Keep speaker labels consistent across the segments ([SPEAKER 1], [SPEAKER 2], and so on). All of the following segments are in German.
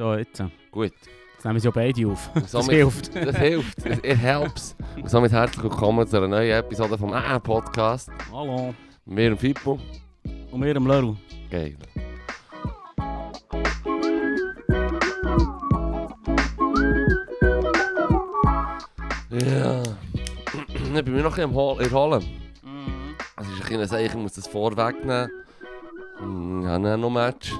[SPEAKER 1] Da, jetzt.
[SPEAKER 2] Gut.
[SPEAKER 1] Jetzt nehmen sie ja beide auf.
[SPEAKER 2] Und
[SPEAKER 1] Das
[SPEAKER 2] somit-
[SPEAKER 1] hilft.
[SPEAKER 2] Das hilft. It helps. Und somit herzlich willkommen zu einer neuen Episode vom AA Podcast.
[SPEAKER 1] Hallo.
[SPEAKER 2] Mit mir Fippo.
[SPEAKER 1] Und am Lörl.
[SPEAKER 2] Geil. Ja. Ich bin mir noch ein bisschen erholen. Es ist ein bisschen Sache, ich muss das vorwegnehmen. Hm, Ich habe noch ein Match.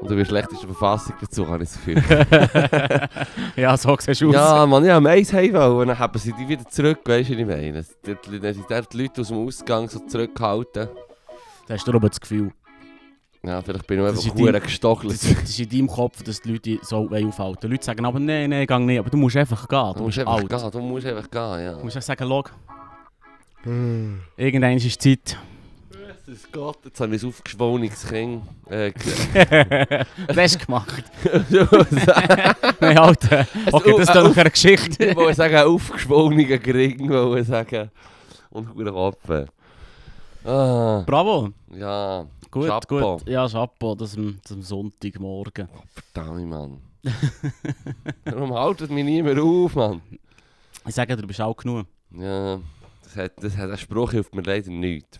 [SPEAKER 2] Und du bist schlechteste Verfassung dazu, habe ich das Gefühl.
[SPEAKER 1] ja, so siehst du aus.
[SPEAKER 2] Ja, man, ja, Mais haben wollen. Und dann haben sie die wieder zurück, weißt du, was ich meine? Dann sind die Leute aus dem Ausgang so zurückgehalten.
[SPEAKER 1] Da hast du aber das Gefühl.
[SPEAKER 2] Ja, vielleicht bin ich
[SPEAKER 1] Das
[SPEAKER 2] einfach
[SPEAKER 1] ist
[SPEAKER 2] verdammt
[SPEAKER 1] Das,
[SPEAKER 2] gestochelt.
[SPEAKER 1] das ist in deinem Kopf, dass die Leute so aufhalten Die Leute sagen aber, nein, nein, gang nicht. Aber du musst einfach gehen. Du,
[SPEAKER 2] Du musst
[SPEAKER 1] bist
[SPEAKER 2] einfach
[SPEAKER 1] alt.
[SPEAKER 2] gehen, du musst einfach gehen, ja.
[SPEAKER 1] Du musst einfach sagen, log. Irgendwann ist Zeit.
[SPEAKER 2] Jesus Gott, jetzt habe ich ein aufgeschwollenes Kind. Äh,
[SPEAKER 1] du gemacht? Nein, Alter. Okay, das ist doch eine Geschichte.
[SPEAKER 2] ich wollte sagen, aufgeschwollener Gring, wollte sagen. Und guter Kopf. Ah,
[SPEAKER 1] Bravo.
[SPEAKER 2] ja,
[SPEAKER 1] Gut,
[SPEAKER 2] Chapeau.
[SPEAKER 1] gut. Ja, Chapeau, das am, das am Sonntagmorgen.
[SPEAKER 2] verdammt, Mann. Warum haltet mich niemand auf, Mann?
[SPEAKER 1] Ich sage du bist auch genug.
[SPEAKER 2] Ja, das hat, das hat, der Spruch hilft mir leider nicht.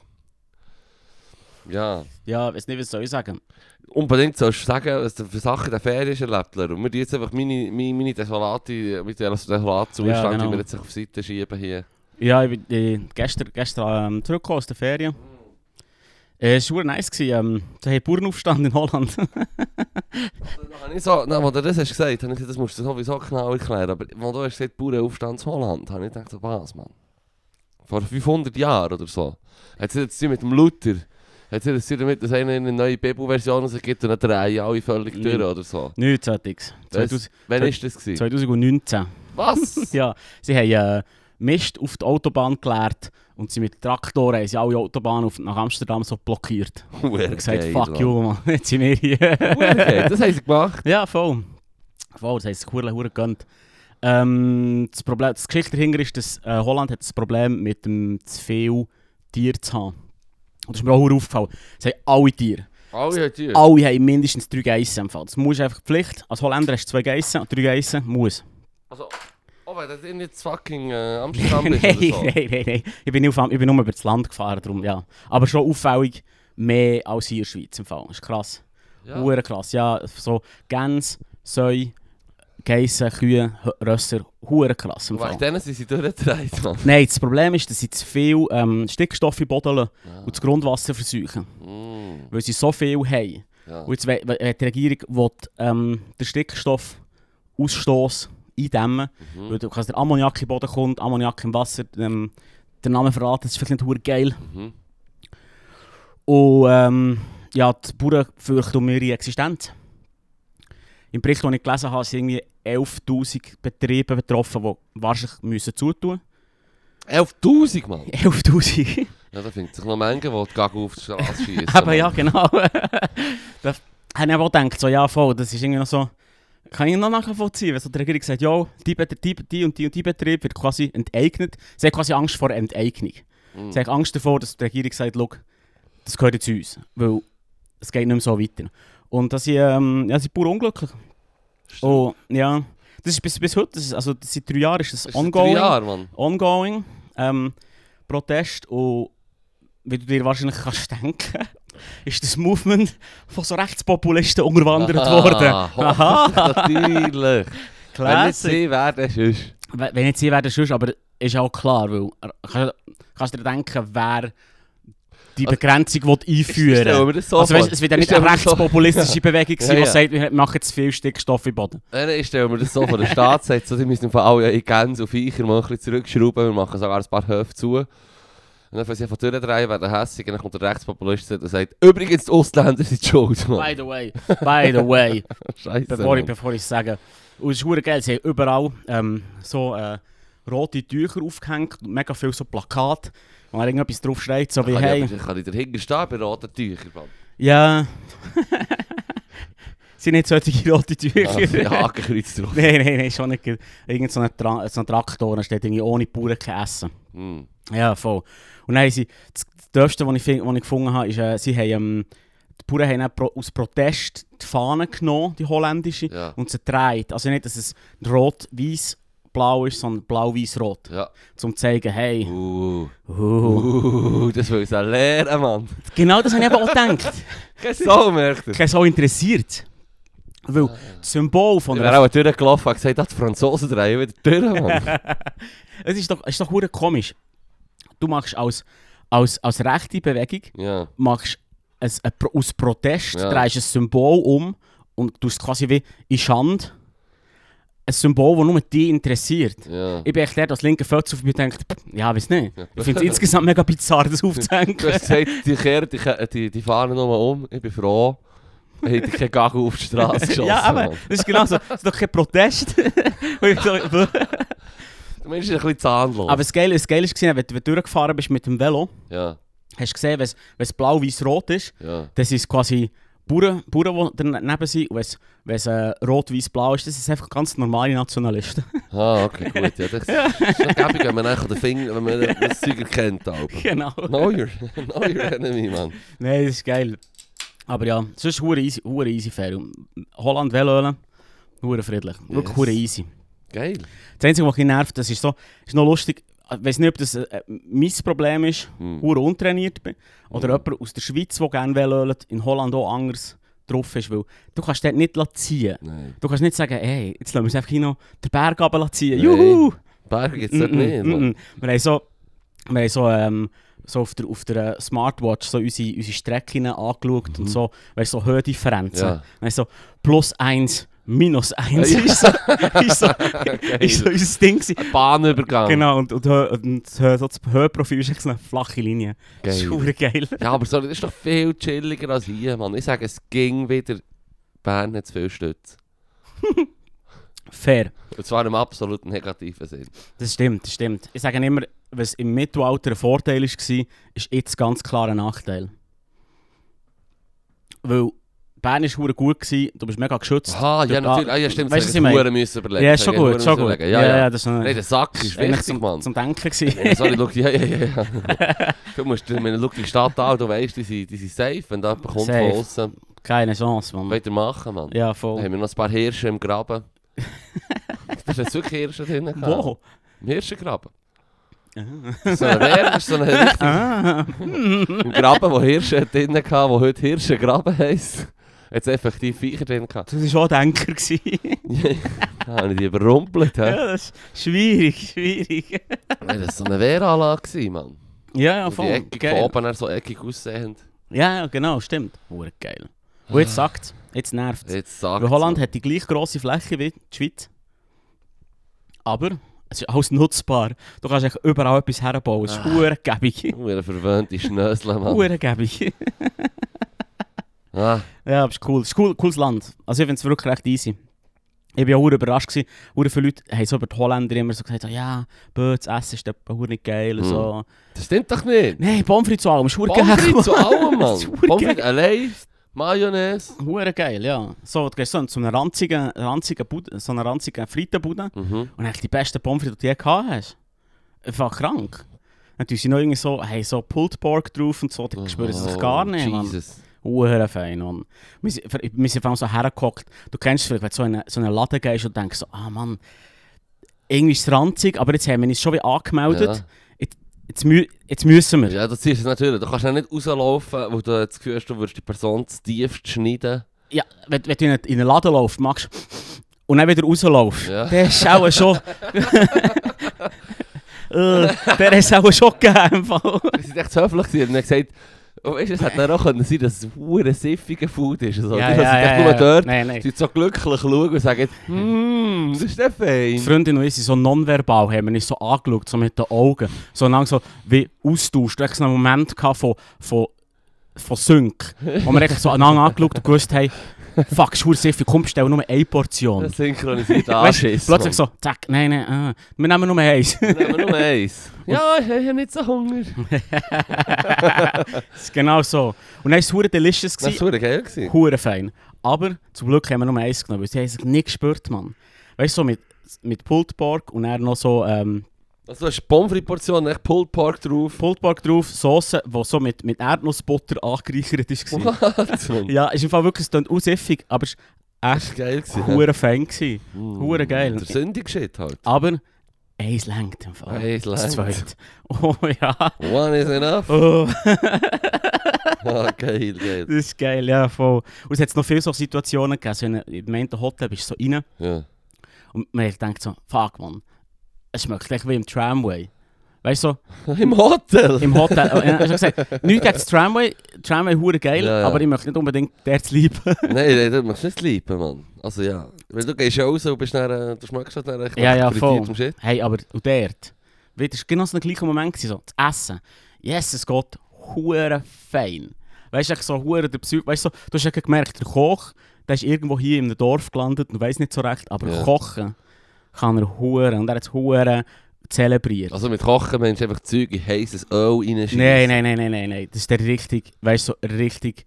[SPEAKER 2] Ja,
[SPEAKER 1] Ja, ich weiß nicht, was soll ich sagen.
[SPEAKER 2] unbedingt sollst du sagen, was du für Sachen in der Ferien hast erlebt hast. Und wir die jetzt einfach meine, meine, meine desolate, meine desolate Zustand,
[SPEAKER 1] Ja, genau.
[SPEAKER 2] die wir jetzt auf die Seite schieben hier.
[SPEAKER 1] Ja, ich bin äh, gestern, gestern ähm, zurückgekommen aus der Ferien. Äh, es war nice. Ähm, da hat Bauernaufstand in Holland.
[SPEAKER 2] Habe ich so, wo du das hast gesagt, gesagt, das musst du sowieso genau erklären. Aber wo du hast gesagt, Bauernaufstand in Holland, habe ich gedacht, was, Mann? Vor 500 Jahren oder so. Hat es jetzt mit dem Luther? Hat zu tun damit, dass einer eine neue Bibelversion so gibt und dann drehen alle völlig durch oder so?
[SPEAKER 1] Nichts solches.
[SPEAKER 2] Das-
[SPEAKER 1] 2000
[SPEAKER 2] Wann ist das gewesen?
[SPEAKER 1] 2019.
[SPEAKER 2] Was?
[SPEAKER 1] Ja, sie haben äh, Mist auf die Autobahn geleert und sie mit Traktoren haben sie alle Autobahnen auf, nach Amsterdam so blockiert. Und gesagt,
[SPEAKER 2] geil,
[SPEAKER 1] fuck you, man, jetzt sind wir hier.
[SPEAKER 2] Das haben sie gemacht.
[SPEAKER 1] ja, voll. Voll, das heisst, Kurle hure gönnt. Ähm, das, Problem, das Geschichte dahinter ist, dass äh, Holland hat das Problem mit dem zu viel Tier zu haben. Und das ist mir auch aufgefallen. Es haben alle Tiere.
[SPEAKER 2] Alle haben die.
[SPEAKER 1] Alle haben mindestens drei Geissen. Das muss einfach Pflicht. Als Holländer hast du zwei Geissen und drei Geissen muss.
[SPEAKER 2] Also, oh, wenn du nicht fucking äh, Amsterdam
[SPEAKER 1] nein,
[SPEAKER 2] bist oder so.
[SPEAKER 1] nein, nein, nein. Ich bin, auf, ich bin nur über das Land gefahren, darum, ja. Aber schon auffällig mehr als hier in der Schweiz im Fall. Das ist krass.
[SPEAKER 2] Ja.
[SPEAKER 1] Krass. Ja, so Gänse, Säu, Geissen, Kühe, Rösser. Hure krass im
[SPEAKER 2] wegen
[SPEAKER 1] Fall.
[SPEAKER 2] denen sind sie durchgedreht, Mann.
[SPEAKER 1] Nein, das Problem ist, dass sie zu viel ähm, Stickstoff in den Boden
[SPEAKER 2] Ja.
[SPEAKER 1] und das Grundwasser versuchen.
[SPEAKER 2] Mm,
[SPEAKER 1] Weil sie so viel haben.
[SPEAKER 2] ja.
[SPEAKER 1] Und jetzt will die Regierung will, ähm, den Stickstoffausstoß eindämmen.
[SPEAKER 2] Mhm.
[SPEAKER 1] Weil du kannst der Ammoniak im Boden kommt, Ammoniak im Wasser. Ähm, der Name verraten, das ist vielleicht nicht hure geil.
[SPEAKER 2] Mhm.
[SPEAKER 1] Und ähm, ja, die Bauern fürchten um ihre Existenz. Im Bericht, den ich gelesen habe, sind irgendwie 11'000 Betriebe betroffen, die wahrscheinlich müssen zutun
[SPEAKER 2] 11'000, Mann.
[SPEAKER 1] müssen. 11'000?
[SPEAKER 2] Ja, da findet sich noch Menge, die die Gagel auf die Straße schießen.
[SPEAKER 1] Aber ja, genau. da habe ich auch gedacht, so, ja voll, das ist irgendwie noch so... Kann ich noch nachvollziehen, wenn so die Regierung sagt, ja, die, die, die und die und die Betrieb wird quasi enteignet. Sie hat quasi Angst vor Enteignung.
[SPEAKER 2] Mm.
[SPEAKER 1] Sie hat Angst davor, dass die Regierung sagt, «Schau, das gehört jetzt uns, weil es geht nicht mehr so weiter. Und dass sie, ähm, ja, sie sind pur unglücklich. Oh, ja. Das ist bis, bis heute, das ist, also das seit drei Jahren ist das,
[SPEAKER 2] Das ist
[SPEAKER 1] ongoing.
[SPEAKER 2] Drei Jahre, Mann.
[SPEAKER 1] Ongoing. Ähm, Protest und wie du dir wahrscheinlich kannst denken, ist das Movement von so Rechtspopulisten unterwandert worden.
[SPEAKER 2] Aha, natürlich. Wenn nicht sie, wer dann sonst?
[SPEAKER 1] Wenn nicht sie werden, sonst, aber ist auch klar, weil kannst, kannst dir denken, wer die
[SPEAKER 2] Also,
[SPEAKER 1] Begrenzung
[SPEAKER 2] Ich
[SPEAKER 1] einführen will.
[SPEAKER 2] so
[SPEAKER 1] Also weißt, es wird ja
[SPEAKER 2] Ich
[SPEAKER 1] nicht eine
[SPEAKER 2] das so-
[SPEAKER 1] rechtspopulistische Bewegung sein,
[SPEAKER 2] Ja,
[SPEAKER 1] die
[SPEAKER 2] ja.
[SPEAKER 1] sagt, wir machen zu viel Stickstoff im Boden.
[SPEAKER 2] Ich stelle mir das so vor, der Staat sagt so, sie müssen von alle in Gänse und Viecher mal ein bisschen zurückschrauben, wir machen sogar ein paar Höfe zu. Und dann, wenn sie von durchdrehen, werden hässig, und dann kommt der Rechtspopulist und sagt, übrigens, die Ausländer sind schuld,
[SPEAKER 1] By
[SPEAKER 2] Mann.
[SPEAKER 1] the way, by the way,
[SPEAKER 2] Scheiße,
[SPEAKER 1] bevor ich, bevor ich es sage. Und es ist geil, sie haben überall ähm, so äh, rote Tücher aufgehängt, und mega viel so Plakate, wo er irgendetwas drauf steht, so wie
[SPEAKER 2] Kann
[SPEAKER 1] «Hey,
[SPEAKER 2] ich, aber- kann ich dahinter stehen bei roten Tüchern, Mann?
[SPEAKER 1] ja...» sind nicht solche rote Tücher.
[SPEAKER 2] Ah, ein Hakenkreuz drauf.
[SPEAKER 1] Nein, nein, nein, schon nicht. Irgend so ein, Tra so ein Traktor, da steht irgendwie ohne Bauern kein Essen.
[SPEAKER 2] Hm.
[SPEAKER 1] Ja, voll. Und dann haben sie, das, Dörfste, was ich, was ich gefunden habe, ist, äh, sie haben ähm, die Bauern haben pro, aus Protest die Fahne genommen, die holländische,
[SPEAKER 2] Ja.
[SPEAKER 1] und sie gedreht. Also nicht, dass es rot-weiß-blau ist, sondern blau-weiß-rot.
[SPEAKER 2] Ja.
[SPEAKER 1] Um zu zeigen, hey,
[SPEAKER 2] Uh.
[SPEAKER 1] uh.
[SPEAKER 2] Uh, das will ich lernen, Mann.
[SPEAKER 1] Genau das habe ich eben auch gedacht.
[SPEAKER 2] Kein Sau merkt er.
[SPEAKER 1] Ich habe so interessiert. Weil das Symbol von
[SPEAKER 2] Ich
[SPEAKER 1] einer
[SPEAKER 2] wäre auch durchgelaufen und gesagt, ah, die Franzosen drehen wieder durch, Mann.
[SPEAKER 1] Es ist doch, es ist doch komisch. Du machst als, als, als rechte Bewegung
[SPEAKER 2] ja.
[SPEAKER 1] machst ein, ein, Pro- aus Protest,
[SPEAKER 2] Ja.
[SPEAKER 1] drehst ein Symbol um und tust quasi wie in Schande. Ein Symbol, das nur dich interessiert.
[SPEAKER 2] Ja.
[SPEAKER 1] Ich bin echt der, als linke Fötz auf mich denkt, ja, weiß nicht. Ich finde es insgesamt mega bizarr, das aufzuhängen.
[SPEAKER 2] Du hast gesagt, die kehren die, die, die fahren nur um. Ich bin froh. Ich hätte keinen Gagel auf die Straße geschossen.
[SPEAKER 1] ja, aber
[SPEAKER 2] Mann.
[SPEAKER 1] das ist genau so. Das ist doch kein Protest.
[SPEAKER 2] Du Mensch ist ein bisschen zahnlos.
[SPEAKER 1] aber das Geile, das Geile ist, gewesen, wenn du durchgefahren bist mit dem Velo,
[SPEAKER 2] ja,
[SPEAKER 1] hast du gesehen, wenn es- wenn es blau-weiß-rot ist,
[SPEAKER 2] ja.
[SPEAKER 1] Das ist quasi Bauern, Bauern die daneben sind. Wenn es- wenn es äh, rot-weiß-blau ist, das ist einfach ganz normale Nationalisten.
[SPEAKER 2] Ah, okay, gut. Ja, das ist schon gäbig, wenn man einfach den Finger, wenn man das Zeug erkennt. Aber.
[SPEAKER 1] genau.
[SPEAKER 2] Know your, know your enemy, Mann.
[SPEAKER 1] Nein, das ist geil. Aber ja, es ist hure easy, hure easy fair. Holland Velölen, hure friedlich. Wirklich
[SPEAKER 2] Yes.
[SPEAKER 1] hure easy.
[SPEAKER 2] Geil.
[SPEAKER 1] Das Einzige, was mich nervt, das ist so, ist noch lustig, ich weiß nicht, ob das äh, mein Problem ist,
[SPEAKER 2] Hm.
[SPEAKER 1] hure untrainiert bin, oder
[SPEAKER 2] Mhm.
[SPEAKER 1] jemand aus der Schweiz, der gerne Velölt, in Holland auch anders drauf ist, weil du kannst dort nicht ziehen
[SPEAKER 2] Nein.
[SPEAKER 1] Du kannst nicht sagen, hey, jetzt lassen wir uns einfach hier noch den Berg runterziehen.
[SPEAKER 2] Nein.
[SPEAKER 1] Juhu!
[SPEAKER 2] Berge gibt es dort
[SPEAKER 1] Mm, mm,
[SPEAKER 2] nicht.
[SPEAKER 1] mm,
[SPEAKER 2] Mann.
[SPEAKER 1] mm. Wir haben so, wir haben so, ähm, so auf der, auf der äh, Smartwatch so unsere, unsere Strecken angeschaut und so, weißt, so Höhendifferenzen.
[SPEAKER 2] Mhm. Ja.
[SPEAKER 1] Dann so plus eins, minus eins
[SPEAKER 2] Ja.
[SPEAKER 1] ist, so, ist, so, ist so unser Ding gewesen.
[SPEAKER 2] Bahnübergang.
[SPEAKER 1] Genau, und, und, und so das Höhenprofil ist eine flache Linie. Das ist
[SPEAKER 2] Geil.
[SPEAKER 1] verdammt geil.
[SPEAKER 2] Ja, aber so, das ist doch viel chilliger als hier, Mann. Ich sage, es ging wieder. Bern hat zu viel Stütze.
[SPEAKER 1] Fair.
[SPEAKER 2] Und zwar im absolut negativen Sinn.
[SPEAKER 1] Das stimmt, das stimmt. Ich sage immer, was im Mittelalter ein Vorteil war, ist jetzt ganz klar ein Nachteil. Weil Bern war verdammt gut, gewesen, du bist mega geschützt.
[SPEAKER 2] Ja,
[SPEAKER 1] Dort-
[SPEAKER 2] natürlich. Ah, ja, stimmt.
[SPEAKER 1] Weißt du, was ich
[SPEAKER 2] müssen überlegen.
[SPEAKER 1] Ja, ist schon gut, schon gut.
[SPEAKER 2] überlegen. Ja, ja.
[SPEAKER 1] das ist, ein,
[SPEAKER 2] Nein, der Sack ist
[SPEAKER 1] ist
[SPEAKER 2] wichtig,
[SPEAKER 1] zum,
[SPEAKER 2] Mann.
[SPEAKER 1] zum Denken gewesen.
[SPEAKER 2] Ja, Sorry, ja, ja, ja. ja. du musst, meine, schau die Stadt an, du weißt, die sind, die sind safe. Wenn da kommt von außen,
[SPEAKER 1] Keine Chance, Mann.
[SPEAKER 2] weitermachen, Mann.
[SPEAKER 1] Ja,
[SPEAKER 2] Da
[SPEAKER 1] voll.
[SPEAKER 2] haben wir noch ein paar Hirsche im Graben. das ist wirklich Hirsche drin.
[SPEAKER 1] Wo?
[SPEAKER 2] Im Hirschengraben. So ein Wehr ist so ein richtig ein Graben, wo Hirsche drin hatte, wo heute Hirschengraben heisst. Jetzt effektiv Viecher drin gehabt.
[SPEAKER 1] Das war auch ein Denker.
[SPEAKER 2] Da habe ich die überrumpelt.
[SPEAKER 1] ja, das ist schwierig, schwierig.
[SPEAKER 2] Das war so eine Wehranlage, Mann.
[SPEAKER 1] Ja, ja,
[SPEAKER 2] Und die
[SPEAKER 1] voll.
[SPEAKER 2] Ecke von oben dann so eckig aussehend.
[SPEAKER 1] Ja, ja, genau, stimmt. Hure geil. Und jetzt sagt jetzt nervt es.
[SPEAKER 2] Jetzt sagt
[SPEAKER 1] Holland hat die gleich grosse Fläche wie die Schweiz. Aber es ist alles nutzbar. Du kannst echt überall etwas herbauen. Es ist
[SPEAKER 2] Ah.
[SPEAKER 1] hure gäbig.
[SPEAKER 2] Nur eine verwöhnte Schnösel, Mann.
[SPEAKER 1] Hure gäbig.
[SPEAKER 2] Ah,
[SPEAKER 1] Ja, aber es ist cool. Es ist cool, cooles Land. Also ich finde es wirklich recht easy. Ich war hure überrascht. Hure viele Leute haben so über die Holländer immer so gesagt, ja, bö, das Essen ist hure nicht geil
[SPEAKER 2] Mhm.
[SPEAKER 1] so.
[SPEAKER 2] das stimmt doch nicht.
[SPEAKER 1] Nein, Pommes frites zu allem
[SPEAKER 2] Pommes frites zu allem, Mann. Pommes frites allein, Mayonnaise.
[SPEAKER 1] Hure geil, ja. So, du gehst so zu einer ranzigen, ranzigen Bude, so einer ranzigen Fritenbude
[SPEAKER 2] Mhm.
[SPEAKER 1] und eigentlich die besten Pommes frites, die du je gehabt hast. Einfach krank. Dann tun sie noch irgendwie so, hey, so Pulled Pork drauf und so, die spüren sie sich gar nicht, Mann. Hure fein, Mann. Wir sind, wir sind vor allem so hergehockt. Du kennst es vielleicht, wenn du so in, so einen Laden gehst und denkst so, ah Mann, irgendwie ist es ranzig, aber jetzt haben wir uns schon wieder angemeldet. Jetzt, jetzt, mü jetzt müssen wir.
[SPEAKER 2] Ja, das ist es natürlich. Du kannst ja nicht rauslaufen, wo du das Gefühl hast, du würdest die Person zu tiefst schneiden.
[SPEAKER 1] Ja, wenn, wenn du in einen, in einen Laden laufst, magst und dann wieder rauslaufst,
[SPEAKER 2] Ja.
[SPEAKER 1] der ist auch schon... äh, der ist auch schon gegeben.
[SPEAKER 2] Wir sind echt höflich und haben gesagt, oh, weißt, du, es hätte dann auch können sein dass es ein siffiger Food ist. Also,
[SPEAKER 1] Ja,
[SPEAKER 2] die
[SPEAKER 1] ja,
[SPEAKER 2] echt
[SPEAKER 1] ja,
[SPEAKER 2] nur
[SPEAKER 1] ja.
[SPEAKER 2] dort,
[SPEAKER 1] Nein, nein.
[SPEAKER 2] die so glücklich schauen und sagen, hm, das ist der
[SPEAKER 1] Die
[SPEAKER 2] fein.
[SPEAKER 1] Freundin und ich sind so nonverbal, haben wir uns so angeschaut, so mit den Augen. So lang so wie austauscht. Du hast so einen Moment von, von, von Sync, wo wir echt so aneinander angeschaut und gewusst haben, fuck, ist verdammt siffig, komm, stell nur eine Portion.
[SPEAKER 2] Das synchronisiert
[SPEAKER 1] du,
[SPEAKER 2] Anschiss.
[SPEAKER 1] plötzlich so, zack, nein, nein, ah, wir nehmen nur eins.
[SPEAKER 2] Dann nehmen wir nur eins. Ja, ich habe nicht so Hunger.
[SPEAKER 1] das ist genau so. Und dann war es verdammt delicious.
[SPEAKER 2] Das war
[SPEAKER 1] gewesen.
[SPEAKER 2] verdammt geil. gewesen.
[SPEAKER 1] Hure fein. Aber zum Glück haben wir nur eins genommen, weil sie haben sich nicht gespürt, Mann. Weißt du, so mit, mit Pulled Pork und dann noch so, ähm,
[SPEAKER 2] Also hast Pommes frites Portion, echt Pulled Pork drauf.
[SPEAKER 1] Pulled Pork drauf, Soße, die so mit, mit Erdnussbutter angereichert war.
[SPEAKER 2] What?
[SPEAKER 1] Ja, ist im Fall wirklich, es klingt aber es war echt
[SPEAKER 2] geil. gewesen,
[SPEAKER 1] Fan gewesen.
[SPEAKER 2] Mm,
[SPEAKER 1] hure geil.
[SPEAKER 2] Der sündige Shit halt.
[SPEAKER 1] Aber eins längt im Fall.
[SPEAKER 2] Eins
[SPEAKER 1] Das
[SPEAKER 2] längt.
[SPEAKER 1] zweite. Oh ja.
[SPEAKER 2] One is enough.
[SPEAKER 1] Oh.
[SPEAKER 2] Ah, geil, geil.
[SPEAKER 1] das ist geil, ja voll. Und es hat noch viele so Situationen gegeben, so in einem- Hotel bist du so rein
[SPEAKER 2] Ja.
[SPEAKER 1] und man denkt so, fuck man, es schmeckt echt wie im Tramway. Weißt du, so,
[SPEAKER 2] Im Hotel?
[SPEAKER 1] im Hotel, hast du gesagt, nichts gegen das Tramway, Tramway hure geil,
[SPEAKER 2] Ja, ja.
[SPEAKER 1] aber ich möchte nicht unbedingt der zu lieben.
[SPEAKER 2] nein, nein, du machst nicht lieben, Mann. Also ja. Weil du gehst ja raus und bist dann, du schmeckst halt dann echt
[SPEAKER 1] Ja, ja, voll.
[SPEAKER 2] Shit.
[SPEAKER 1] Hey, aber und dort, war genau so ein gleicher Moment, gewesen, so, das Essen. Jesus Gott, hure fein. Weißt du, so hure der Psych, weißt du, so, du hast ja gemerkt, der Koch, der ist irgendwo hier in einem Dorf gelandet und weiß nicht so recht, aber
[SPEAKER 2] Ja.
[SPEAKER 1] kochen kann er hure und er hat es hure zelebriert.
[SPEAKER 2] Also mit Kochen meinst du einfach Zeug in heißes Öl reinschießen.
[SPEAKER 1] Nein, nein, nein, nein, nein, nein, das ist der richtig, weißt du, so richtig,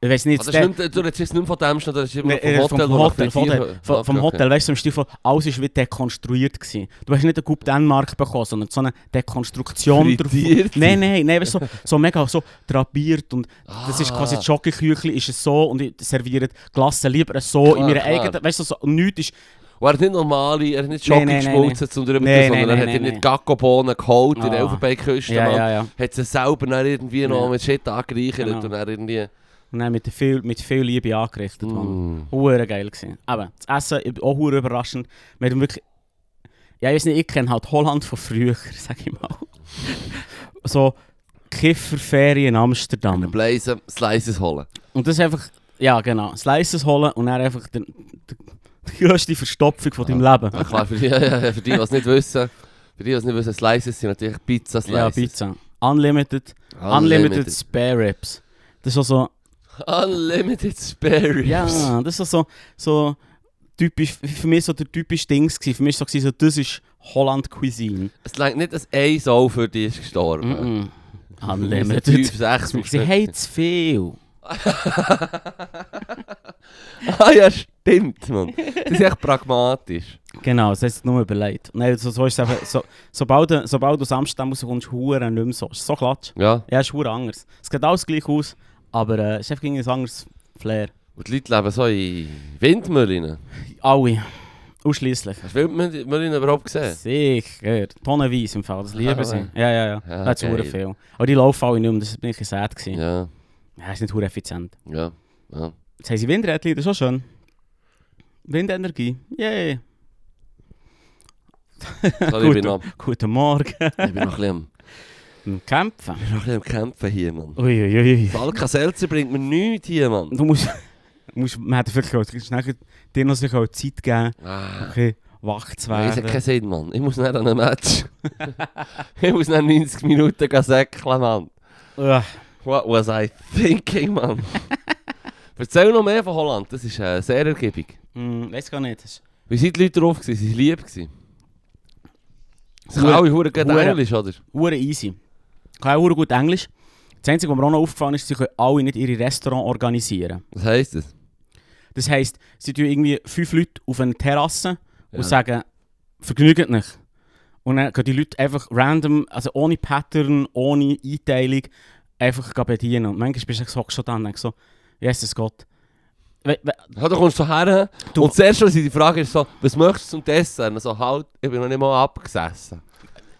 [SPEAKER 1] ich weiß nicht,
[SPEAKER 2] Also
[SPEAKER 1] der-
[SPEAKER 2] nicht, du redest jetzt nicht von dem, sondern
[SPEAKER 1] Nee, äh,
[SPEAKER 2] vom
[SPEAKER 1] vom
[SPEAKER 2] Hotel, wo
[SPEAKER 1] Hotel, vom Hotel, vom, vom. Hotel, weißt du, im Stil von, alles ist wie dekonstruiert gewesen. Du hast nicht einen Coupe Denmark bekommen, sondern so eine Dekonstruktion
[SPEAKER 2] Frittiert?
[SPEAKER 1] Nein, nein, nein, weißt du, so, so mega so drapiert und das ist
[SPEAKER 2] Ah.
[SPEAKER 1] quasi das Schokoküchli ist es so und ich serviere die Glasse lieber so
[SPEAKER 2] Klar,
[SPEAKER 1] in meiner eigenen, weißt du, so, nichts ist,
[SPEAKER 2] Und er hat nicht normale, er hat nicht Schoki
[SPEAKER 1] nein, nein,
[SPEAKER 2] geschmolzen zum drüber
[SPEAKER 1] Nein,
[SPEAKER 2] sondern er hat
[SPEAKER 1] nein,
[SPEAKER 2] nicht Gackobohnen geholt in der
[SPEAKER 1] Ah.
[SPEAKER 2] Elfenbeinküste,
[SPEAKER 1] ja,
[SPEAKER 2] Mann.
[SPEAKER 1] ja, ja.
[SPEAKER 2] Hat sie selber dann irgendwie noch mit Shit angereichert
[SPEAKER 1] Genau.
[SPEAKER 2] und dann irgendwie...
[SPEAKER 1] Und dann mit viel, mit viel Liebe angerichtet, Mann.
[SPEAKER 2] Mm.
[SPEAKER 1] Hure geil gewesen. Aber das Essen, auch hure überraschend. Wir haben wirklich, ja, ich weiß nicht, ich kenne halt Holland von früher, sag ich mal. so Kifferferien in Amsterdam.
[SPEAKER 2] Einen Blazen, Slices holen.
[SPEAKER 1] Und das einfach, ja genau, Slices holen und dann einfach den, den, die grösste Verstopfung von deinem Leben.
[SPEAKER 2] Ja, klar, für die, ja, für die, die es nicht wissen, für die, die es nicht wissen, Slices sind natürlich Pizza Slices.
[SPEAKER 1] Ja, Pizza. Unlimited, Unlimited Spare Ribs. Das ist auch so,
[SPEAKER 2] Unlimited Spare Ribs.
[SPEAKER 1] ja, das ist auch so, so typisch, für mich so der typische Dings gewesen. Für mich war so, so das ist Holland Cuisine.
[SPEAKER 2] Es längt nicht, dass ein Soul für dich ist gestorben.
[SPEAKER 1] Mm -mm.
[SPEAKER 2] Unlimited.
[SPEAKER 1] Unlimited.
[SPEAKER 2] 5, 6
[SPEAKER 1] Sie haben zu viel.
[SPEAKER 2] Ah ja, stimmt, Mann. Das ist echt pragmatisch.
[SPEAKER 1] Genau, das heißt nur überlegt. Nein, so, so ist es einfach, so, sobald, du- sobald du aus Amsterdam rauskommst, hure nicht mehr so. Ist so klatsch.
[SPEAKER 2] Ja.
[SPEAKER 1] Ja, ist hure anders. Es geht alles gleich aus, aber äh, es ist einfach ein anderes Flair.
[SPEAKER 2] Und die Leute leben so in Windmühlen.
[SPEAKER 1] Alle. Ausschließlich.
[SPEAKER 2] Hast du Windmühlen überhaupt gesehen?
[SPEAKER 1] Sicher. Tonnenweise im Fall, das lieben
[SPEAKER 2] Ah,
[SPEAKER 1] sie.
[SPEAKER 2] ja.
[SPEAKER 1] Ja, ja, ja.
[SPEAKER 2] Ja,
[SPEAKER 1] da hat es hure
[SPEAKER 2] geil.
[SPEAKER 1] viel. Aber die laufen alle nicht mehr, das bin ich ein bisschen sad gewesen. Ja.
[SPEAKER 2] Ja,
[SPEAKER 1] ist nicht hure effizient.
[SPEAKER 2] ja, ja.
[SPEAKER 1] Jetzt haben sie Windrädchen, das ist auch schön. Windenergie, yay.
[SPEAKER 2] Sorry, ich bin noch,
[SPEAKER 1] Guten Morgen.
[SPEAKER 2] ich bin noch ein bisschen am,
[SPEAKER 1] Kämpfen.
[SPEAKER 2] ich bin noch ein bisschen am Kämpfen hier, Mann.
[SPEAKER 1] Uiuiui.
[SPEAKER 2] Das Alka-Seltzer bringt mir nichts hier, Mann.
[SPEAKER 1] Du musst, musst man hätte wirklich auch schnell dir noch sich auch Zeit geben,
[SPEAKER 2] Ah.
[SPEAKER 1] okay, wach zu
[SPEAKER 2] Das hat
[SPEAKER 1] werden.
[SPEAKER 2] keinen Sinn, Mann. Ich muss nicht an einem Match. ich muss nicht 90 Minuten gehen säckeln, Mann.
[SPEAKER 1] Ugh.
[SPEAKER 2] What was I thinking, Mann? Erzähl noch mehr von Holland, das ist äh, sehr ergiebig.
[SPEAKER 1] Hm, weiß gar nicht. Das
[SPEAKER 2] Wie sind die Leute drauf gewesen? Sie waren lieb gewesen. Sie
[SPEAKER 1] Hure-
[SPEAKER 2] können alle hure gut
[SPEAKER 1] hure-
[SPEAKER 2] Englisch, oder?
[SPEAKER 1] hure easy. Ich kann auch hure gut Englisch. Das Einzige, was mir auch noch aufgefallen ist, sie können alle nicht ihre Restaurants organisieren.
[SPEAKER 2] Was heisst das?
[SPEAKER 1] Das heisst, sie tun irgendwie fünf Leute auf eine Terrasse
[SPEAKER 2] Ja.
[SPEAKER 1] und sagen, vergnügt euch. Und dann gehen die Leute einfach random, also ohne Pattern, ohne Einteilung, einfach bedienen. Und manchmal bist du so, du da und denkst so, Jesus Gott. We we
[SPEAKER 2] Ja, du kommst so her
[SPEAKER 1] Du-
[SPEAKER 2] und zuerst, die Frage ist so, was möchtest du zum Dessert? Und so, halt, ich bin noch nicht mal abgesessen.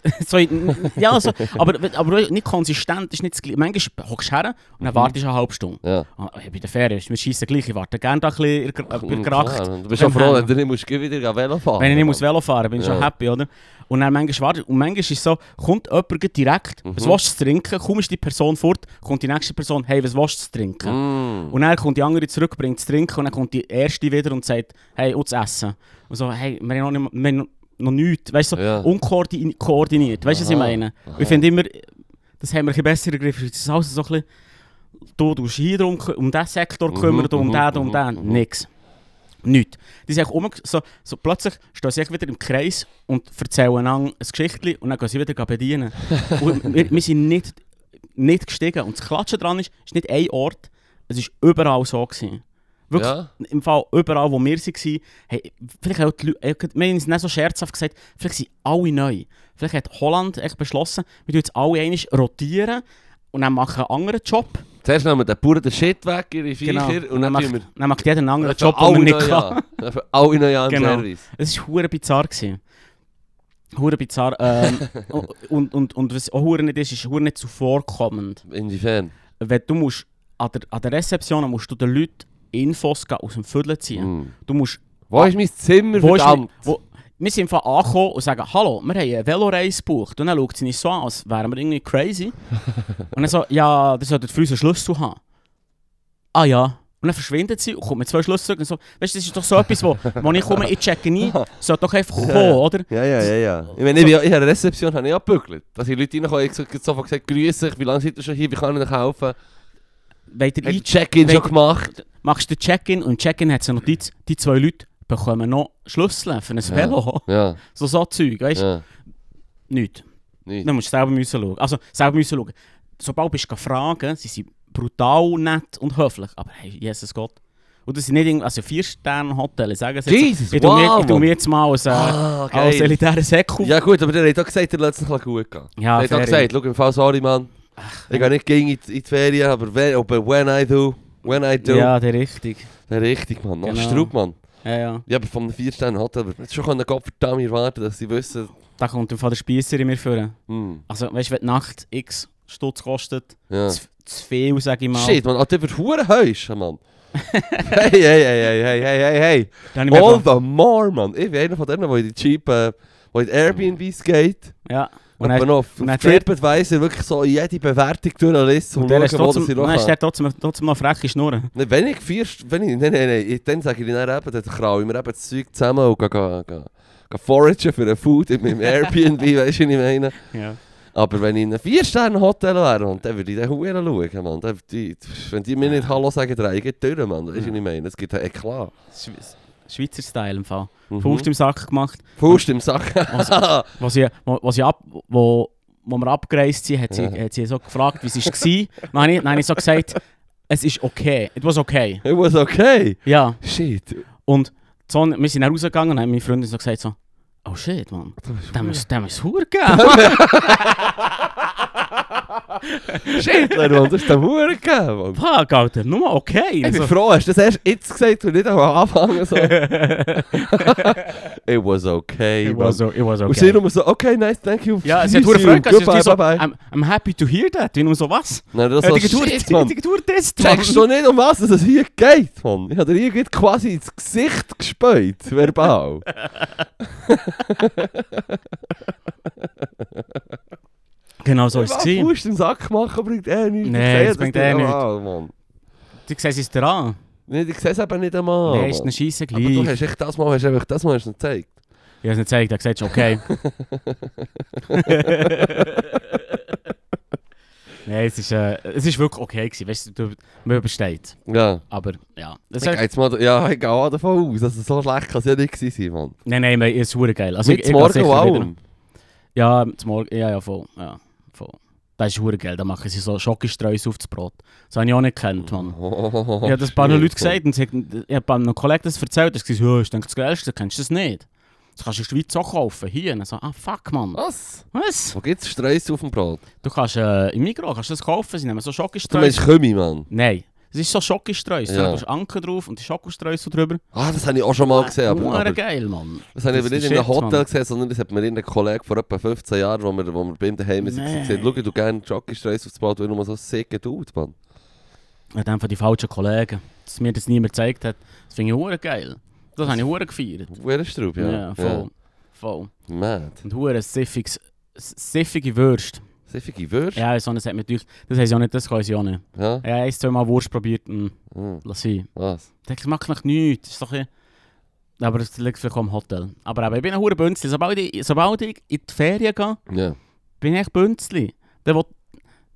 [SPEAKER 1] so, ja, also, aber, aber nicht konsistent ist nicht das Gleiche. Manchmal hockst du her und dann
[SPEAKER 2] Mhm.
[SPEAKER 1] wartest du eine halbe Stunde.
[SPEAKER 2] Ja.
[SPEAKER 1] Ah, bei der Ferien ist mir scheiße gleich, ich warte gerne da ein bisschen in der Gracht.
[SPEAKER 2] Klar, Du bist schon froh, wenn du nicht musst wieder Velo fahren
[SPEAKER 1] Wenn ich nicht muss Velo fahren bin ich schon
[SPEAKER 2] Ja.
[SPEAKER 1] happy, oder? Und dann manchmal warte Und manchmal ist es so, kommt jemand direkt,
[SPEAKER 2] Mhm.
[SPEAKER 1] was willst du zu trinken? Kommst die Person fort, kommt die nächste Person, hey, was willst du zu trinken?
[SPEAKER 2] Mm.
[SPEAKER 1] Und dann kommt die andere zurück, bringt zu trinken und dann kommt die erste wieder und sagt, hey, und zu essen. Und so, hey, wir haben noch, nicht, noch- nichts, weißt du, so
[SPEAKER 2] Ja.
[SPEAKER 1] unkoordiniert, weißt du, was ich meine?
[SPEAKER 2] Aha.
[SPEAKER 1] Ich finde immer, das haben wir ein bisschen besser gegriffen. Es ist alles so ein bisschen, du tust hier drum, um diesen Sektor
[SPEAKER 2] Mhm,
[SPEAKER 1] kümmern, du um
[SPEAKER 2] mhm,
[SPEAKER 1] den, um
[SPEAKER 2] mhm,
[SPEAKER 1] den.
[SPEAKER 2] mhm.
[SPEAKER 1] Nix. Nichts. Die sind um, so, so plötzlich stehen sie wieder im Kreis und erzählen ein Geschichtchen und dann gehen sie wieder bedienen. und wir, wir sind nicht, nicht gestiegen. Und das Klatschen dran ist, ist nicht ein Ort, es war überall so. Gewesen. Wirklich,
[SPEAKER 2] Ja.
[SPEAKER 1] im Fall überall, wo wir waren, hey, vielleicht auch die Leute, wir haben es nicht so scherzhaft gesagt, vielleicht sind alle neu. Vielleicht hat Holland echt beschlossen, wir tun jetzt alle einmal rotieren und dann machen einen anderen Job.
[SPEAKER 2] Zuerst nehmen wir den Bauern den Shit weg, ihre Viecher,
[SPEAKER 1] Genau.
[SPEAKER 2] und dann
[SPEAKER 1] macht,
[SPEAKER 2] wir...
[SPEAKER 1] dann macht jeder einen anderen Job, den
[SPEAKER 2] alle
[SPEAKER 1] nicht kann.
[SPEAKER 2] alle neu an im
[SPEAKER 1] Genau.
[SPEAKER 2] Service.
[SPEAKER 1] Es war hure bizarr. gewesen. Hure bizarr. Ähm, und, und, und was auch hure nicht ist, ist hure nicht zuvorkommend.
[SPEAKER 2] Inwiefern?
[SPEAKER 1] Wenn du musst, an der, an der Rezeption musst du den Leuten Infos aus dem Viertel ziehen.
[SPEAKER 2] Hm.
[SPEAKER 1] Du musst,
[SPEAKER 2] Wo ist mein Zimmer,
[SPEAKER 1] wo ist
[SPEAKER 2] verdammt?
[SPEAKER 1] mi- wo, wir sind einfach angekommen und sagen, hallo, wir haben eine Veloreise gebucht. Und dann schaut sie nicht so an, als wären wir irgendwie crazy. und dann so, ja, das solltet für uns einen Schlüssel haben. Ah ja. Und dann verschwindet sie und kommt mit zwei Schlüsseln zurück. Und so, weißt du, das ist doch so etwas, wo, wo ich komme, ich checke nie, sollte doch einfach kommen,
[SPEAKER 2] Ja.
[SPEAKER 1] oder?
[SPEAKER 2] Ja, ja, ja, ja. Ich meine, ich, bin- ich habe eine Rezeption habe ich abgebügelt. Dass die Leute reinkommen, ich habe sofort gesagt, grüße dich, wie lange seid ihr schon hier, wie kann ich euch helfen? Hat
[SPEAKER 1] ein-
[SPEAKER 2] Check-in schon gemacht?
[SPEAKER 1] Machst du den Check-in und Check-in hat eine Notiz, die zwei Leute bekommen noch Schlüssel für ein
[SPEAKER 2] Ja.
[SPEAKER 1] Velo.
[SPEAKER 2] Ja,
[SPEAKER 1] So so Zeug, weißt du?
[SPEAKER 2] ja.
[SPEAKER 1] Nichts.
[SPEAKER 2] Nicht.
[SPEAKER 1] Dann musst du selber müssen schauen. Also, selber müssen schauen. Sobald bist du fragen, sie sind brutal nett und höflich. Aber hey, Jesus Gott. Und das sind nicht irgendwie, also vier Sterne Hotel, ich sage es jetzt.
[SPEAKER 2] Jesus,
[SPEAKER 1] ich mir,
[SPEAKER 2] wow,
[SPEAKER 1] ich tu mir jetzt mal als, äh,
[SPEAKER 2] Ah,
[SPEAKER 1] als
[SPEAKER 2] geil.
[SPEAKER 1] elitären Säckel.
[SPEAKER 2] Ja gut, aber der hat auch gesagt, er lässt es gut gehen.
[SPEAKER 1] Ja,
[SPEAKER 2] er hat auch gesagt, schau, im Fall, sorry Mann, ich gehe nicht gegen in die in die Ferien, aber wenn, aber when I do, when I do,
[SPEAKER 1] Ja, der richtig.
[SPEAKER 2] dann richtig, Mann. Nach
[SPEAKER 1] Genau.
[SPEAKER 2] Straub, Mann.
[SPEAKER 1] Ja, ja.
[SPEAKER 2] Ja, aber von einem Vier-Sterne-Hotel würde man jetzt schon können Gott verdammt erwarten, dass sie wissen,
[SPEAKER 1] Da kommt im Fall der Spiesser in mir vor.
[SPEAKER 2] hm,
[SPEAKER 1] Also, weißt du, wenn die Nacht x Stutz kostet,
[SPEAKER 2] ja.
[SPEAKER 1] zu, zu viel, sage ich mal.
[SPEAKER 2] Shit, man, Alter, wird hure heisch, Mann. hey, hey, hey, hey, hey, hey, hey, hey.
[SPEAKER 1] Dann
[SPEAKER 2] All the more, Mann. Ich bin einer von denen, der in die cheap, äh, in die Airbnbs geht.
[SPEAKER 1] Ja.
[SPEAKER 2] Und dann
[SPEAKER 1] dann,
[SPEAKER 2] noch auf
[SPEAKER 1] und dann
[SPEAKER 2] TripAdvisor wirklich so jede Bewertung durchliest und
[SPEAKER 1] und
[SPEAKER 2] schauen, wo sie
[SPEAKER 1] dann
[SPEAKER 2] noch
[SPEAKER 1] ist
[SPEAKER 2] haben.
[SPEAKER 1] der trotzdem, trotzdem noch freche Schnurren.
[SPEAKER 2] Nein, Wenn ich vier, wenn ich, nein, nein, nein, ich- dann sage ich ihnen eben, dann kraue ich mir eben das Zeug zusammen und gehe, gehe, gehe, gehe foragen für ein Food in meinem Airbnb, weißt du, was ich meine?
[SPEAKER 1] Ja.
[SPEAKER 2] Aber wenn ich in einem Vier-Sterne-Hotel wäre, und dann würde ich den Huren schauen, Mann. Dann, die, wenn die mir nicht Hallo sagen, dann geht durch, Mann. Weißt du, was ich meine? Es gibt einen Eklat.
[SPEAKER 1] Schweizer Style im Fall.
[SPEAKER 2] Mhm.
[SPEAKER 1] Faust im Sack gemacht.
[SPEAKER 2] Faust im Sack.
[SPEAKER 1] Wo sie, wo, wo sie ab, wo, wo wir abgereist sind, hat sie,
[SPEAKER 2] Ja.
[SPEAKER 1] hat sie so gefragt, wie es war. dann habe ich, dann habe ich so gesagt, es ist okay. It was okay.
[SPEAKER 2] It was okay.
[SPEAKER 1] Ja.
[SPEAKER 2] Shit.
[SPEAKER 1] Und so, wir sind dann rausgegangen und hat meine Freundin so gesagt so, oh shit, man. Dem muss dem muss Hure geben.
[SPEAKER 2] Shit, Mann, das ist der Huren gegeben, Mann.
[SPEAKER 1] Fuck, Alter, nur okay.
[SPEAKER 2] Ich bin froh, hast du das erst jetzt gesagt und nicht am Anfang so. It was okay,
[SPEAKER 1] it, was, it was
[SPEAKER 2] Und sie
[SPEAKER 1] okay.
[SPEAKER 2] nur so, okay, nice, thank you.
[SPEAKER 1] Ja, sie hat Hure Freude gehabt.
[SPEAKER 2] Goodbye,
[SPEAKER 1] so,
[SPEAKER 2] bye, bye.
[SPEAKER 1] I'm, I'm happy to hear that. Und nur so, was?
[SPEAKER 2] Nein, das
[SPEAKER 1] Tour,
[SPEAKER 2] shit, Mann.
[SPEAKER 1] die Tour Test, Mann.
[SPEAKER 2] Checkst du nicht, um was es hier geht, Mann? Ich habe dir irgendwie quasi ins Gesicht gespäut, verbal.
[SPEAKER 1] Genau so ist es. Gewesen.
[SPEAKER 2] Fuß im Sack machen bringt er nichts.
[SPEAKER 1] Nee,
[SPEAKER 2] Ich
[SPEAKER 1] das bringt
[SPEAKER 2] nicht
[SPEAKER 1] er nicht.
[SPEAKER 2] einmal, Mann.
[SPEAKER 1] Du siehst es dir an.
[SPEAKER 2] Nee, ich sehe es eben nicht einmal.
[SPEAKER 1] Nein, ist eine Scheisse
[SPEAKER 2] Aber du
[SPEAKER 1] gleich.
[SPEAKER 2] hast echt das Mal, hast einfach das Mal hast du nicht gezeigt.
[SPEAKER 1] Ich habe es nicht gezeigt, er gesagt, okay. Nein, es ist, äh, es ist wirklich okay gewesen, weißt du, man übersteht.
[SPEAKER 2] Ja.
[SPEAKER 1] Aber ja, das
[SPEAKER 2] Ich
[SPEAKER 1] ist,
[SPEAKER 2] jetzt mal, ja, ich gehe auch davon aus, dass es so schlecht kann es ja nicht gewesen sein, Mann.
[SPEAKER 1] nein, nein, es ist hure geil. Also,
[SPEAKER 2] Mit
[SPEAKER 1] ich, ich
[SPEAKER 2] morgen allem.
[SPEAKER 1] Ja, Morgen, ja, ja, voll, ja, voll. Das ist hure geil, da machen sie so Schokostreus auf das Brot. Das habe ich auch nicht gekannt, Mann.
[SPEAKER 2] Oh,
[SPEAKER 1] ich habe das ein paar Leute gesagt und ich habe einem Kollegen das erzählt, er hat gesagt, ich denke, das Geilste, kennst du das nicht? Das kannst du in der Schweiz auch kaufen, hier. So, ah, fuck, Mann.
[SPEAKER 2] Was?
[SPEAKER 1] Was?
[SPEAKER 2] Wo gibt es Streus auf dem Brot?
[SPEAKER 1] Du kannst äh, im Migros kannst du das kaufen, sie nehmen so
[SPEAKER 2] Du
[SPEAKER 1] Schokostreus.
[SPEAKER 2] meinst Kümi, Mann.
[SPEAKER 1] Nein, es ist so Schokostreus.
[SPEAKER 2] Ja.
[SPEAKER 1] Da ist Anker drauf und die Schokostreus so drüber.
[SPEAKER 2] Ah, das habe ich auch schon mal gesehen. Aber, aber
[SPEAKER 1] geil, Mann.
[SPEAKER 2] das habe ich
[SPEAKER 1] das
[SPEAKER 2] aber nicht
[SPEAKER 1] ist
[SPEAKER 2] in einem Hotel
[SPEAKER 1] Mann.
[SPEAKER 2] gesehen, sondern das hat mir ein Kollege vor etwa 15 Jahren, wo wir, wo wir bei ihm daheim sind,
[SPEAKER 1] Nee.
[SPEAKER 2] gesagt, schau, du gerne Jockey-Streus aufs Brot, weil du nur so sick tut, Mann.
[SPEAKER 1] Ja, dann von die falschen Kollegen, dass mir das niemand gezeigt hat. Das finde ich hure geil. Das habe ich hure gefeiert.
[SPEAKER 2] Uhrenstraub, ja.
[SPEAKER 1] Ja, voll. Voll.
[SPEAKER 2] Ja. Mad.
[SPEAKER 1] Und hure siffiges, siffige Würste.
[SPEAKER 2] Siffige Würste?
[SPEAKER 1] Ja, so eines hat mir gedacht, das sie auch nicht, das können sie auch nicht.
[SPEAKER 2] Ja.
[SPEAKER 1] Ja, ein, zwei Mal Wurst probiert und
[SPEAKER 2] Hm.
[SPEAKER 1] lass sie.
[SPEAKER 2] Was?
[SPEAKER 1] Ich das macht noch nichts. Das ist doch ein... Aber es liegt vielleicht im Hotel. Aber eben, ich bin ein hure Bünzli. Sobald ich, sobald ich in die Ferien gehe,
[SPEAKER 2] Ja.
[SPEAKER 1] bin ich echt Bünzli. Dann, will,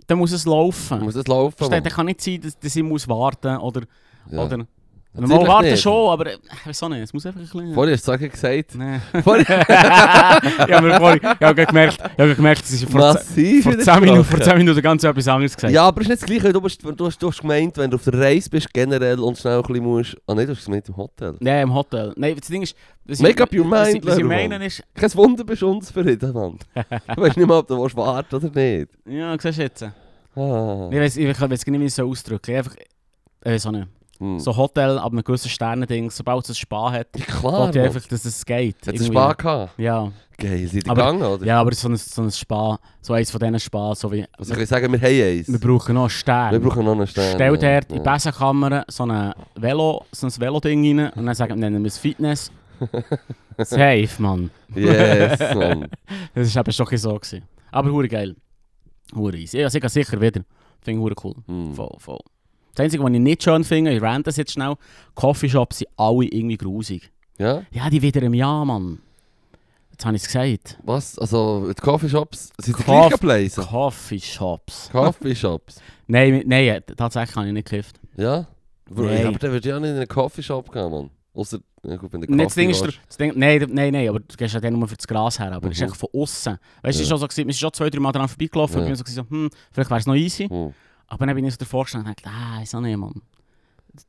[SPEAKER 1] dann muss es laufen.
[SPEAKER 2] Muss das laufen,
[SPEAKER 1] Versteht, kann nicht sein, dass, dass ich muss warten oder,
[SPEAKER 2] Ja.
[SPEAKER 1] oder Mal
[SPEAKER 2] Natürlich
[SPEAKER 1] warten
[SPEAKER 2] nicht.
[SPEAKER 1] schon, aber äh, ich weiß auch nicht, es muss einfach ein bisschen...
[SPEAKER 2] Vorher hast du es gesagt.
[SPEAKER 1] Nee.
[SPEAKER 2] Vorher
[SPEAKER 1] ich habe mir vorhin, ich habe gemerkt, ich habe gemerkt, dass ich vor,
[SPEAKER 2] massiv
[SPEAKER 1] vor, 10 Minuten, vor 10 Minuten ganz etwas anderes gesagt
[SPEAKER 2] Ja, aber es ist nicht das Gleiche. Du, bist, du, hast, du hast gemeint, wenn du auf der Reise bist, generell und schnell ein bisschen musst... Ah nein, du hast gemeint im Hotel.
[SPEAKER 1] Nein, im Hotel. Nein, das Ding ist... Was
[SPEAKER 2] Make up your mind,
[SPEAKER 1] Was ich
[SPEAKER 2] Leroy.
[SPEAKER 1] meine ist...
[SPEAKER 2] Kein Wunder, bist du unzufrieden, Mann. Du weißt nicht mal, ob du warten oder nicht.
[SPEAKER 1] Ja, siehst du jetzt.
[SPEAKER 2] Ah.
[SPEAKER 1] Ich weiß ich weiß es nicht, wie ich es so ausdrücken Einfach... Ich weiß auch nicht.
[SPEAKER 2] Hm.
[SPEAKER 1] So Hotel ab einem gewissen Sternending, sobald es ein Spa hat,
[SPEAKER 2] Ja, klar,
[SPEAKER 1] ich einfach, dass es geht.
[SPEAKER 2] Hat es
[SPEAKER 1] Irgendwie.
[SPEAKER 2] Spaß gehabt?
[SPEAKER 1] Ja.
[SPEAKER 2] Geil, sind die
[SPEAKER 1] Aber-
[SPEAKER 2] gegangen, oder?
[SPEAKER 1] ja, aber so ein, so ein Spa, so eins von diesen Spa, so wie...
[SPEAKER 2] Also ich kann sagen, wir haben eins.
[SPEAKER 1] Wir brauchen noch einen Stern.
[SPEAKER 2] Wir brauchen noch einen Stern.
[SPEAKER 1] Stell dir
[SPEAKER 2] ja.
[SPEAKER 1] in die Besenkammer so ein Velo, so ein Veloding rein und dann sagen, nennen wir es Fitness. Safe, Mann.
[SPEAKER 2] Yes, Mann.
[SPEAKER 1] Das war eben schon ein so. Gewesen. Aber hure geil. Hure easy. Ja, sicher, sicher wieder. Finde ich hure cool.
[SPEAKER 2] Hm.
[SPEAKER 1] Voll, voll. Das Einzige, was ich nicht schön finde, ich rant das jetzt schnell, Coffeeshops sind alle irgendwie grusig.
[SPEAKER 2] Ja?
[SPEAKER 1] Ja, die wieder im Jahr, Mann. Jetzt habe ich es gesagt.
[SPEAKER 2] Was? Also, die Coffeeshops sind die
[SPEAKER 1] Coff-
[SPEAKER 2] gleichen Places?
[SPEAKER 1] Coffeeshops.
[SPEAKER 2] Coffeeshops?
[SPEAKER 1] Nein, nein, äh, tatsächlich habe ich nicht gekifft.
[SPEAKER 2] Ja?
[SPEAKER 1] Nein.
[SPEAKER 2] Aber dann würde ich auch nicht in einen Coffeeshop gehen, Mann. Außer, ja gut, wenn der
[SPEAKER 1] das Ding ist,
[SPEAKER 2] Kaffee
[SPEAKER 1] das Ding, nein, nein, nein, aber du gehst ja dann nur für das Gras her, aber es ist
[SPEAKER 2] Mhm.
[SPEAKER 1] echt von außen. Weißt du, es
[SPEAKER 2] Ja.
[SPEAKER 1] ist schon so, wir sind schon zwei, drei Mal dran vorbeigelaufen
[SPEAKER 2] Ja.
[SPEAKER 1] und ich so, hm, vielleicht wäre es noch easy.
[SPEAKER 2] Hm.
[SPEAKER 1] Aber dann bin ich so davor gestanden und dachte, ah, ist auch nicht, Mann.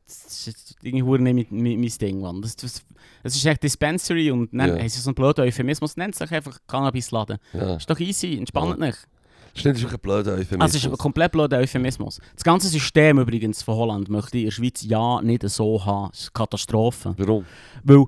[SPEAKER 1] Das ist irgendwie nicht mein, mein, mein Ding, Mann. Das, das, das ist echt Dispensary und dann
[SPEAKER 2] Ja.
[SPEAKER 1] sie so einen blöden Euphemismus, nennt sich einfach Cannabisladen.
[SPEAKER 2] Ja.
[SPEAKER 1] Ist doch easy, entspannt nicht.
[SPEAKER 2] Stimmt, das ist ein blöder Euphemismus.
[SPEAKER 1] Also es ist ein komplett blöder Euphemismus. Das ganze System übrigens von Holland möchte ich in der Schweiz ja nicht so haben. Das ist eine Katastrophe.
[SPEAKER 2] Warum?
[SPEAKER 1] Weil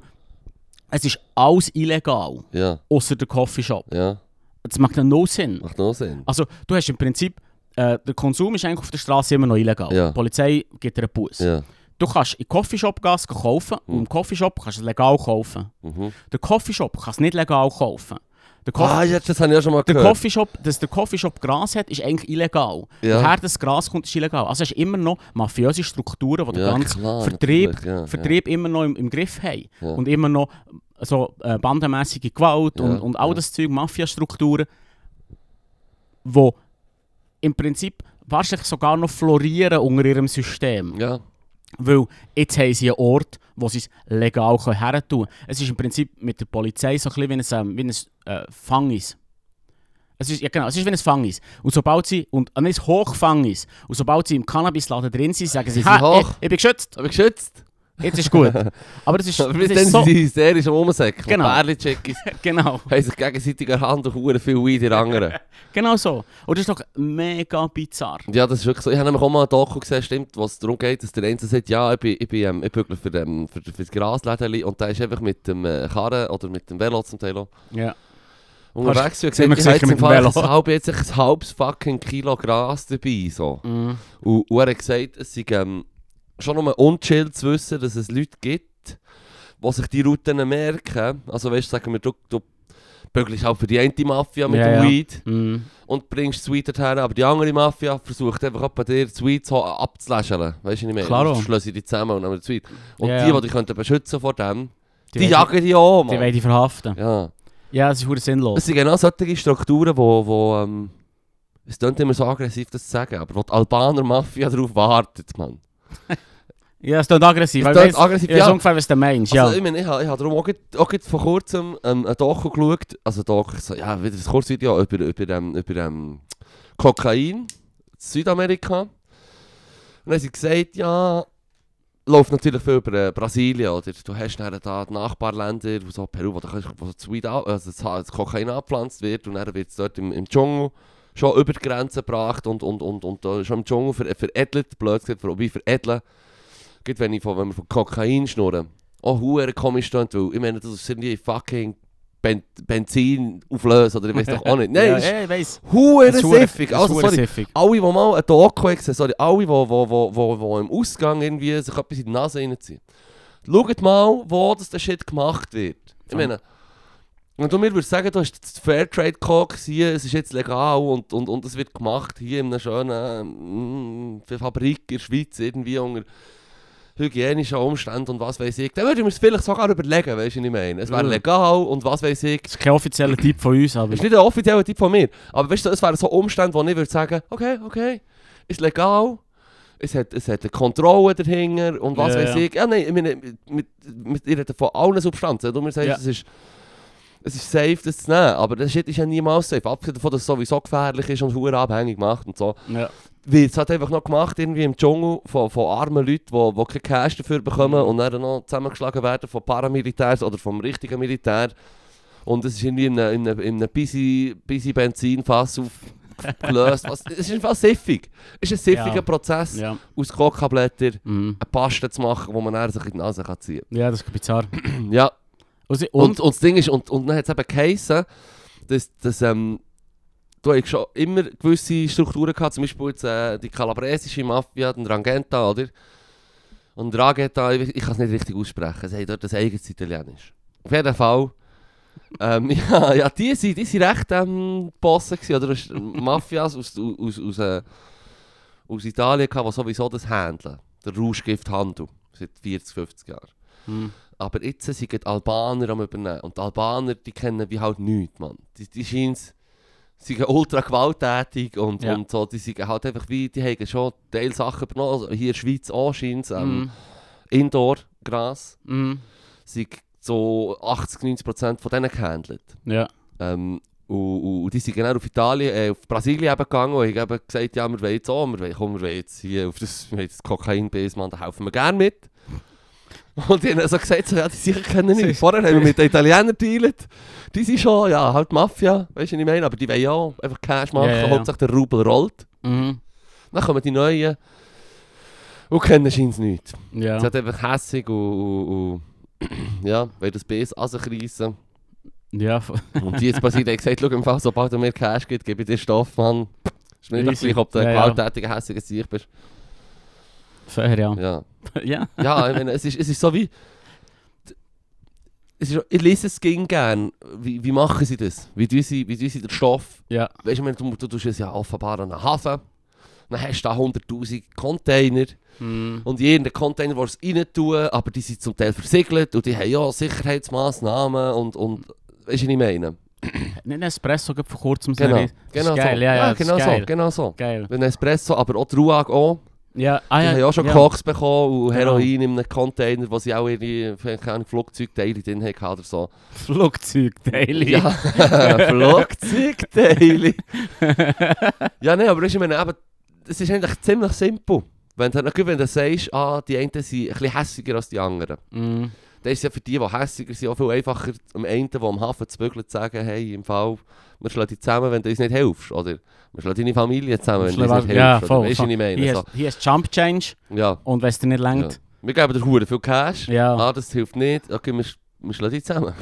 [SPEAKER 1] es ist alles illegal,
[SPEAKER 2] Ja,
[SPEAKER 1] außer der Coffeeshop.
[SPEAKER 2] ja.
[SPEAKER 1] Das macht dann no Sinn.
[SPEAKER 2] Macht noch Sinn.
[SPEAKER 1] Also, du hast im Prinzip, äh, der Konsum ist eigentlich auf der Straße immer noch illegal.
[SPEAKER 2] Ja.
[SPEAKER 1] Die Polizei gibt dir einen Bus.
[SPEAKER 2] Ja.
[SPEAKER 1] Du kannst in den Coffeeshop gehen, es kaufen und im Coffeeshop kannst du es legal kaufen.
[SPEAKER 2] Mhm.
[SPEAKER 1] Der Coffeeshop kann es nicht legal kaufen. Der,
[SPEAKER 2] Ah, jetzt, das habe ich ja schon mal
[SPEAKER 1] der
[SPEAKER 2] gehört.
[SPEAKER 1] Coffeeshop, dass der Coffeeshop Gras hat, ist eigentlich illegal.
[SPEAKER 2] Ja.
[SPEAKER 1] Woher das Gras kommt, ist illegal. Also hast du immer noch mafiöse Strukturen, die den
[SPEAKER 2] ja,
[SPEAKER 1] ganzen
[SPEAKER 2] klar,
[SPEAKER 1] Vertrieb,
[SPEAKER 2] ja,
[SPEAKER 1] Vertrieb immer noch im, im Griff haben. Und immer noch so äh, bandenmäßige Gewalt und, und all das Zeug, Mafiastrukturen, wo im Prinzip wahrscheinlich sogar noch florieren unter ihrem System.
[SPEAKER 2] Ja.
[SPEAKER 1] Weil jetzt haben sie einen Ort, wo sie es legal her tun können. Es ist im Prinzip mit der Polizei so ein bisschen wie ein, wie ein äh, Fangis. Es ist, ja genau, es ist wie ein Fangis. Und sobald sie, und äh, ein Hochfangis, und sobald sie im Cannabisladen drin sind, sagen sie,
[SPEAKER 2] sie
[SPEAKER 1] «Ha, ich,
[SPEAKER 2] hoch?»
[SPEAKER 1] ich bin geschützt,
[SPEAKER 2] Aber geschützt.
[SPEAKER 1] Jetzt ist gut. Aber das ist, das
[SPEAKER 2] bis dann
[SPEAKER 1] ist so...
[SPEAKER 2] sind sie hysterisch am Rumsäckeln.
[SPEAKER 1] Genau.
[SPEAKER 2] Bärli-Checkies
[SPEAKER 1] Genau,
[SPEAKER 2] haben sich gegenseitig Hand und hure viel Weed in der anderen.
[SPEAKER 1] genau so. Und das ist doch mega bizarr.
[SPEAKER 2] Ja, das ist wirklich so. Ich habe nämlich auch mal ein Doku gesehen, stimmt, wo es darum geht, dass der eine sagt, ja, ich bin, ich bin, ähm, ich bügle für, ähm, für, für das Graslädeli und der ist einfach mit dem äh, Karren oder mit dem Velo zum Teil auch
[SPEAKER 1] Ja.
[SPEAKER 2] unterwegs. Und gesagt, ich habe jetzt ein halb, jetzt ein halbes fucking Kilo Gras dabei. So.
[SPEAKER 1] Mm.
[SPEAKER 2] Und, und er hat gesagt, es sei ähm, schon nur unchill zu wissen, dass es Leute gibt, die sich die Routen merken. Also weißt du, sagen wir, du, du bügelst halt für die eine Mafia mit
[SPEAKER 1] Ja,
[SPEAKER 2] dem
[SPEAKER 1] ja.
[SPEAKER 2] Weed
[SPEAKER 1] Mm.
[SPEAKER 2] und bringst Weed dorthin, aber die andere Mafia versucht einfach bei dir das Weed so abzulächeln. Weißt du, meine?
[SPEAKER 1] Klaro.
[SPEAKER 2] Dann schließen die zusammen und nehmen das Weed. Und
[SPEAKER 1] Ja,
[SPEAKER 2] die,
[SPEAKER 1] ja.
[SPEAKER 2] die dich könnten beschützen vor dem, die,
[SPEAKER 1] wollen-
[SPEAKER 2] jagen die auch,
[SPEAKER 1] Die
[SPEAKER 2] Mann.
[SPEAKER 1] wollen die verhaften.
[SPEAKER 2] Ja.
[SPEAKER 1] Ja, das ist verdammt sinnlos.
[SPEAKER 2] Es sind genau solche Strukturen, wo, wo ähm, es klingt immer so aggressiv, das zu sagen, aber wo die Albaner Mafia darauf wartet, man.
[SPEAKER 1] Ja, es klingt aggressiv.
[SPEAKER 2] Es klingt aggressiv,
[SPEAKER 1] ich weiß
[SPEAKER 2] ja.
[SPEAKER 1] ungefähr, was du meinst. Ja.
[SPEAKER 2] Also, ich meine, ich habe, ich habe darum auch, auch vor kurzem ähm, ein Doku geschaut, also Doku, so, ja, wieder ein Kurzvideo über, über, ähm, über ähm, Kokain in Südamerika. Und dann haben sie gesagt, ja, läuft natürlich viel über äh, Brasilien, oder? Du hast dann da die Nachbarländer, so Peru, wo, du kannst, wo das, Weed, also das, Kokain angepflanzt wird und dann wird es dort im, im Dschungel schon über die Grenze gebracht und, und, und, und äh, schon im Dschungel ver, veredelt, blöd gesagt, wie veredeln. Gerade wenn, ich von, wenn wir von Kokain schnurren. Oh, hure komisch stimmt, weil ich meine, das ist irgendwie fucking ben Benzin auflösen oder ich weiß doch auch nicht. Nein,
[SPEAKER 1] ja,
[SPEAKER 2] ist
[SPEAKER 1] ja, ich weiss.
[SPEAKER 2] hure- siffig. Also, sorry,
[SPEAKER 1] siffig.
[SPEAKER 2] alle, die mal ein Doku gesehen, sorry, alle, die wo, wo, wo im Ausgang irgendwie sich etwas in die Nase reinziehen. Schaut mal, wo das der Shit gemacht wird. Ich meine, wenn du mir würdest sagen, du hast das Fairtrade Coke hier, es ist jetzt legal und, und, und es wird gemacht hier in einer schönen mm, Fabrik in der Schweiz, irgendwie unter hygienischen Umständen und was weiß ich, dann würde ich mir es vielleicht sogar überlegen, weißt du, was ich meine. Es wäre legal und was weiß ich.
[SPEAKER 1] Das ist kein offizieller Tipp von uns, aber...
[SPEAKER 2] Das ist nicht ein offizieller Tipp von mir. Aber weißt du, es wären so Umstände, wo ich würde sagen, okay, okay, ist legal, es hat, es hat eine Kontrolle dahinter und was
[SPEAKER 1] Ja,
[SPEAKER 2] weiß ich. Ja, nein, ich meine, mit, mit, mit, ihr redet von allen Substanzen. Du mir sagst,
[SPEAKER 1] Ja.
[SPEAKER 2] es, ist, es ist safe, das zu nehmen, aber das Shit ist ja niemals safe. Abgesehen davon, dass es sowieso gefährlich ist und hure abhängig macht und so.
[SPEAKER 1] Ja.
[SPEAKER 2] Wird es halt einfach noch gemacht, irgendwie im Dschungel, von, von armen Leuten, die, die keinen Cash dafür bekommen
[SPEAKER 1] Mhm.
[SPEAKER 2] und dann noch zusammengeschlagen werden von Paramilitärs oder vom richtigen Militär. Und es ist irgendwie in einem, in einem, in einem busy, busy Benzinfass aufgelöst. Was, es ist einfach siffig. Es ist ein siffiger
[SPEAKER 1] Ja.
[SPEAKER 2] Prozess,
[SPEAKER 1] Ja.
[SPEAKER 2] aus Kokablättern
[SPEAKER 1] Mhm.
[SPEAKER 2] eine Paste zu machen, wo man dann sich in die Nase kann ziehen
[SPEAKER 1] ja, das ist bizarr.
[SPEAKER 2] kann. Ja, und,
[SPEAKER 1] und,
[SPEAKER 2] und, das Ding ist, und, und dann hat es eben geheissen, dass, dass ähm, du hast schon immer gewisse Strukturen gehabt, zum Beispiel jetzt, äh, die kalabresische Mafia, den Rangenta, oder? Und Rangenta, ich, ich kann es nicht richtig aussprechen, sie haben dort das eigenes Italienisch. Auf jeden Fall, ähm, ja, ja, die sind, die sind recht ähm, Bosse gewesen, oder Mafias aus, aus, aus, äh, aus Italien, gehabt, die sowieso das handeln, der Rauschgifthandel, seit 40, 50 Jahren.
[SPEAKER 1] Mhm.
[SPEAKER 2] Aber jetzt sind die Albaner am übernehmen. Und die Albaner, die kennen wie halt nichts, Mann. Die, die scheinen sind ultra gewalttätig und,
[SPEAKER 1] Ja.
[SPEAKER 2] und so. Die sind halt einfach wie, die haben schon Teilsachen übernommen. Also hier in der Schweiz auch scheint ähm,
[SPEAKER 1] Mhm.
[SPEAKER 2] Indoor-Gras.
[SPEAKER 1] Mhm.
[SPEAKER 2] Sind so 80-90% von denen gehandelt.
[SPEAKER 1] Ja.
[SPEAKER 2] Ähm, und, und, und die sind genau auf Italien, äh, auf Brasilien eben gegangen und haben gesagt, ja, wir wollen jetzt auch, wir wollen, komm, wir wollen jetzt hier auf das, wir das Kokain-Base, da helfen wir gerne mit. Und die haben so gesagt, so, ja, die sicher kennen nicht. Vorher haben wir mit den Italienern dealt. Die sind schon, ja, halt Mafia, weißt du, was ich meine? Aber die wollen ja auch einfach Cash machen,
[SPEAKER 1] Ja, ja.
[SPEAKER 2] Hauptsache der Rubel rollt.
[SPEAKER 1] Mhm.
[SPEAKER 2] Dann kommen die Neuen und kennen scheint nicht.
[SPEAKER 1] Ja.
[SPEAKER 2] Sie sind einfach hässig und, und, und ja, wollen das Base an sich reissen.
[SPEAKER 1] Ja.
[SPEAKER 2] Und die jetzt Brasilien haben gesagt, schau, im Fall, sobald du mir Cash gibt, gebe ich dir Stoff, Mann. Ist mir nicht gleich, ob du ein gewalttätiger, hässiger Sieg bist.
[SPEAKER 1] Fair, ja.
[SPEAKER 2] Ja,
[SPEAKER 1] Ja.
[SPEAKER 2] ja ich meine, es ist, es ist so wie... Es ist, ich lese es gegen gern. Wie, wie machen sie das? Wie tun sie, wie tun sie den Stoff?
[SPEAKER 1] Ja.
[SPEAKER 2] Weißt du, ich meine, du, du tust es ja offenbar an einen Hafen. Dann hast du da 100'000 Container.
[SPEAKER 1] Mhm.
[SPEAKER 2] Und irgendeinen Container willst du es rein tun, aber die sind zum Teil versiegelt und die haben ja Sicherheitsmaßnahmen und... und weißt du, was ich meine?
[SPEAKER 1] Nicht Espresso gibt vor kurzem.
[SPEAKER 2] Genau,
[SPEAKER 1] Serie.
[SPEAKER 2] Genau
[SPEAKER 1] geil,
[SPEAKER 2] so.
[SPEAKER 1] ja, ja, das
[SPEAKER 2] genau so, genau so.
[SPEAKER 1] Geil.
[SPEAKER 2] Ein Espresso, aber auch Ruag auch.
[SPEAKER 1] Ja, ah,
[SPEAKER 2] Die
[SPEAKER 1] ja.
[SPEAKER 2] haben auch schon
[SPEAKER 1] ja.
[SPEAKER 2] Koks bekommen und
[SPEAKER 1] Genau.
[SPEAKER 2] Heroin in einem Container, wo sie auch ihre Flugzeugteile drin hatten oder so.
[SPEAKER 1] Flugzeugteile.
[SPEAKER 2] Ja, Flugzeugteile. ja, nein, aber ich meine, eben, es ist eigentlich ziemlich simpel. Wenn du, wenn du sagst, ah, die einen sind ein bisschen hässiger als die anderen,
[SPEAKER 1] Mhm.
[SPEAKER 2] Dann ist es ja für die, die hässiger sind, auch viel einfacher, am einen, der am Hafen zu bügeln, zu sagen, hey, im Fall, wir schlagen dich zusammen, wenn du uns nicht hilfst. Oder wir schlagen deine Familie zusammen, wenn du uns nicht hilfst.
[SPEAKER 1] ja, voll.
[SPEAKER 2] weißt du,
[SPEAKER 1] voll.
[SPEAKER 2] was ich meine?
[SPEAKER 1] Hier,
[SPEAKER 2] So,
[SPEAKER 1] ist, hier ist Jump Change
[SPEAKER 2] ja.
[SPEAKER 1] und wenn es dir nicht
[SPEAKER 2] Ja.
[SPEAKER 1] längt.
[SPEAKER 2] Wir geben dir Huren viel Cash.
[SPEAKER 1] Ja,
[SPEAKER 2] Ah, das hilft nicht. Okay, wir, wir schlagen dich zusammen.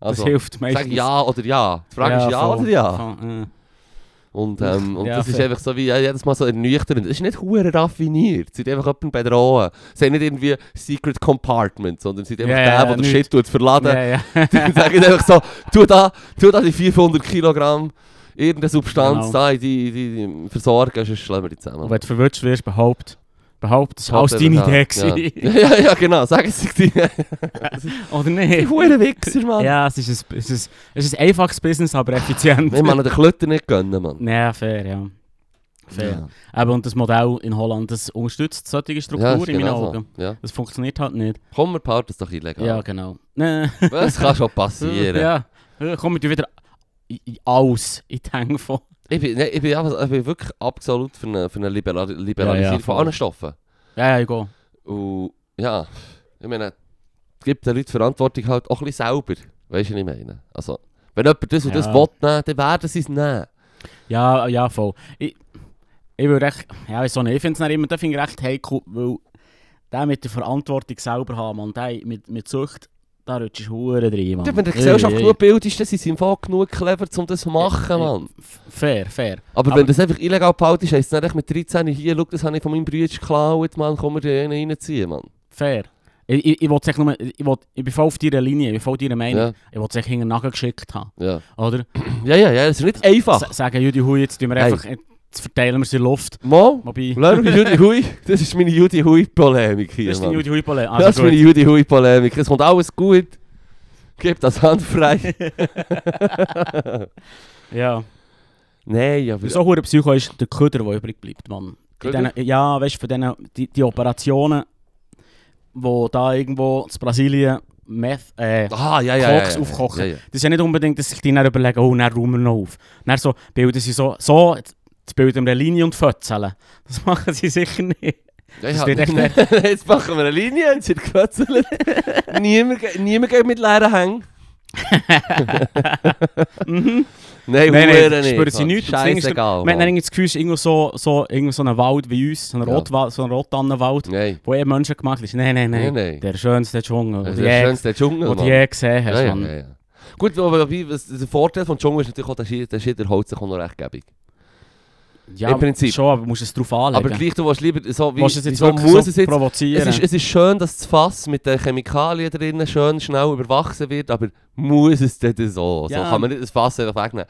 [SPEAKER 1] das
[SPEAKER 2] Also,
[SPEAKER 1] hilft meistens.
[SPEAKER 2] sag ja oder ja. Die Frage ist ja
[SPEAKER 1] voll.
[SPEAKER 2] oder ja.
[SPEAKER 1] Voll, äh.
[SPEAKER 2] Und, ähm, und
[SPEAKER 1] Ja,
[SPEAKER 2] das ist
[SPEAKER 1] fair.
[SPEAKER 2] einfach so wie ja, jedes Mal so ernüchternd. Es ist nicht hure raffiniert. Sie sind einfach jemanden bedrohen. Sie sind nicht irgendwie Secret Compartment, sondern sie sind einfach
[SPEAKER 1] Ja,
[SPEAKER 2] der, der den. Shit tut verladen.
[SPEAKER 1] Ja, ja.
[SPEAKER 2] Die sagen einfach so, tu da, tu da die 500 Kilogramm irgendeine Substanz
[SPEAKER 1] Genau.
[SPEAKER 2] da in die, die, die versorgen, sonst schlagen wir die zusammen.
[SPEAKER 1] Und wenn du verwirrt wirst, behaupt, behaupt, das war deine Idee.
[SPEAKER 2] ja. ja, ja, genau. Sagen sie die.
[SPEAKER 1] Oder
[SPEAKER 2] Die
[SPEAKER 1] nicht?
[SPEAKER 2] Huren Wichser, Mann.
[SPEAKER 1] Ja, es ist, ein, es, ist, es ist ein einfaches Business, aber effizient.
[SPEAKER 2] Wir können den Klötter nicht gönnen, Mann.
[SPEAKER 1] Ja, fair, ja. Fair.
[SPEAKER 2] Ja.
[SPEAKER 1] Aber und das Modell in Holland, das unterstützt solche
[SPEAKER 2] Ja,
[SPEAKER 1] Strukturen
[SPEAKER 2] ist
[SPEAKER 1] in meinen
[SPEAKER 2] genau
[SPEAKER 1] Augen.
[SPEAKER 2] so. Ja.
[SPEAKER 1] Das funktioniert halt nicht.
[SPEAKER 2] Komm, wir behalten es doch illegal.
[SPEAKER 1] Ja, genau. Nee.
[SPEAKER 2] Das kann schon passieren.
[SPEAKER 1] Ja, ja kommen wir wieder alles in die Hänge von.
[SPEAKER 2] Ich, bin, nee, ich, bin, ich bin wirklich absolut für eine, für eine Libera Liberalisierung
[SPEAKER 1] Ja, ja,
[SPEAKER 2] von allen Stoffen.
[SPEAKER 1] Ja, ja, ich gehe.
[SPEAKER 2] Und ja, ich meine, es gibt den Leuten Verantwortung halt auch ein bisschen selber. Weißt du, was ich meine? Also, wenn jemand das und das
[SPEAKER 1] Ja.
[SPEAKER 2] will, nehmen, dann werden sie es nehmen.
[SPEAKER 1] Ja, ja, voll. Ich, ich würde echt, ja, so nicht. Ich finde es immer, das finde ich recht heikel, weil der mit der Verantwortung selber haben, man, der mit, mit Sucht, da rutschst du Huren drin, man.
[SPEAKER 2] Ja, wenn die Gesellschaft genug Bild ist, dann sind sie im Fall genug clever, um das zu machen, Mann.
[SPEAKER 1] Fair, fair.
[SPEAKER 2] Aber, wenn das einfach illegal behaltest, heisst es nicht mit 13 hier, schau, das habe ich von meinem Bruder geklaut, Mann, komm, wir den reinziehen, Mann.
[SPEAKER 1] Fair. Ich, ich, ich, nur, ich, will, ich bin voll auf deiner Linie, ich bin voll deiner Meinung.
[SPEAKER 2] Ja,
[SPEAKER 1] Ich will es hinten nachher geschickt haben.
[SPEAKER 2] ja.
[SPEAKER 1] Oder?
[SPEAKER 2] Ja, ja, ja, das ist nicht einfach.
[SPEAKER 1] S sagen Judy Hui, jetzt tun wir
[SPEAKER 2] Hey.
[SPEAKER 1] Verteilen wir sie in Luft.
[SPEAKER 2] Mal,
[SPEAKER 1] Wobei,
[SPEAKER 2] Lass mich Judy Hui, das ist meine Judy Hui-Polemik hier,
[SPEAKER 1] das ist die
[SPEAKER 2] Mann.
[SPEAKER 1] Judy Hui Palais.
[SPEAKER 2] das ist meine Judy Hui-Polemik. Es kommt alles gut. Gib das Hand frei.
[SPEAKER 1] Ja.
[SPEAKER 2] Nein, aber...
[SPEAKER 1] So hure Psycho ist der Köder, der übrig bleibt, Mann. ja, weißt du, von diesen, die, die Operationen, wo da irgendwo in Brasilien Meth, äh,
[SPEAKER 2] Ah, ja, ja, ja.
[SPEAKER 1] Koks
[SPEAKER 2] ja,
[SPEAKER 1] aufkochen.
[SPEAKER 2] Ja, ja.
[SPEAKER 1] Das ist ja nicht unbedingt, dass sich die dann überlegen, oh, dann räumen wir noch auf. Dann so bilden sie so, so, jetzt bilden wir eine Linie und fötzeln. Das machen sie sicher nicht.
[SPEAKER 2] Ja,
[SPEAKER 1] Das
[SPEAKER 2] Jetzt machen wir eine Linie, jetzt wird gefützelt. niemand, niemand geht mit leeren Hängen.
[SPEAKER 1] Mhm.
[SPEAKER 2] Nein,
[SPEAKER 1] Nein, nein, das
[SPEAKER 2] nicht.
[SPEAKER 1] spüren sie
[SPEAKER 2] Mann.
[SPEAKER 1] nicht. Und das Ding ist,
[SPEAKER 2] Scheissegal,
[SPEAKER 1] Wir haben irgendwie das Gefühl, es ist irgendwo so, so, irgendwo so ein Wald wie uns, so ein,
[SPEAKER 2] Ja.
[SPEAKER 1] Rotwald, so ein Rottannenwald,
[SPEAKER 2] Nein.
[SPEAKER 1] wo eh Menschen gemacht ist. Nein, nein, nein.
[SPEAKER 2] Nein, nein.
[SPEAKER 1] Der schönste Dschungel,
[SPEAKER 2] Das
[SPEAKER 1] den
[SPEAKER 2] ist
[SPEAKER 1] du
[SPEAKER 2] der
[SPEAKER 1] je, gesehen hast.
[SPEAKER 2] Ja, ja. Gut, aber der Vorteil von Dschungel ist natürlich auch, dass jeder- Holz noch recht gäbig.
[SPEAKER 1] Ja,
[SPEAKER 2] Im Prinzip.
[SPEAKER 1] Schon, aber du musst es drauf anlegen.
[SPEAKER 2] Aber gleich, du willst lieber so wie...
[SPEAKER 1] Willst es jetzt wirklich
[SPEAKER 2] muss
[SPEAKER 1] so
[SPEAKER 2] es jetzt...
[SPEAKER 1] provozieren?
[SPEAKER 2] Es ist, es ist schön, dass das Fass mit den Chemikalien drinnen schön schnell überwachsen wird, aber muss es denn so? So
[SPEAKER 1] Ja.
[SPEAKER 2] kann man nicht das Fass einfach wegnehmen.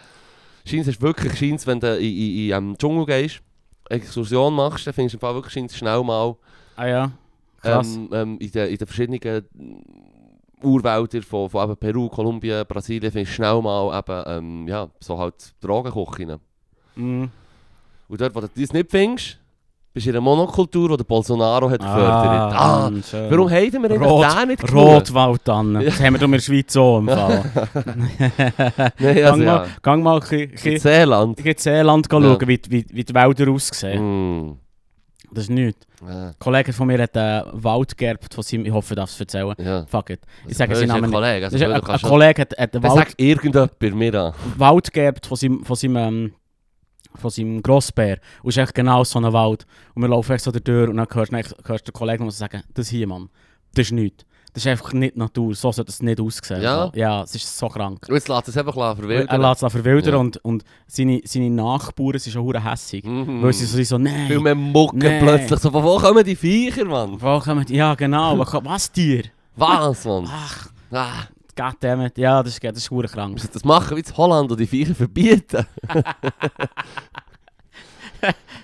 [SPEAKER 2] Scheint es wirklich, scheint's, wenn du in, in, in ähm, Dschungel gehst, Exkursion machst, dann findest du im Fall wirklich schnell mal
[SPEAKER 1] ah ja, krass.
[SPEAKER 2] ähm, ähm, in den in den verschiedenen Urwäldern von, von eben Peru, Kolumbien, Brasilien findest du schnell mal eben, ähm, ja, so halt Drogenküchen.
[SPEAKER 1] Mhm.
[SPEAKER 2] Und dort, wo du das nicht findest, bist du in einer Monokultur, die der Bolsonaro hat gefördert. Ah,
[SPEAKER 1] Mann, schön.
[SPEAKER 2] warum haben wir
[SPEAKER 1] Rot-
[SPEAKER 2] den nicht genug?
[SPEAKER 1] Rotwald dann. Das haben wir doch in der Schweiz so im Fall.
[SPEAKER 2] Nein, also
[SPEAKER 1] gang,
[SPEAKER 2] ja.
[SPEAKER 1] mal, gang mal
[SPEAKER 2] In Seeland.
[SPEAKER 1] in Seeland
[SPEAKER 2] Ja.
[SPEAKER 1] schauen, wie, wie, wie die Wälder aussehen.
[SPEAKER 2] Mm.
[SPEAKER 1] Das ist nichts.
[SPEAKER 2] Ja.
[SPEAKER 1] Ein Kollege von mir hat einen Wald geerbt von seinem... Ich hoffe, ich darf es erzählen.
[SPEAKER 2] Ja.
[SPEAKER 1] Fuck it.
[SPEAKER 2] Das
[SPEAKER 1] Ich sage seinen
[SPEAKER 2] ein
[SPEAKER 1] Namen.
[SPEAKER 2] Kollege.
[SPEAKER 1] Das
[SPEAKER 2] Also,
[SPEAKER 1] ist ein, ein Kollege hat, hat einen Wald,
[SPEAKER 2] sag irgendjemand bei mir an.
[SPEAKER 1] Wald geerbt von seinem, von seinem, ähm, von seinem Grossbär. Und es ist echt genau so ein Wald. Und wir laufen echt so die Tür und dann hörst du, dann hörst den Kollegen noch sagen, das hier, Mann, das ist nichts. Das ist einfach nicht Natur. So sollte es nicht aussehen.
[SPEAKER 2] Ja?
[SPEAKER 1] Ja, es ist so krank.
[SPEAKER 2] Und jetzt lässt es einfach verwildern.
[SPEAKER 1] Er lässt es verwildern
[SPEAKER 2] Ja.
[SPEAKER 1] und, und seine, seine Nachbarn sind schon hure hässig.
[SPEAKER 2] Mhm.
[SPEAKER 1] Weil sie so, so nein.
[SPEAKER 2] Viel mehr Mucke
[SPEAKER 1] Nee.
[SPEAKER 2] plötzlich. So, von wo kommen die Viecher, Mann?
[SPEAKER 1] Wo kommen die? Ja, genau. Was, was Tier?
[SPEAKER 2] Was, Mann?
[SPEAKER 1] Ach,
[SPEAKER 2] Ah,
[SPEAKER 1] goddammit. Ja, das ist, das ist krank.
[SPEAKER 2] müssen das machen wie in Holland und die Viecher verbieten?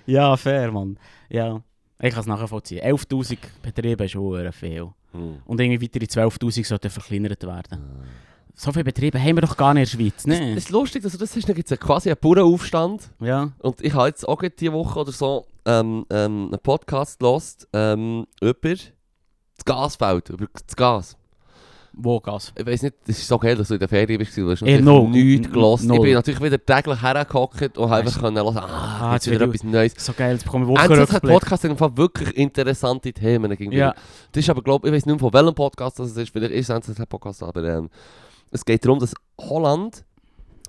[SPEAKER 1] Ja, fair, Mann. Ja. Ich kann es nachvollziehen. 11'000 Betriebe ist hure viel.
[SPEAKER 2] Hm.
[SPEAKER 1] Und irgendwie weitere 12'000 sollten verkleinert werden. So viele Betriebe haben wir doch gar nicht in der Schweiz,
[SPEAKER 2] Es
[SPEAKER 1] ne?
[SPEAKER 2] ist lustig, dass du das hast. Da gibt es quasi einen Bauernaufstand.
[SPEAKER 1] Ja.
[SPEAKER 2] Und ich habe jetzt auch diese Woche oder so ähm, ähm, einen Podcast gelost ähm, über das Gasfeld, über das Gas.
[SPEAKER 1] Wo Gas?
[SPEAKER 2] Ich weiß nicht, das ist geil, dass du in der Ferien bist. Du hast
[SPEAKER 1] Eh,
[SPEAKER 2] natürlich
[SPEAKER 1] null.
[SPEAKER 2] nichts gelost. Ich
[SPEAKER 1] Null.
[SPEAKER 2] bin natürlich wieder täglich hergehockt und
[SPEAKER 1] Weißt
[SPEAKER 2] einfach können hören, ah,
[SPEAKER 1] Ah,
[SPEAKER 2] jetzt wieder etwas Neues.
[SPEAKER 1] So geil, jetzt bekomme ich
[SPEAKER 2] Endlich hat
[SPEAKER 1] Wochenrückblick.
[SPEAKER 2] Podcast dem Fall wirklich interessante Themen. irgendwie.
[SPEAKER 1] Ja.
[SPEAKER 2] Das ist aber, glaube ich, weiß nicht mehr von welchem Podcast das ist. Vielleicht ist es ein Podcast, aber ähm, es geht darum, dass Holland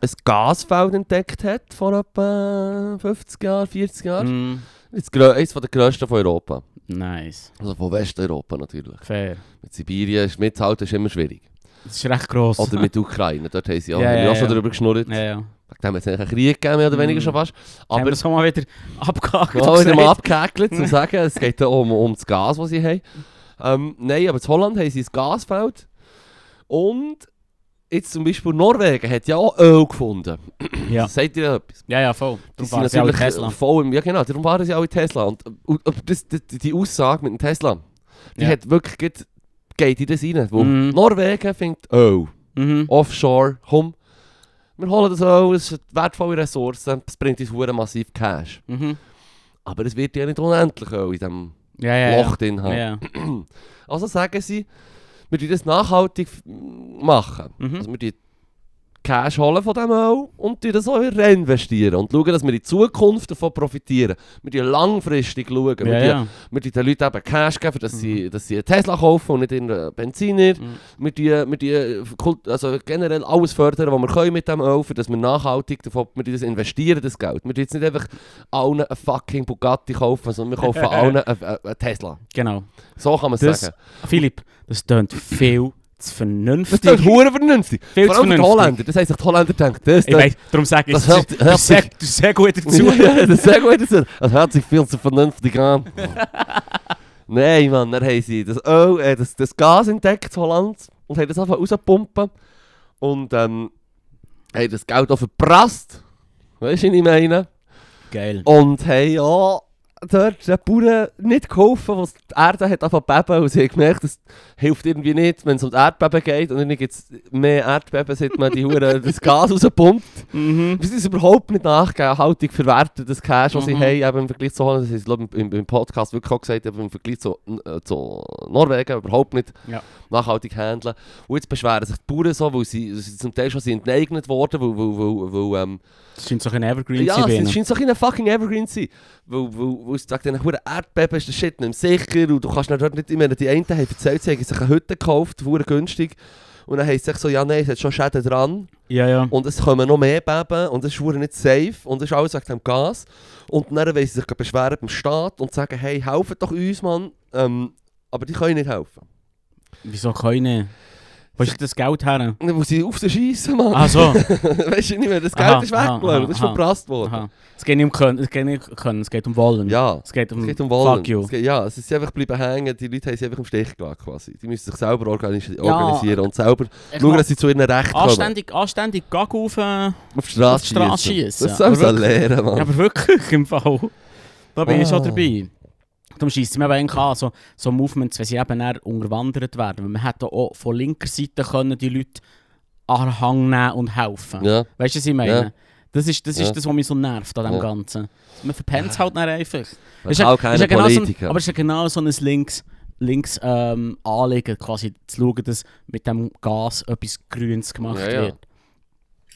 [SPEAKER 2] ein Gasfeld entdeckt hat vor etwa 50 Jahren, 40 Jahren.
[SPEAKER 1] Mm,
[SPEAKER 2] Das eines der grössten von Europa.
[SPEAKER 1] nice.
[SPEAKER 2] Also von Westeuropa natürlich.
[SPEAKER 1] Fair.
[SPEAKER 2] Mit Sibirien ist mitzuhalten ist immer schwierig.
[SPEAKER 1] Das ist recht gross.
[SPEAKER 2] Oder mit Ukraine. Dort haben sie auch,
[SPEAKER 1] Ja,
[SPEAKER 2] haben wir
[SPEAKER 1] ja,
[SPEAKER 2] auch schon
[SPEAKER 1] ja.
[SPEAKER 2] darüber geschnurrt.
[SPEAKER 1] Ja, ja.
[SPEAKER 2] Dem hat es eigentlich einen Krieg gegeben, mehr oder weniger
[SPEAKER 1] Mm.
[SPEAKER 2] schon fast.
[SPEAKER 1] Aber haben wir das auch mal wieder abgehakt.
[SPEAKER 2] mal wieder mal
[SPEAKER 1] gesagt?
[SPEAKER 2] abgehäkelt, zu sagen, es geht da um, um das Gas, das sie haben. Ähm, nein, aber in Holland haben sie ein Gasfeld. Und jetzt zum Beispiel Norwegen hat ja auch Öl gefunden.
[SPEAKER 1] Ja.
[SPEAKER 2] Sagt ihr etwas?
[SPEAKER 1] ja, ja, voll.
[SPEAKER 2] Die
[SPEAKER 1] Darum
[SPEAKER 2] sind
[SPEAKER 1] fahren sie alle
[SPEAKER 2] natürlich
[SPEAKER 1] Tesla.
[SPEAKER 2] voll im, ja genau, darum waren sie auch in Tesla. Und, und, und das, das, die Aussage mit dem Tesla, die
[SPEAKER 1] Ja.
[SPEAKER 2] hat wirklich, geht, geht in das rein. Wo
[SPEAKER 1] Mhm.
[SPEAKER 2] Norwegen findet Öl.
[SPEAKER 1] Mhm.
[SPEAKER 2] Offshore, komm, wir holen das Öl, es ist eine wertvolle Ressource, es bringt uns massiv Cash.
[SPEAKER 1] Mhm.
[SPEAKER 2] Aber es wird ja nicht unendlich Öl in diesem
[SPEAKER 1] Ja, ja,
[SPEAKER 2] Loch drin haben. Also sagen sie, wir das nachhaltig machen.
[SPEAKER 1] Mhm.
[SPEAKER 2] Also wir Cash holen von dem Öl und das auch reinvestieren und schauen, dass wir in Zukunft davon profitieren. Wir tun langfristig schauen. wir,
[SPEAKER 1] Ja, ja.
[SPEAKER 2] wir tun den Leuten eben Cash geben, dass, sie, dass sie einen Tesla kaufen und nicht einen Benziner.
[SPEAKER 1] Mhm.
[SPEAKER 2] Wir wir Kult- also generell alles fördern, was wir können mit dem Öl, für dass wir nachhaltig davon, wir das investieren, das Geld. Wir jetzt nicht einfach allen einen fucking Bugatti kaufen, sondern wir kaufen allen einen, einen, einen Tesla.
[SPEAKER 1] Genau.
[SPEAKER 2] So kann man es sagen.
[SPEAKER 1] Philipp, das tönt viel zu
[SPEAKER 2] Das
[SPEAKER 1] vernünftig.
[SPEAKER 2] ist hure vernünftig.
[SPEAKER 1] Viel
[SPEAKER 2] Vor allem die. Holländer. Das heisst, die Holländer denken, das,
[SPEAKER 1] Ich
[SPEAKER 2] das,
[SPEAKER 1] weiß, darum sage ich,
[SPEAKER 2] das
[SPEAKER 1] das,
[SPEAKER 2] hört- hört
[SPEAKER 1] du sehr, sehr gut dazu.
[SPEAKER 2] ja, das sehr gut. Das, das hört sich viel zu vernünftig an. Nein, Mann, dann haben sie das, Öl, äh, das, das Gas entdeckt in Holland und haben das einfach rauspumpen. Und ähm, haben das Geld auch verprasst. Weißt du, was ich meine?
[SPEAKER 1] Geil.
[SPEAKER 2] Und haben auch dort den Bauern nicht geholfen, was die Erde hat angefangen zu beben und sie haben gemerkt, das hilft irgendwie nicht, wenn es um die Erdbeben geht und dann gibt es mehr Erdbeben, seit man die Hure das Gas rauspumpt.
[SPEAKER 1] Mhm.
[SPEAKER 2] Wir sind es überhaupt nicht nachgegeben, Haltung verwerten, das Cash, was sie
[SPEAKER 1] Mhm.
[SPEAKER 2] haben, eben im Vergleich zu Holland, das ist ich, im, im Podcast wirklich auch gesagt, aber im Vergleich zu, äh, zu Norwegen überhaupt nicht
[SPEAKER 1] Ja.
[SPEAKER 2] nachhaltig handeln. Und jetzt beschweren sich die Bauern so, weil sie, sie zum Teil schon sind enteignet worden, weil, weil, weil, weil ähm,
[SPEAKER 1] Das scheint so ein Evergreen
[SPEAKER 2] ja,
[SPEAKER 1] zu sein.
[SPEAKER 2] es scheint so ein fucking Evergreen zu sein. Weil, weil, weil es wegen diesen Erdbeben ist der Shit nicht mehr sicher und du kannst dort nicht, ich meine, die einen haben erzählt, sie haben sich eine Hütte gekauft, verdammt günstig. Und dann heisst es so, ja nein, es hat schon Schäden dran
[SPEAKER 1] Ja, ja.
[SPEAKER 2] und es kommen noch mehr Beben und es ist nicht safe und es ist alles wegen dem Gas. Und dann wollen sie sich beschweren beim Staat und sagen, hey, helft doch uns, Mann. Ähm, aber die können nicht helfen.
[SPEAKER 1] Wieso keine? Wo ist das Geld her?
[SPEAKER 2] Dann muss sie auf sie schiessen, Mann.
[SPEAKER 1] Ah so.
[SPEAKER 2] weißt du nicht mehr, das Geld
[SPEAKER 1] Aha,
[SPEAKER 2] ist
[SPEAKER 1] aha,
[SPEAKER 2] weggelassen, das ist verprasst worden.
[SPEAKER 1] Aha. Es geht nicht um können, es geht nicht um können, es geht um wollen.
[SPEAKER 2] Ja.
[SPEAKER 1] Es geht um,
[SPEAKER 2] Es geht um Wollen.
[SPEAKER 1] fuck you.
[SPEAKER 2] Es geht, ja, es ist einfach bleiben hängen, die Leute haben sie einfach im Stich gelassen quasi. Die müssen sich selber organisi
[SPEAKER 1] Ja.
[SPEAKER 2] organisieren und selber
[SPEAKER 1] Ich
[SPEAKER 2] schauen, dass sie zu ihren Rechten kommen.
[SPEAKER 1] anständig, anständig Gag auf... Äh,
[SPEAKER 2] Auf die Straße schiessen. Das soll
[SPEAKER 1] Aber
[SPEAKER 2] lernen, Mann.
[SPEAKER 1] ja, aber wirklich im Fall. Da bin ich schon
[SPEAKER 2] Ah.
[SPEAKER 1] dabei. Darum scheisst es mir eigentlich an, so, so Movements, wenn sie eben dann unterwandert werden. Weil man hätte auch von linker Seite können die Leute an den Hang nehmen und helfen.
[SPEAKER 2] ja.
[SPEAKER 1] Weißt du, was ich meine?
[SPEAKER 2] Ja.
[SPEAKER 1] Das ist das, ist
[SPEAKER 2] Ja.
[SPEAKER 1] das was mich so nervt an dem
[SPEAKER 2] Ja.
[SPEAKER 1] Ganzen. Man verpennt es halt dann einfach.
[SPEAKER 2] Das
[SPEAKER 1] Ist
[SPEAKER 2] ist auch
[SPEAKER 1] ist
[SPEAKER 2] keine
[SPEAKER 1] ja genau so ein,
[SPEAKER 2] Politiker.
[SPEAKER 1] aber es ist ja genau so ein links, links ähm, Anliegen, quasi zu schauen, dass mit dem Gas etwas Grünes gemacht wird.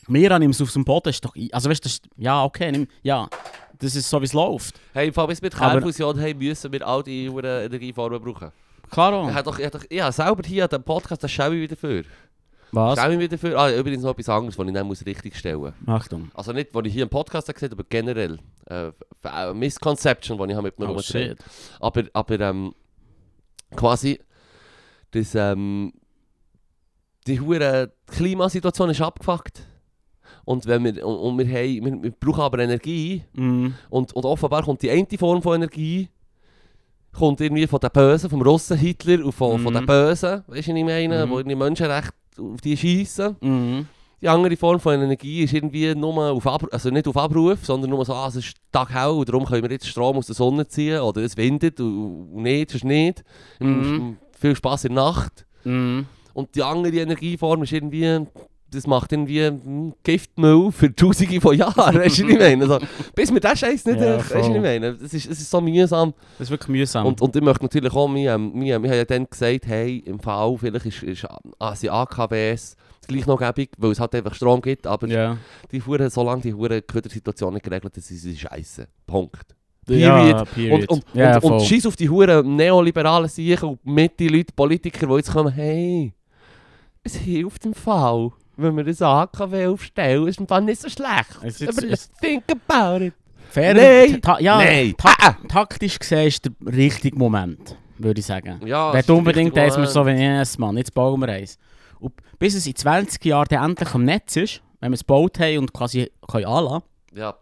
[SPEAKER 1] Wir nehmen es auf dem Boden, ist doch... Also weißt du, ist- ja, okay, nimm, ja, das ist so, wie es läuft.
[SPEAKER 2] hey, im Fall bis mit
[SPEAKER 1] Aber-
[SPEAKER 2] Kernfusion hey, müssen wir all die Energieformen brauchen.
[SPEAKER 1] Klar auch.
[SPEAKER 2] Ich habe doch, ich habe doch, habe selber hier an dem Podcast, das schaue ich wieder für.
[SPEAKER 1] Was?
[SPEAKER 2] Schaue ich wieder für. Ah, übrigens noch etwas anderes, was ich dann muss richtig stellen muss.
[SPEAKER 1] Achtung.
[SPEAKER 2] Also nicht, was ich hier im Podcast habe gesehen aber generell. Äh, äh, Misconception, die ich habe mit mir
[SPEAKER 1] Oh shit.
[SPEAKER 2] Aber, aber ähm, quasi, das, ähm, die hure Klimasituation ist abgefuckt. Und, wenn wir, und, und wir, haben, wir, wir brauchen aber Energie.
[SPEAKER 1] Mhm.
[SPEAKER 2] Und, und offenbar kommt die eine Form von Energie kommt irgendwie von den Bösen, vom Russen Hitler und von, von
[SPEAKER 1] Mhm.
[SPEAKER 2] den Bösen, weißt du, was ich meine,
[SPEAKER 1] Mhm.
[SPEAKER 2] wo die Menschenrechte auf die schießen.
[SPEAKER 1] Mhm.
[SPEAKER 2] Die andere Form von Energie ist irgendwie nur auf Abruf, also nicht auf Abruf, sondern nur so, ah, es ist taghell und darum können wir jetzt Strom aus der Sonne ziehen oder es windet und, und nicht, es ist nicht.
[SPEAKER 1] Mhm.
[SPEAKER 2] Viel Spaß in der Nacht.
[SPEAKER 1] Mhm.
[SPEAKER 2] Und die andere Energieform ist irgendwie, das macht irgendwie hm, Giftmüll für tausende von Jahren, weißt du, was ich meine? Also, bis wir den Scheiß nicht,
[SPEAKER 1] Ja,
[SPEAKER 2] weißt du, was ich meine? Das ist, das ist so mühsam.
[SPEAKER 1] Das ist wirklich mühsam.
[SPEAKER 2] Und, und ich möchte natürlich auch, wir, wir, wir haben ja dann gesagt, hey, im Fall, vielleicht ist, ist, sind AKWs gleich noch gäbig, weil es halt einfach Strom gibt, aber
[SPEAKER 1] ja.
[SPEAKER 2] die Hure, solange die Hure Ködersituation nicht geregelt ist, ist sie scheiße. Punkt.
[SPEAKER 1] Ja,
[SPEAKER 2] Period.
[SPEAKER 1] period.
[SPEAKER 2] Und, und,
[SPEAKER 1] ja,
[SPEAKER 2] und, und scheiß auf die Hure neoliberalen Sicher und Mitte-Leute, Politiker, die jetzt kommen, hey, es hilft im Fall, wenn wir das AKW aufstellen, ist im Fall nicht so schlecht.
[SPEAKER 1] Es ist-
[SPEAKER 2] Aber
[SPEAKER 1] es-
[SPEAKER 2] think about it.
[SPEAKER 1] Fair,
[SPEAKER 2] Nein.
[SPEAKER 1] ta ja,
[SPEAKER 2] Nein.
[SPEAKER 1] ta
[SPEAKER 2] Ah.
[SPEAKER 1] taktisch gesehen ist der richtige Moment, würde ich sagen.
[SPEAKER 2] Ja,
[SPEAKER 1] Wenn unbedingt eins
[SPEAKER 2] Moment.
[SPEAKER 1] so wie yes, Mann, jetzt bauen wir eins. Und bis es in 20 Jahren dann endlich am Netz ist, wenn wir es gebaut haben und quasi können anlassen
[SPEAKER 2] Ja.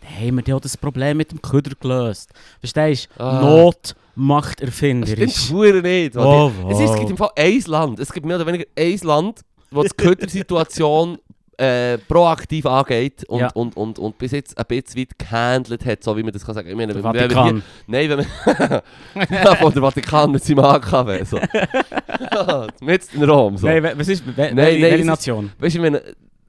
[SPEAKER 1] dann haben wir auch das Problem mit dem Köder gelöst. Verstehst du?
[SPEAKER 2] Ah.
[SPEAKER 1] Not macht
[SPEAKER 2] Das
[SPEAKER 1] erfinderisch.
[SPEAKER 2] stimmt hure nicht. Mann.
[SPEAKER 1] Oh,
[SPEAKER 2] Es, ist, es gibt im Fall ein Land, es gibt mehr oder weniger ein Land, wo die Ködersituation äh, proaktiv angeht und,
[SPEAKER 1] Ja.
[SPEAKER 2] und, und, und bis jetzt ein bisschen weit gehandelt hat, so wie man das kann sagen. Ich meine,
[SPEAKER 1] Der
[SPEAKER 2] wenn wir hier,
[SPEAKER 1] Vatikan.
[SPEAKER 2] nein, wenn wir ja, von der Vatikan mit seinem AKW. So. mit in Rom. So.
[SPEAKER 1] Nein, was ist,
[SPEAKER 2] nein, es
[SPEAKER 1] welche Nation?
[SPEAKER 2] Weißt du, ich meine,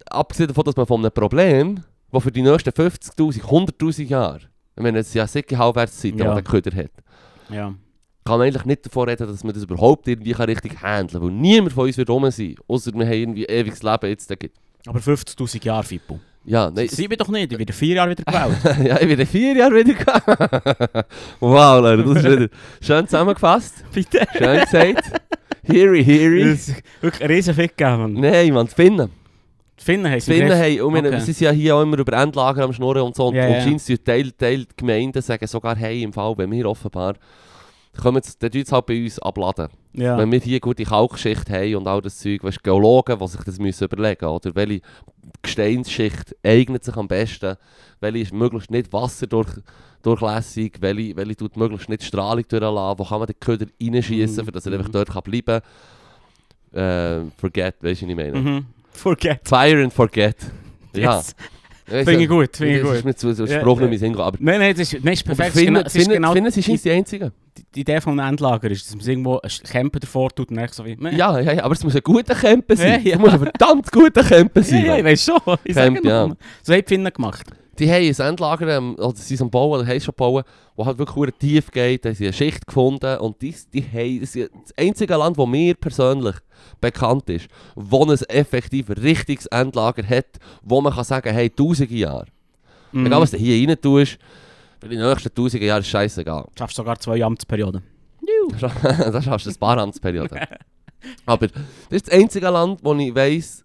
[SPEAKER 2] abgesehen davon, dass man von einem Problem, das für die nächsten 50'000, 100'000 Jahre, ich meine, es ist ja sicher Halbwertszeit,
[SPEAKER 1] Ja.
[SPEAKER 2] die der Köder hat,
[SPEAKER 1] Ja.
[SPEAKER 2] Kann man eigentlich nicht davon reden, dass man das überhaupt irgendwie kann richtig handeln kann. Weil niemand von uns wird rum sein, außer wir haben irgendwie ewiges Leben jetzt. da gibt-
[SPEAKER 1] Aber 50'000 Jahre, Fippo.
[SPEAKER 2] Ja, nein,
[SPEAKER 1] Sie wir doch nicht, ich werde vier Jahre wieder gewählt.
[SPEAKER 2] ja, ich bin in vier Jahre wieder gegangen. wow, Leute, das ist wieder schön zusammengefasst.
[SPEAKER 1] Bitte?
[SPEAKER 2] Schön gesagt. Heary, heary.
[SPEAKER 1] Wirklich ein riesen Fick gegeben.
[SPEAKER 2] Nein, man, die Finnen.
[SPEAKER 1] Die Finnen haben sie
[SPEAKER 2] Finnen haben, und wir,
[SPEAKER 1] Okay.
[SPEAKER 2] sind ja hier auch immer über Endlager am Schnurren und so. Und,
[SPEAKER 1] Ja,
[SPEAKER 2] und
[SPEAKER 1] ja.
[SPEAKER 2] scheint Teil, Teil Gemeinden sagen sogar, hey, im Fall, wenn wir offenbar, dann tun sie halt bei uns abladen.
[SPEAKER 1] Ja.
[SPEAKER 2] Wenn wir hier gute Kalkschicht haben und all das Zeug, weißt, Geologen, die sich das müssen überlegen oder welche Gesteinsschicht eignet sich am besten, welche ist möglichst nicht wasserdurch durchlässig, welche, welche tut möglichst nicht Strahlung durchlassen, wo kann man den Köder reinschießen,
[SPEAKER 1] Mhm,
[SPEAKER 2] dass er einfach dort kann bleiben kann. Äh, forget, weißt du, was ich meine?
[SPEAKER 1] Mhm. Forget.
[SPEAKER 2] Fire and forget. Ja.
[SPEAKER 1] Yes.
[SPEAKER 2] Weiss
[SPEAKER 1] Finde
[SPEAKER 2] ja,
[SPEAKER 1] ich gut, finde ich
[SPEAKER 2] Das ist
[SPEAKER 1] gut.
[SPEAKER 2] mir zu so
[SPEAKER 1] Ja,
[SPEAKER 2] Spruch
[SPEAKER 1] ja.
[SPEAKER 2] nicht mehr aber
[SPEAKER 1] Nein, nein, das ist, nein, ist perfekt.
[SPEAKER 2] finden,
[SPEAKER 1] es ist genau,
[SPEAKER 2] finden, finden, sie ist die Einzige.
[SPEAKER 1] die, die Idee von einem Endlager ist, dass man irgendwo ein Camper davor tut und dann so wie... meh.
[SPEAKER 2] Ja, ja, ja, aber es muss ein guter Camper sein.
[SPEAKER 1] Ja, ja.
[SPEAKER 2] Es muss ein verdammt guter Camper
[SPEAKER 1] ja,
[SPEAKER 2] sein.
[SPEAKER 1] ja, ich
[SPEAKER 2] Mann.
[SPEAKER 1] weiß schon. Ich
[SPEAKER 2] Camp, ja.
[SPEAKER 1] So haben die Finnen gemacht.
[SPEAKER 2] Die haben ein Endlager, ähm, oder sie sind am Bauen, oder haben schon bauen, wo halt wirklich tief geht. Da haben sie eine Schicht gefunden und die, die haben, das ist das einzige Land, wo mir persönlich bekannt ist, wo ein effektiv richtiges Endlager hat, wo man kann sagen, hey, tausende Jahre.
[SPEAKER 1] Mhm.
[SPEAKER 2] Egal was du hier rein tust, für die nächsten tausende Jahre ist scheißegal.
[SPEAKER 1] Du schaffst sogar zwei Amtsperioden.
[SPEAKER 2] das schaffst du ein paar Amtsperioden. Aber das ist das einzige Land, wo ich weiss,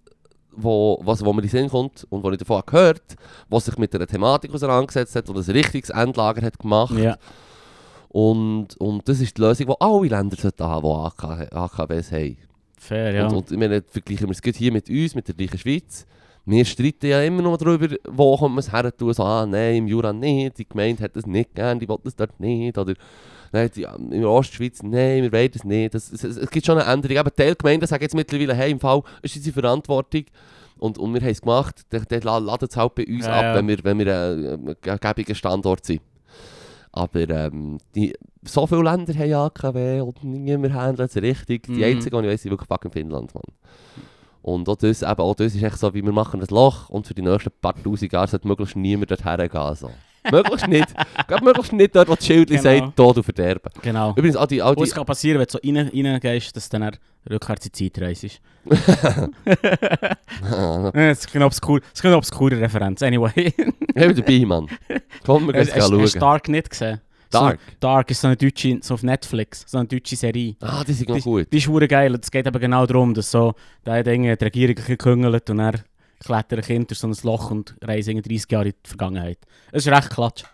[SPEAKER 2] wo, was, wo mir in den Sinn kommt und wo ich davon habe gehört was sich mit der Thematik auseinandergesetzt hat und ein richtiges Endlager hat gemacht.
[SPEAKER 1] Ja.
[SPEAKER 2] Und, und das ist die Lösung, die alle Länder sollten haben, die AK, AKWs haben.
[SPEAKER 1] Fair, ja.
[SPEAKER 2] Und, und ich meine, vergleichen wir es hier mit uns, mit der gleichen Schweiz. Wir streiten ja immer noch darüber, wo kommt man es her tun. So, ah, nein, im Jura nicht, die Gemeinde hat das nicht gern, die will das dort nicht. Oder nein, die, in der Ostschweiz, nein, wir wollen das nicht. Das, es, es, gibt schon eine Änderung. Eben, Teilgemeinden sagen jetzt mittlerweile, hey, im Fall ist unsere Verantwortung. Und, und wir haben es gemacht, dann, dann la- laden es halt bei uns
[SPEAKER 1] Ja,
[SPEAKER 2] ab,
[SPEAKER 1] ja.
[SPEAKER 2] wenn wir, wenn wir ein äh, gegebener Standort sind. Aber ähm, die, so viele Länder haben AKW und niemand handelt es richtig. Die
[SPEAKER 1] Mhm.
[SPEAKER 2] einzige, die ich weiss, ist wirklich fucking Finnland, Mann. Und auch das, eben, auch das ist echt so, wie wir machen ein Loch und für die nächsten paar tausend Jahre sollte möglichst niemand dorthin gehen. So. Möglichst nicht. Gerade möglichst nicht dort, wo das Schild
[SPEAKER 1] Genau.
[SPEAKER 2] sagt, Tod und Verderben.
[SPEAKER 1] Genau.
[SPEAKER 2] Übrigens, all die, all die,
[SPEAKER 1] es kann passieren, wenn du so rein, reingehst, dass dann rückwärts in die Zeit reist. Das ist das ist eine obskure Referenz. Anyway.
[SPEAKER 2] ich bin dabei, Mann. Komm, wir gehen
[SPEAKER 1] Hast hast-
[SPEAKER 2] es
[SPEAKER 1] du
[SPEAKER 2] schauen.
[SPEAKER 1] Dark nicht gesehen?
[SPEAKER 2] Dark?
[SPEAKER 1] So, Dark ist so eine deutsche, so auf Netflix, so eine deutsche Serie.
[SPEAKER 2] Ah, die sind noch gut.
[SPEAKER 1] Die ist geil. Es geht aber genau darum, dass so, da hat die Regierung geküngelt und er klettert ein Kind durch so ein Loch und irgendwie 30 Jahre in die Vergangenheit. Es ist recht klatsch.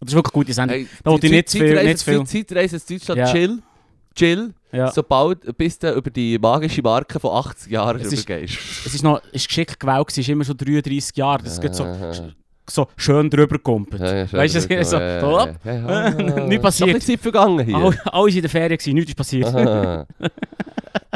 [SPEAKER 1] Das ist wirklich eine gute Sendung.
[SPEAKER 2] Hey,
[SPEAKER 1] Da wollte ich nicht zu viel- nicht viel.
[SPEAKER 2] Zeitreise in Deutschland,
[SPEAKER 1] Ja.
[SPEAKER 2] chill. Chill.
[SPEAKER 1] Ja.
[SPEAKER 2] Sobald bis du über die magische Marke von 80 Jahren
[SPEAKER 1] Es ist-
[SPEAKER 2] übergehst.
[SPEAKER 1] Es ist noch ist geschickt gewählt, es ist immer so 33 Jahre. Das geht so, so schön drüber gekumpelt.
[SPEAKER 2] Ja, ja,
[SPEAKER 1] Weißt du, so-
[SPEAKER 2] ja,
[SPEAKER 1] so,
[SPEAKER 2] ja, ja, ja, ja.
[SPEAKER 1] Nicht passiert.
[SPEAKER 2] Ist Zeit vergangen hier.
[SPEAKER 1] Alle, alle waren in der Ferien, gewesen, nichts ist passiert.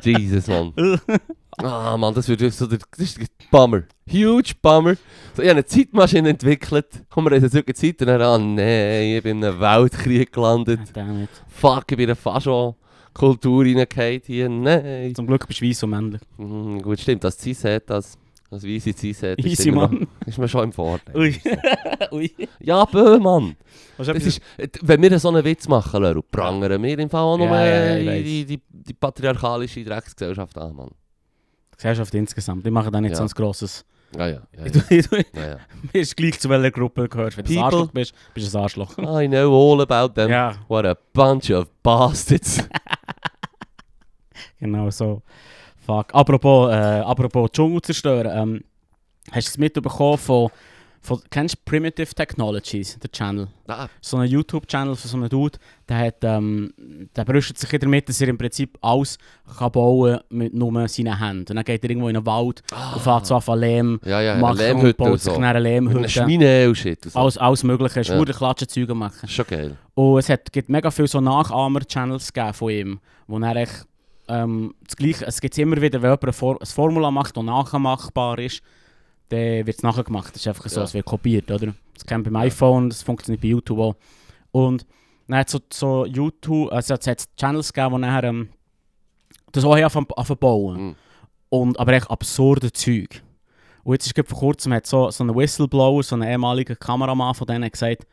[SPEAKER 2] Jesus, Mann. Ah, Mann, das wird so der, das ist ein Bummer. Huge Bummer. So, ich habe eine Zeitmaschine entwickelt. Komm, wir in die Zeit und dann, ah, nein, ich bin in einem Weltkrieg gelandet.
[SPEAKER 1] Damn it.
[SPEAKER 2] Fuck, ich bin in eine Fascho-Kultur reingefallen hier. Nein.
[SPEAKER 1] Zum Glück bist du weiss und männlich.
[SPEAKER 2] Hm, gut, stimmt, das Cis-Het, das, das weisse
[SPEAKER 1] Easy,
[SPEAKER 2] noch-
[SPEAKER 1] Mann.
[SPEAKER 2] ist mir schon im Vorteil.
[SPEAKER 1] Ui. Ui.
[SPEAKER 2] Ja, bö, Mann.
[SPEAKER 1] Was ist
[SPEAKER 2] Das ist, äh, wenn wir so einen Witz machen, Leru, prangern wir im Fall auch noch
[SPEAKER 1] Ja, ja, ja,
[SPEAKER 2] die, die, die patriarchalische Drecksgesellschaft an, Mann.
[SPEAKER 1] Gesellschaft insgesamt. Ich mache da nicht
[SPEAKER 2] Ja.
[SPEAKER 1] so ein grosses.
[SPEAKER 2] Ja, ja. ja, ja.
[SPEAKER 1] ich
[SPEAKER 2] ja.
[SPEAKER 1] Mir ist gleich zu welcher Gruppe du gehörst. Wenn du ein. Arschloch bist, bist du ein Arschloch.
[SPEAKER 2] I know all about them.
[SPEAKER 1] Ja,
[SPEAKER 2] What a bunch of bastards.
[SPEAKER 1] genau so. Fuck. Apropos, äh, apropos Dschungel zerstören. Ähm, hast du es mitbekommen von, von... Kennst du Primitive Technologies, der Channel?
[SPEAKER 2] ah,
[SPEAKER 1] so einen YouTube-Channel von so einem Dude, der, hat, ähm, der brüstet sich damit, dass er im Prinzip alles kann bauen mit nur seinen Händen. Und dann geht er irgendwo in einen Wald und fährt so an Lehm
[SPEAKER 2] ja, ja,
[SPEAKER 1] machen und
[SPEAKER 2] Lehmhütte
[SPEAKER 1] baut
[SPEAKER 2] und
[SPEAKER 1] sich
[SPEAKER 2] so.
[SPEAKER 1] eine Lehmhütte.
[SPEAKER 2] Schmine und shit. Und so.
[SPEAKER 1] Alles, alles mögliche,
[SPEAKER 2] Ja.
[SPEAKER 1] schwuren Klatschen Zeuge machen.
[SPEAKER 2] Das schon geil.
[SPEAKER 1] Und es hat, gibt mega viele so Nachahmer-Channels von ihm, wo er echt, ähm, das Gleiche, es gibt immer wieder, wenn jemand eine, eine Formula macht, die nachmachbar ist, dann wird es nachgemacht. Das ist einfach so,
[SPEAKER 2] Ja.
[SPEAKER 1] es wird kopiert, oder? Das kennt beim iPhone, das funktioniert bei YouTube auch. Und dann hat so, so YouTube, also es hat Channels gegeben, die nachher ähm, das auch anfangen bauen.
[SPEAKER 2] Mhm.
[SPEAKER 1] Und, aber echt absurde Zeug. Und jetzt ist vor kurzem hat so, so ein Whistleblower, so ein ehemaliger Kameramann von denen gesagt,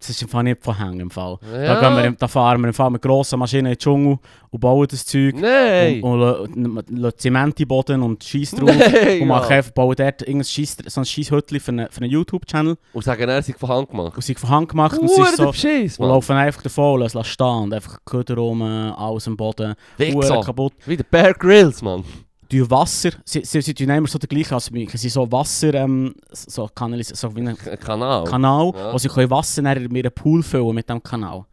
[SPEAKER 1] das ist im nicht von Hängen im Fall. Da,
[SPEAKER 2] Ja.
[SPEAKER 1] gehen wir, im- da fahren wir im Fall mit grossen Maschinen in den Dschungel und bauen das Zeug.
[SPEAKER 2] Nein!
[SPEAKER 1] Und, und, und lassen Zement in den Boden und schießen drauf.
[SPEAKER 2] Nein!
[SPEAKER 1] Und machen einfach, bauen dort irgendein Scheiss, so ein Scheisshütchen für einen, für einen YouTube-Channel.
[SPEAKER 2] Und sagen, er sich von Hand gemacht.
[SPEAKER 1] Und sie von Hand gemacht. Und sie so,
[SPEAKER 2] Beschiss,
[SPEAKER 1] und laufen einfach davon lassen stehen. Und einfach Köder rum, alles am Boden.
[SPEAKER 2] Wichser.
[SPEAKER 1] kaputt.
[SPEAKER 2] Wie der Bear Grylls, Mann.
[SPEAKER 1] Die Wasser, sie, sie, sie tun immer so den gleichen als mich. Sie so Wasser, ähm, so, Kanalis, so wie ein
[SPEAKER 2] Kanal.
[SPEAKER 1] Kanal,
[SPEAKER 2] Ja.
[SPEAKER 1] wo sie können Wasser in ihren Pool füllen mit dem Kanal.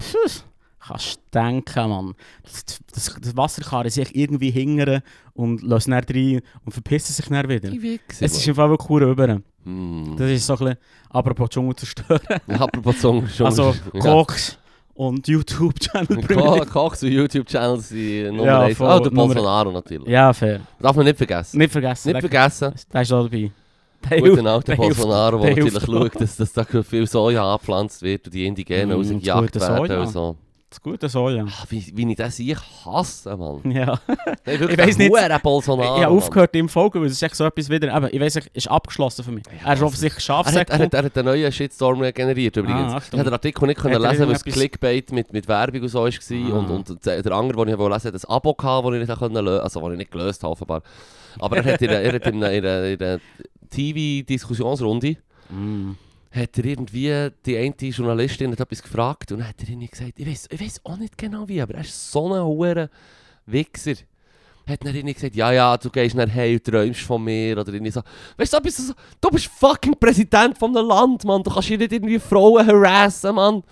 [SPEAKER 1] Pff, kannst du denken, Mann. Das, das, das Wasser kann sich irgendwie hingern und lassen dann rein und verpissen sich dann wieder.
[SPEAKER 2] Die Wichser,
[SPEAKER 1] Es ist im Fall wirklich cool über.
[SPEAKER 2] Hm.
[SPEAKER 1] Das ist so ein bisschen, apropos Dschungel zerstören.
[SPEAKER 2] Ja, apropos Song. schon-
[SPEAKER 1] Also
[SPEAKER 2] ja.
[SPEAKER 1] Und YouTube-Channel.
[SPEAKER 2] Ko- Kochs und YouTube-Channels sind Nummer
[SPEAKER 1] Ja,
[SPEAKER 2] 1.
[SPEAKER 1] voll,
[SPEAKER 2] Oh, der Bolsonaro natürlich.
[SPEAKER 1] Ja, fair.
[SPEAKER 2] Darf man nicht vergessen.
[SPEAKER 1] Nicht vergessen.
[SPEAKER 2] Nicht vergessen.
[SPEAKER 1] Der ist auch dabei. Der
[SPEAKER 2] guten
[SPEAKER 1] hilft-
[SPEAKER 2] alten
[SPEAKER 1] der
[SPEAKER 2] Bolsonaro, der natürlich schaut, dass, dass da viel Soja angepflanzt wird und die Indigenen
[SPEAKER 1] Mm,
[SPEAKER 2] rausgejagt werden und so.
[SPEAKER 1] Das gute Soja.
[SPEAKER 2] Ah, Wie, wie ich das ich hasse, Mann.
[SPEAKER 1] Ja.
[SPEAKER 2] Wirklich,
[SPEAKER 1] Ich
[SPEAKER 2] der
[SPEAKER 1] nicht-
[SPEAKER 2] Bolsonaro,
[SPEAKER 1] ich habe aufgehört ihm folgen, weil es ist echt so etwas wieder... Eben, ich weiss, es ist abgeschlossen für mich. er ist offensichtlich
[SPEAKER 2] Er hat, er,
[SPEAKER 1] Schafsäckel.
[SPEAKER 2] hat, er hat einen neuen Shitstorm generiert übrigens.
[SPEAKER 1] Ah,
[SPEAKER 2] ich habe den Artikel nicht können
[SPEAKER 1] er
[SPEAKER 2] lesen, weil es Clickbait mit, mit Werbung und so war.
[SPEAKER 1] Ah.
[SPEAKER 2] Und, und der der andere, den ich wollte lesen, hat ein Abo gehabt, das ich nicht lösen also das ich nicht gelöst habe offenbar. Aber er hat er in einer TV-Diskussionsrunde
[SPEAKER 1] Mm.
[SPEAKER 2] Hat er irgendwie die eine Journalistin hat etwas gefragt und dann hat er ihnen gesagt, ich weiß ich weiss auch nicht genau wie, aber er ist so ein hoher Wichser. Hat er ihnen gesagt, ja, ja, du gehst nachher hey und träumst von mir oder irgendwie so. Weißt du, so etwas so, du bist fucking Präsident von einem Land, Mann. Du kannst hier nicht irgendwie Frauen harassen, Mann.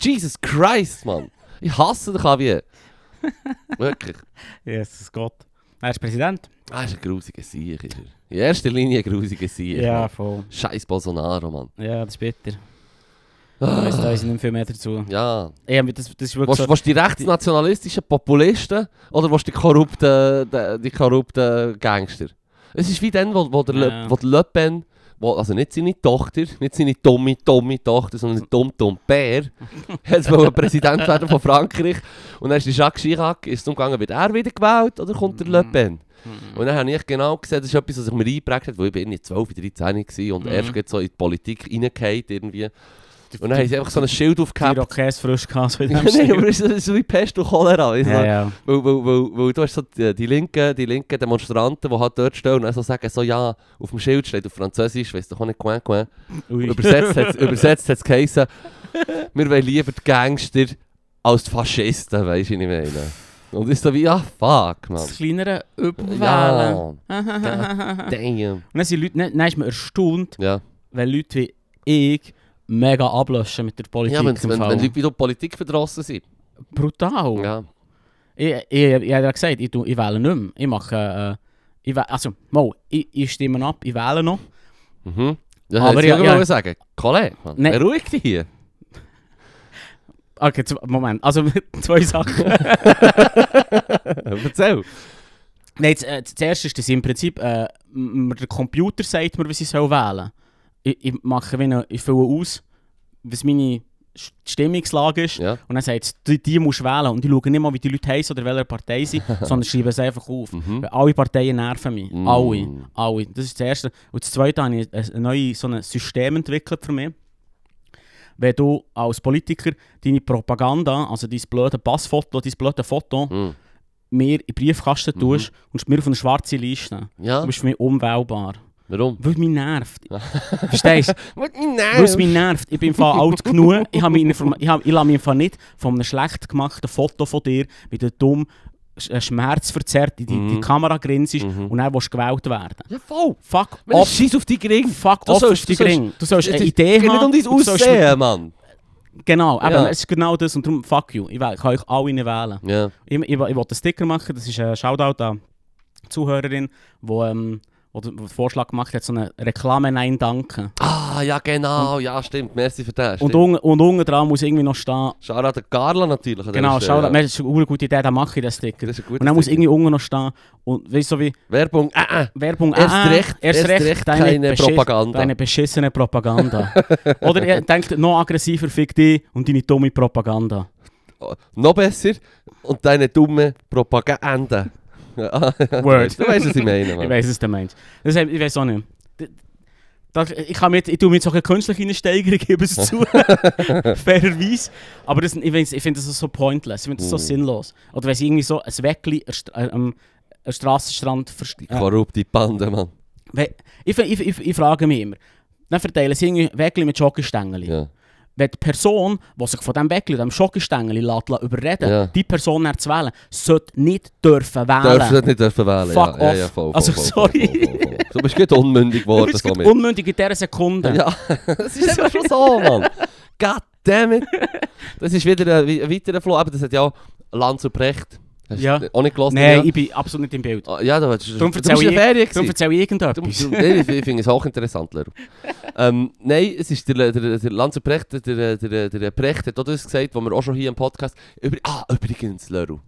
[SPEAKER 2] Jesus Christ, Mann. Ich hasse dich auch wie. Wirklich.
[SPEAKER 1] Jesus Gott. Er ist Präsident.
[SPEAKER 2] Ah, ist ein grusiger Sieg, ist er. In erster Linie ein grusiger Sieg.
[SPEAKER 1] Ja,
[SPEAKER 2] Mann.
[SPEAKER 1] voll.
[SPEAKER 2] Scheiß Bolsonaro, Mann.
[SPEAKER 1] Ja, das ist bitter. Ich weiss, da ist nicht viel mehr dazu.
[SPEAKER 2] Ja.
[SPEAKER 1] Ja, das, das ist wirklich
[SPEAKER 2] Was,
[SPEAKER 1] so...
[SPEAKER 2] die rechtsnationalistischen Populisten oder was die korrupten, die, die korrupten Gangster? Es ist wie dann, wo, wo, der, Le,
[SPEAKER 1] Ja.
[SPEAKER 2] wo der Le Pen, wo, also nicht seine Tochter, nicht seine dumme, dumme Tochter, sondern dumm, dumm Bär, jetzt wollte Präsident werden von Frankreich. Und dann ist die Jacques Chirac, ist es umgegangen, wird er wieder gewählt oder kommt der Le Pen?
[SPEAKER 1] Mhm.
[SPEAKER 2] Und dann habe ich genau gesehen, das ist etwas, was sich mir eingeprägt hat, weil ich bin irgendwie 12, 13 war und
[SPEAKER 1] Mhm.
[SPEAKER 2] erst so in die Politik reingefallen irgendwie. Und dann haben sie einfach so ein Schild
[SPEAKER 1] Die
[SPEAKER 2] aufgehabt.
[SPEAKER 1] Rockettes frisch gehabt, so in dem
[SPEAKER 2] Nein, aber es ist so wie Pest und Cholera. weißt du?
[SPEAKER 1] Ja, ja.
[SPEAKER 2] Weil, weil, weil, weil du hast so die, die, linken, die linken Demonstranten, die halt dort stehen und dann so sagen, so ja, auf dem Schild steht auf Französisch, weiss doch auch nicht, coin, coin. Übersetzt hat es übersetzt hat's geheißen, wir wollen lieber die Gangster als die Faschisten, weißt du, was ich meine. Und ist so wie, ja, fuck, man.
[SPEAKER 1] Das kleinere Überwählen.
[SPEAKER 2] Ja,
[SPEAKER 1] Und
[SPEAKER 2] damn.
[SPEAKER 1] dann sind Leute, dann dann ist man erstaunt,
[SPEAKER 2] Ja,
[SPEAKER 1] wenn Leute wie ich mega ablöschen mit der Politik.
[SPEAKER 2] ja wenn, wenn, wenn Leute wieder Politik verdrossen sind.
[SPEAKER 1] Brutal.
[SPEAKER 2] Ja.
[SPEAKER 1] Ich, ich, ich, ich habe ja gesagt, ich, ich wähle nicht mehr. Ich mache... Äh, ich also, mal, ich, ich stimme ab, ich wähle noch.
[SPEAKER 2] Mhm. Ja,
[SPEAKER 1] Aber
[SPEAKER 2] aber
[SPEAKER 1] ja,
[SPEAKER 2] ja, sagen, Kollege, man,
[SPEAKER 1] Nein.
[SPEAKER 2] beruhig dich hier.
[SPEAKER 1] Okay, Moment. Also, zwei Sachen.
[SPEAKER 2] Erzähl.
[SPEAKER 1] Nein, das, äh, das erste ist, dass im Prinzip äh, der Computer sagt mir, was ich soll wählen soll. Ich, ich mache wie eine, ich fülle aus, was meine Stimmungslage ist.
[SPEAKER 2] Ja.
[SPEAKER 1] Und dann sagt es, die, die musst du wählen. Und ich schaue nicht mal, wie die Leute heißen oder welcher Partei sie sondern schreibe es einfach auf.
[SPEAKER 2] Mhm.
[SPEAKER 1] Weil alle Parteien nerven mich.
[SPEAKER 2] Mm.
[SPEAKER 1] Alle. Alle. Das ist das Erste. Und das Zweite habe ich ein, ein neues so ein System entwickelt für mich. Wenn du als Politiker deine Propaganda, also dein blöde Passfoto, dein blöde Foto,
[SPEAKER 2] Mhm.
[SPEAKER 1] mir in den Briefkasten
[SPEAKER 2] Mhm.
[SPEAKER 1] tust und mir auf eine schwarze Liste.
[SPEAKER 2] Ja,
[SPEAKER 1] Du bist für mich unwählbar.
[SPEAKER 2] Warum?
[SPEAKER 1] Weil es mich nervt. Verstehst du? Weil es mich nervt. Ich bin im Fall alt genug. Ich, habe mich ich, habe, ich lasse mich im Fall nicht von einem schlecht gemachten Foto von dir, wie du dumm sch- äh, schmerzverzerrt in die,
[SPEAKER 2] Mhm.
[SPEAKER 1] die Kamera grinst
[SPEAKER 2] Mhm.
[SPEAKER 1] und dann willst du gewählt werden.
[SPEAKER 2] Ja, voll.
[SPEAKER 1] Fuck off.
[SPEAKER 2] scheiß auf die Gring.
[SPEAKER 1] Fuck
[SPEAKER 2] Du
[SPEAKER 1] off
[SPEAKER 2] sollst-
[SPEAKER 1] auf die Gring. Du sollst
[SPEAKER 2] Es
[SPEAKER 1] eine Idee
[SPEAKER 2] geht nicht
[SPEAKER 1] haben.
[SPEAKER 2] um dein
[SPEAKER 1] du sollst-
[SPEAKER 2] Aussehen, Mann.
[SPEAKER 1] Genau, eben,
[SPEAKER 2] Ja.
[SPEAKER 1] es ist genau das. Und darum, fuck you. Ich, kann euch alle nicht wählen.
[SPEAKER 2] Ja.
[SPEAKER 1] Ich, ich, ich wollte einen Sticker machen, das ist ein Shoutout an die Zuhörerin, die ähm, wo den Vorschlag gemacht hat, so eine Reklame Nein Danke.
[SPEAKER 2] Ah, ja genau. Ja, stimmt. Merci für das.
[SPEAKER 1] Und, un, und unten dran muss irgendwie noch stehen,
[SPEAKER 2] Shoutout an Carla natürlich.
[SPEAKER 1] genau, Shoutout,
[SPEAKER 2] ja.
[SPEAKER 1] das ist eine gute Idee, dann mache ich den Sticker.
[SPEAKER 2] Das ist
[SPEAKER 1] Und dann muss irgendwie unten noch stehen, und weißt du so wie
[SPEAKER 2] Werbung. Äh, äh.
[SPEAKER 1] Werbung,
[SPEAKER 2] Erst
[SPEAKER 1] ah,
[SPEAKER 2] recht,
[SPEAKER 1] erst
[SPEAKER 2] erst
[SPEAKER 1] recht,
[SPEAKER 2] recht
[SPEAKER 1] deine
[SPEAKER 2] keine Propaganda.
[SPEAKER 1] Deine beschissene Propaganda. Oder ihr denkt, noch aggressiver fick dich und deine dumme Propaganda.
[SPEAKER 2] Oh, Noch besser. Und deine dumme Propaganda.
[SPEAKER 1] Word.
[SPEAKER 2] Du weißt, was ich meine,
[SPEAKER 1] Ich
[SPEAKER 2] Mann.
[SPEAKER 1] weiß es, der Mensch. Das, ich weiß auch nicht. Das, ich, kann jetzt- ich tue mir jetzt auch eine künstliche Steigerung, ich gebe es zu. Fairerweise. Aber das, ich, ich finde das so pointless, ich finde das so
[SPEAKER 2] Mm.
[SPEAKER 1] sinnlos. Oder wenn sie irgendwie so ein Weckli am äh, am am Strassenstrand verst-
[SPEAKER 2] Die
[SPEAKER 1] äh,
[SPEAKER 2] korrupte Bande, Mann.
[SPEAKER 1] ich, ich, ich, ich frage mich immer, dann verteilen sie irgendwie Weckli mit Schokostängeli.
[SPEAKER 2] Ja.
[SPEAKER 1] Wenn die Person, die sich von diesem Weckli, lässt, lässt überreden
[SPEAKER 2] Ja.
[SPEAKER 1] die Person dann zu wählen, sollte nicht dürfen wählen.
[SPEAKER 2] Du nicht dürfen wählen.
[SPEAKER 1] Fuck
[SPEAKER 2] ja.
[SPEAKER 1] Off.
[SPEAKER 2] ja, voll, voll,
[SPEAKER 1] Also,
[SPEAKER 2] voll,
[SPEAKER 1] sorry.
[SPEAKER 2] Du bist gerade unmündig geworden. somit.
[SPEAKER 1] unmündig in dieser Sekunde.
[SPEAKER 2] Ja, das ist einfach schon so, Mann. God damn it. Das ist wieder ein, weiterer Flow. Aber das hat ja Lanz und Precht. Hast
[SPEAKER 1] Ja. Nein,
[SPEAKER 2] ja?
[SPEAKER 1] ich bin absolut nicht im Bild.
[SPEAKER 2] Ah, ja, du, du, du,
[SPEAKER 1] Darum
[SPEAKER 2] du bist
[SPEAKER 1] ich-
[SPEAKER 2] Ferien
[SPEAKER 1] Darum
[SPEAKER 2] gewesen.
[SPEAKER 1] erzähle ich irgendetwas.
[SPEAKER 2] Du- Nein, ich finde es hochinteressant, Leru. ähm, nein, es ist der, der, der Precht, der, der, der, Precht hat auch das gesagt, was wir auch schon hier im Podcast... Über, ah, übrigens, Leru.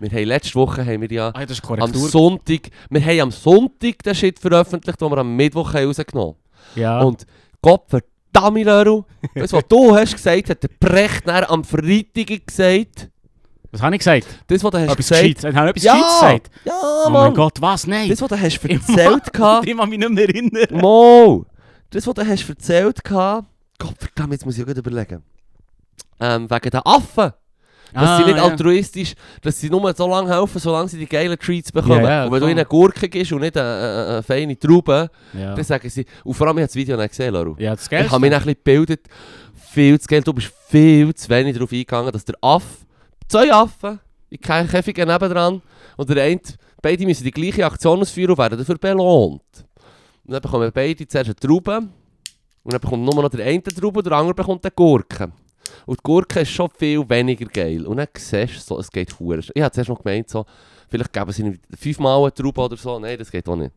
[SPEAKER 2] Wir haben letzte Woche haben wir ja
[SPEAKER 1] Ah,
[SPEAKER 2] am. Sonntag, wir haben am Sonntag den Shit veröffentlicht, den wir am Mittwoch haben rausgenommen
[SPEAKER 1] ja.
[SPEAKER 2] Und Gott verdammt, Leru, das, was du hast gesagt, hat der Brecht dann am Freitag gesagt.
[SPEAKER 1] Was habe ich gesagt?
[SPEAKER 2] Das, was du hast
[SPEAKER 1] Etwas
[SPEAKER 2] gesagt...
[SPEAKER 1] Gescheites. Ich habe etwas
[SPEAKER 2] Ja!
[SPEAKER 1] Gescheites gesagt.
[SPEAKER 2] Ja,
[SPEAKER 1] oh mein! Gott, was? Nein.
[SPEAKER 2] Das, was du hast erzählt gehabt...
[SPEAKER 1] Ich kann mich nicht mehr erinnern.
[SPEAKER 2] Mo! Das, was du hast erzählt gehabt... Gott verdammt, jetzt muss ich auch überlegen. Ähm, wegen den Affen. Dass
[SPEAKER 1] Ah,
[SPEAKER 2] sie nicht
[SPEAKER 1] ja.
[SPEAKER 2] altruistisch, dass sie nur so lange helfen, solange sie die geilen Treats bekommen.
[SPEAKER 1] Ja, ja,
[SPEAKER 2] und wenn du ihnen eine Gurke gibst und nicht eine, eine, eine feine Traube, dann sagen sie... Und vor allem, ich habe das Video nicht gesehen, Laru.
[SPEAKER 1] ja das
[SPEAKER 2] Ich habe mich ein bisschen gebildet. Viel zu Geld. Du bist viel zu wenig darauf eingegangen, dass der Affe, zwei Affen, in keinem Käfig nebendran, und der eine, beide müssen die gleiche Aktion ausführen und werden dafür belohnt. Und dann bekommen beide zuerst eine Traube, und dann bekommt nur noch der eine Traube und der andere bekommt eine Gurke. Und die Gurke ist schon viel weniger geil. Und dann siehst du so, es geht hure. Ich habe zuerst noch gemeint, so, vielleicht geben sie ihm fünfmal eine Traube oder so. Nein, das geht auch nicht.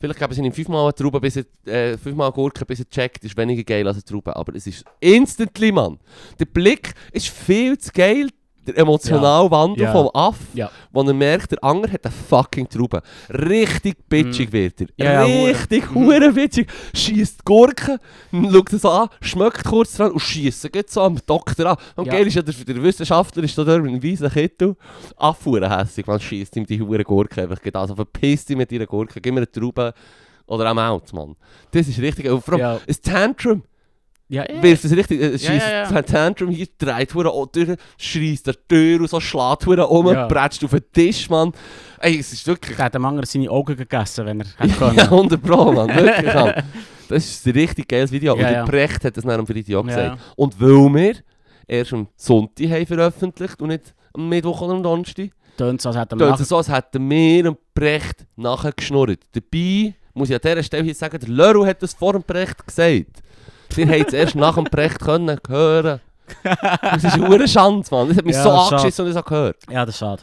[SPEAKER 2] Vielleicht geben sie ihm fünfmal eine Traube, bis er, äh, fünfmal Gurke, bis er checkt, ist weniger geil als eine Traube. Aber es ist instantly, Mann. Der Blick ist viel zu geil. Der emotionale Wandel
[SPEAKER 1] Ja.
[SPEAKER 2] vom Aff,
[SPEAKER 1] Ja.
[SPEAKER 2] wo er merkt, der andere hat eine fucking Traube. Richtig bitchig wird er.
[SPEAKER 1] Ja, ja, hure.
[SPEAKER 2] Richtig
[SPEAKER 1] Mhm.
[SPEAKER 2] hure bitchig. Schießt Gurken, schaut es an, schmeckt kurz dran und schießt geht so am Doktor an. Und
[SPEAKER 1] Ja.
[SPEAKER 2] geil ist ja, der, der Wissenschaftler ist da mit einem weißen Kittel. Affuhren hässig, man schießt ihm die hure Gurke einfach. Also verpisst dich mit deiner Gurke, gib mir eine Traube oder am Out, Mann. Das ist richtig. Und vor allem,
[SPEAKER 1] Ja.
[SPEAKER 2] ein Tantrum.
[SPEAKER 1] Ja, ja.
[SPEAKER 2] Wirft es richtig, äh,
[SPEAKER 1] Ja,
[SPEAKER 2] schießt
[SPEAKER 1] ja, ja.
[SPEAKER 2] ein Tantrum hier, dreht hure auch durch, schreist der Tür und so, schlägt hure um,
[SPEAKER 1] Ja.
[SPEAKER 2] prätscht auf den Tisch, Mann. Ey, es ist wirklich...
[SPEAKER 1] Der hat dem anderen seine Augen gegessen, wenn er hätte können.
[SPEAKER 2] Ja, 100 Pro, Mann, wirklich, Mann. Das ist ein richtig geiles Video.
[SPEAKER 1] Ja,
[SPEAKER 2] und
[SPEAKER 1] ja.
[SPEAKER 2] der Brecht hat das nach dem Video auch
[SPEAKER 1] Ja.
[SPEAKER 2] gesagt. Und weil wir erst am Sonntag haben veröffentlicht und nicht am Mittwoch oder am Donnerstag,
[SPEAKER 1] Tönt so, als hätte
[SPEAKER 2] tönt
[SPEAKER 1] er
[SPEAKER 2] es so, als hätten wir dem Brecht nachher geschnurrt. Dabei muss ich an dieser Stelle hier sagen, der Leru hat das vor dem Brecht gesagt. Wir haben es erst nach dem Brecht können hören. Das ist eine Schande, Mann. Das hat mich
[SPEAKER 1] Ja,
[SPEAKER 2] so angeschissen und ich habe gehört.
[SPEAKER 1] Ja, das ist schade.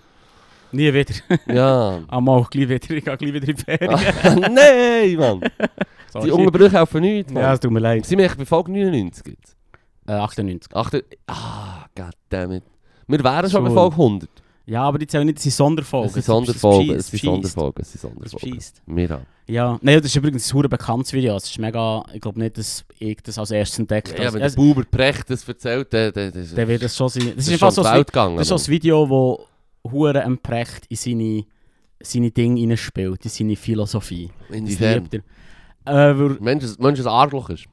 [SPEAKER 1] Nie wieder.
[SPEAKER 2] Ja.
[SPEAKER 1] Einmal gleich wieder. Ich gehe gleich wieder in die Ferien.
[SPEAKER 2] Nein, Mann.
[SPEAKER 1] Sorry.
[SPEAKER 2] Die Unterbrüche helfen nichts, Mann.
[SPEAKER 1] Ja, es tut mir leid.
[SPEAKER 2] Sind wir echt bei Folge 99 jetzt?
[SPEAKER 1] Äh, 98.
[SPEAKER 2] Ach, der- ah, goddammit. Wir wären schon bei. Folge 100.
[SPEAKER 1] Ja, aber die zählen nicht, das sind Sonderfolgen.
[SPEAKER 2] Es sind Sonderfolgen,
[SPEAKER 1] Es
[SPEAKER 2] sind. Sonderfolgen, es sind Sonderfolgen. auch.
[SPEAKER 1] Ja, nein, das ist übrigens ein bekanntes Video. Es ist mega, ich glaube nicht, dass ich das als erstes entdeckt
[SPEAKER 2] Ja,
[SPEAKER 1] habe.
[SPEAKER 2] wenn der
[SPEAKER 1] es,
[SPEAKER 2] Buber Precht das erzählt, dann dann- dann-
[SPEAKER 1] der wird das schon sein. Das
[SPEAKER 2] das
[SPEAKER 1] ist
[SPEAKER 2] schon
[SPEAKER 1] so
[SPEAKER 2] in
[SPEAKER 1] ein
[SPEAKER 2] gegangen.
[SPEAKER 1] Das ist so ein Video, wo Hure Emprecht in seine, seine Dinge hineinspielt, in seine Philosophie.
[SPEAKER 2] Inwiefern?
[SPEAKER 1] er. Äh,
[SPEAKER 2] Mensch, ein- Mensch, ein Arschloch ist.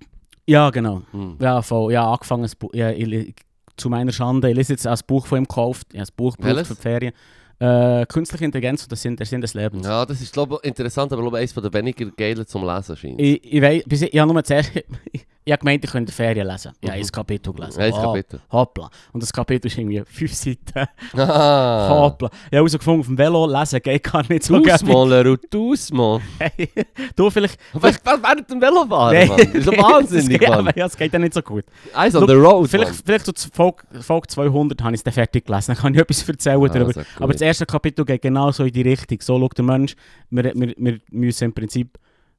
[SPEAKER 1] ja, genau.
[SPEAKER 2] Hm.
[SPEAKER 1] Ja, voll. Ja, angefangen, ein ja, ich, zu meiner Schande, ich lese jetzt ein Buch von ihm gekauft. Ich habe ein Buch
[SPEAKER 2] Welches?
[SPEAKER 1] für die Ferien. Äh, Künstliche Intelligenz und der Sinn, der Sinn des Lebens.
[SPEAKER 2] Ja, das ist glaub, ich, interessant, aber glaube eines der weniger geilen zum Lesen scheint.
[SPEAKER 1] Ich, ich, bis ich, ich habe nur zuerst, ich habe gemeint, ich könnte Ferien lesen. Ich habe
[SPEAKER 2] Mhm.
[SPEAKER 1] ein Kapitel gelesen.
[SPEAKER 2] Eins
[SPEAKER 1] Ah,
[SPEAKER 2] Kapitel.
[SPEAKER 1] Hoppla. Und das Kapitel ist irgendwie fünf Seiten.
[SPEAKER 2] Ah.
[SPEAKER 1] Hoppla. Ich habe herausgefunden, auf dem Velo lesen geht gar nicht so
[SPEAKER 2] Tu's
[SPEAKER 1] gerne.
[SPEAKER 2] mal, Leru, tu's mal.
[SPEAKER 1] Hey, du vielleicht...
[SPEAKER 2] Was, was während dem Velofahren,
[SPEAKER 1] Nein,
[SPEAKER 2] Mann? Das ist doch wahnsinnig, Mann.
[SPEAKER 1] Ja, es geht ja nicht so gut.
[SPEAKER 2] Eyes on
[SPEAKER 1] Look,
[SPEAKER 2] the road,
[SPEAKER 1] Vielleicht, vielleicht so Folge, Folge 200 habe ich es dann fertig gelesen. Dann kann ich etwas erzählen darüber.
[SPEAKER 2] Gut.
[SPEAKER 1] Aber das erste Kapitel geht genau so in die Richtung. So schaut der Mensch, wir, wir, wir müssen im Prinzip,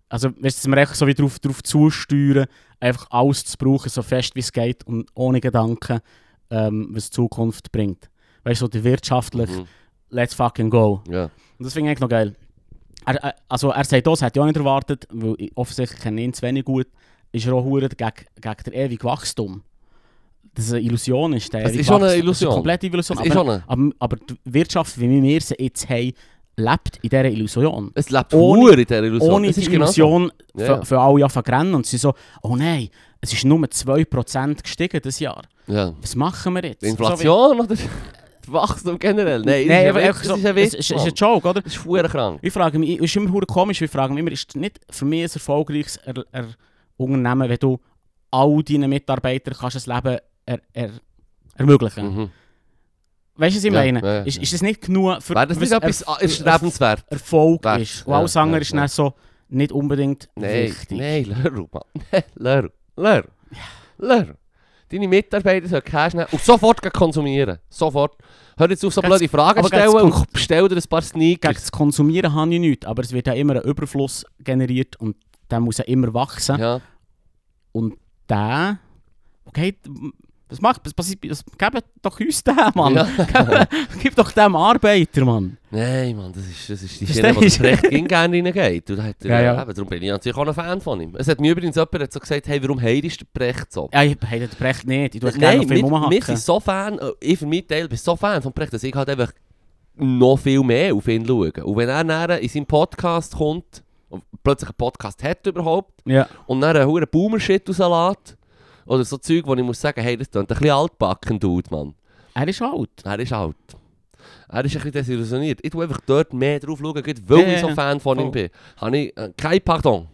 [SPEAKER 1] also weißt dass wir einfach so wie drauf, drauf zusteuern, einfach alles zu brauchen, so fest wie es geht und ohne Gedanken, ähm, was die Zukunft bringt. Weißt du, so der wirtschaftlich,
[SPEAKER 2] Mhm.
[SPEAKER 1] let's fucking go.
[SPEAKER 2] Ja.
[SPEAKER 1] Und das finde ich eigentlich noch geil. Er, er- also er sagt das, hätte ich auch nicht erwartet, weil ich offensichtlich kenne ihn zu wenig gut, ist er auch gegen, gegen den ewigen Wachstum. Das ist eine Illusion ist. Der
[SPEAKER 2] Es ist schon eine. Illusion.
[SPEAKER 1] Es ist eine komplette Illusion. Aber, aber, aber die Wirtschaft, wie wir sie jetzt haben, lebt in dieser Illusion.
[SPEAKER 2] Es lebt
[SPEAKER 1] Ohne-
[SPEAKER 2] Ohne, in dieser Illusion.
[SPEAKER 1] Ohne
[SPEAKER 2] Es
[SPEAKER 1] die
[SPEAKER 2] ist genau so.
[SPEAKER 1] Illusion für, für alle anfangen zu rennen und sie so, oh nein, es ist nur 2% gestiegen dieses Jahr.
[SPEAKER 2] Ja.
[SPEAKER 1] Was machen wir jetzt?
[SPEAKER 2] Die Inflation oder das Wachstum generell?
[SPEAKER 1] So
[SPEAKER 2] Nein,
[SPEAKER 1] nein, aber
[SPEAKER 2] ist ein
[SPEAKER 1] so,
[SPEAKER 2] ist ein
[SPEAKER 1] es
[SPEAKER 2] Witz.
[SPEAKER 1] ist, es ist ein Joke, oder?
[SPEAKER 2] Das ist krank.
[SPEAKER 1] Ich frage mich, es ist immer komisch, ich frage mich immer, ist nicht für mich ein erfolgreiches er, er Unternehmen, wenn du all deinen Mitarbeitern kannst das Leben er, er, ermöglichen
[SPEAKER 2] Mhm.
[SPEAKER 1] Weißt du, was ich
[SPEAKER 2] Ja,
[SPEAKER 1] meine?
[SPEAKER 2] ja.
[SPEAKER 1] Ist, ist das nicht genug für
[SPEAKER 2] Wäre das nicht
[SPEAKER 1] was
[SPEAKER 2] etwas
[SPEAKER 1] er-
[SPEAKER 2] ist
[SPEAKER 1] er-
[SPEAKER 2] lebenswert?
[SPEAKER 1] Erfolg
[SPEAKER 2] Wert,
[SPEAKER 1] ist? Und alles andere ist dann so nicht unbedingt
[SPEAKER 2] Nein,
[SPEAKER 1] wichtig.
[SPEAKER 2] nein, Leru, Mann. Leru, Leru, Leru. Deine Mitarbeiter sollen Cash nehmen und sofort konsumieren. Sofort. Hör jetzt auf, so blöde Fragen
[SPEAKER 1] aber
[SPEAKER 2] stellen und bestell dir ein paar
[SPEAKER 1] Gegen
[SPEAKER 2] Sneakers.
[SPEAKER 1] das Konsumieren habe ich nichts, aber es wird ja immer ein Überfluss generiert und der muss ja immer wachsen.
[SPEAKER 2] Ja.
[SPEAKER 1] Der, okay, Was macht, was passiert, was, gebt doch uns den, Mann.
[SPEAKER 2] Ja.
[SPEAKER 1] Gib, gib doch dem Arbeiter, Mann.
[SPEAKER 2] Nein, Mann, das ist, das ist die Schiene, die ging gerne reingeht. Und hat
[SPEAKER 1] Ja, ja.
[SPEAKER 2] Eben, darum bin ich natürlich auch ein Fan von ihm. Es hat mir übrigens jemand hat so gesagt, hey, warum heidest du Brecht so?
[SPEAKER 1] Ja, ich hätte den Brecht nicht. Ich tue gerne
[SPEAKER 2] Nein, wir, wir sind so Fan, äh, ich für meinen Teil bin so Fan von Brecht, dass ich halt einfach noch viel mehr auf ihn schaue. Und wenn er dann in seinen Podcast kommt, und plötzlich einen Podcast hat überhaupt,
[SPEAKER 1] Ja.
[SPEAKER 2] und dann einen hohen Boomer-Shit rauslässt, oder so Zeug, wo ich muss sagen, hey, das klingt ein bisschen altbacken, Dude, Mann.
[SPEAKER 1] Er ist alt.
[SPEAKER 2] Er ist alt. Er ist ein bisschen desillusioniert. Ich tue einfach dort mehr drauf schauen, weil
[SPEAKER 1] Ja,
[SPEAKER 2] ich so Fan von ihm
[SPEAKER 1] voll.
[SPEAKER 2] bin. Habe ich äh, kein Pardon.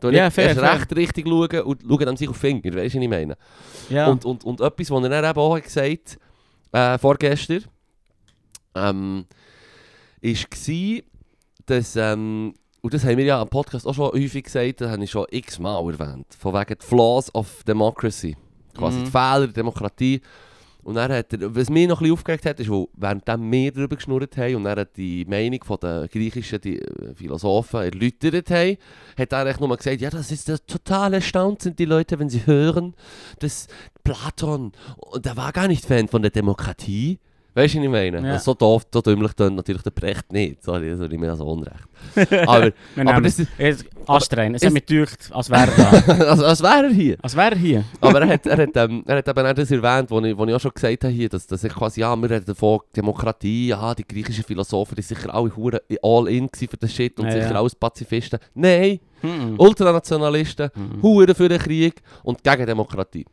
[SPEAKER 2] Du
[SPEAKER 1] ja, fair,
[SPEAKER 2] erst
[SPEAKER 1] fair.
[SPEAKER 2] recht richtig schauen und schauen dann sich auf Finger, weißt du, was ich meine?
[SPEAKER 1] Ja.
[SPEAKER 2] Und, und, und etwas, was er dann eben auch hat gesagt äh, vorgestern, ähm, war, dass, ähm, und das haben wir ja am Podcast auch schon häufig gesagt, das habe ich schon x-mal erwähnt, von wegen die Flaws of Democracy, quasi
[SPEAKER 1] Mhm.
[SPEAKER 2] die Fehler der Demokratie. Und dann hat er, was mich noch ein bisschen aufgeregt hat, ist, wo, während wir darüber geschnurrt haben und er die Meinung der griechischen die, äh, Philosophen erläutert haben, hat er echt nur gesagt, ja, das ist das total erstaunt sind die Leute, wenn sie hören, dass Platon, und der war gar nicht Fan von der Demokratie. Weißt du, was ich meine?
[SPEAKER 1] Ja.
[SPEAKER 2] Also so doof, so dümmlich dann natürlich der Brecht nicht. Sorry, sorry, mir das unrecht. Aber, aber das ist,
[SPEAKER 1] Astrein, es hat mich gedacht, als wäre er da.
[SPEAKER 2] also, als wäre er hier.
[SPEAKER 1] als wäre er hier.
[SPEAKER 2] Aber er hat, er hat, ähm, er hat eben auch das erwähnt, was ich, wo ich auch schon gesagt habe hier, dass, dass ich quasi, ja, wir reden davon, Demokratie, ja, die griechischen Philosophen, die sicher alle all in für den Shit und
[SPEAKER 1] Ja,
[SPEAKER 2] sicher
[SPEAKER 1] ja.
[SPEAKER 2] alles Pazifisten. Nein,
[SPEAKER 1] Mhm.
[SPEAKER 2] Ultranationalisten,
[SPEAKER 1] Mhm.
[SPEAKER 2] hure für den Krieg und gegen Demokratie.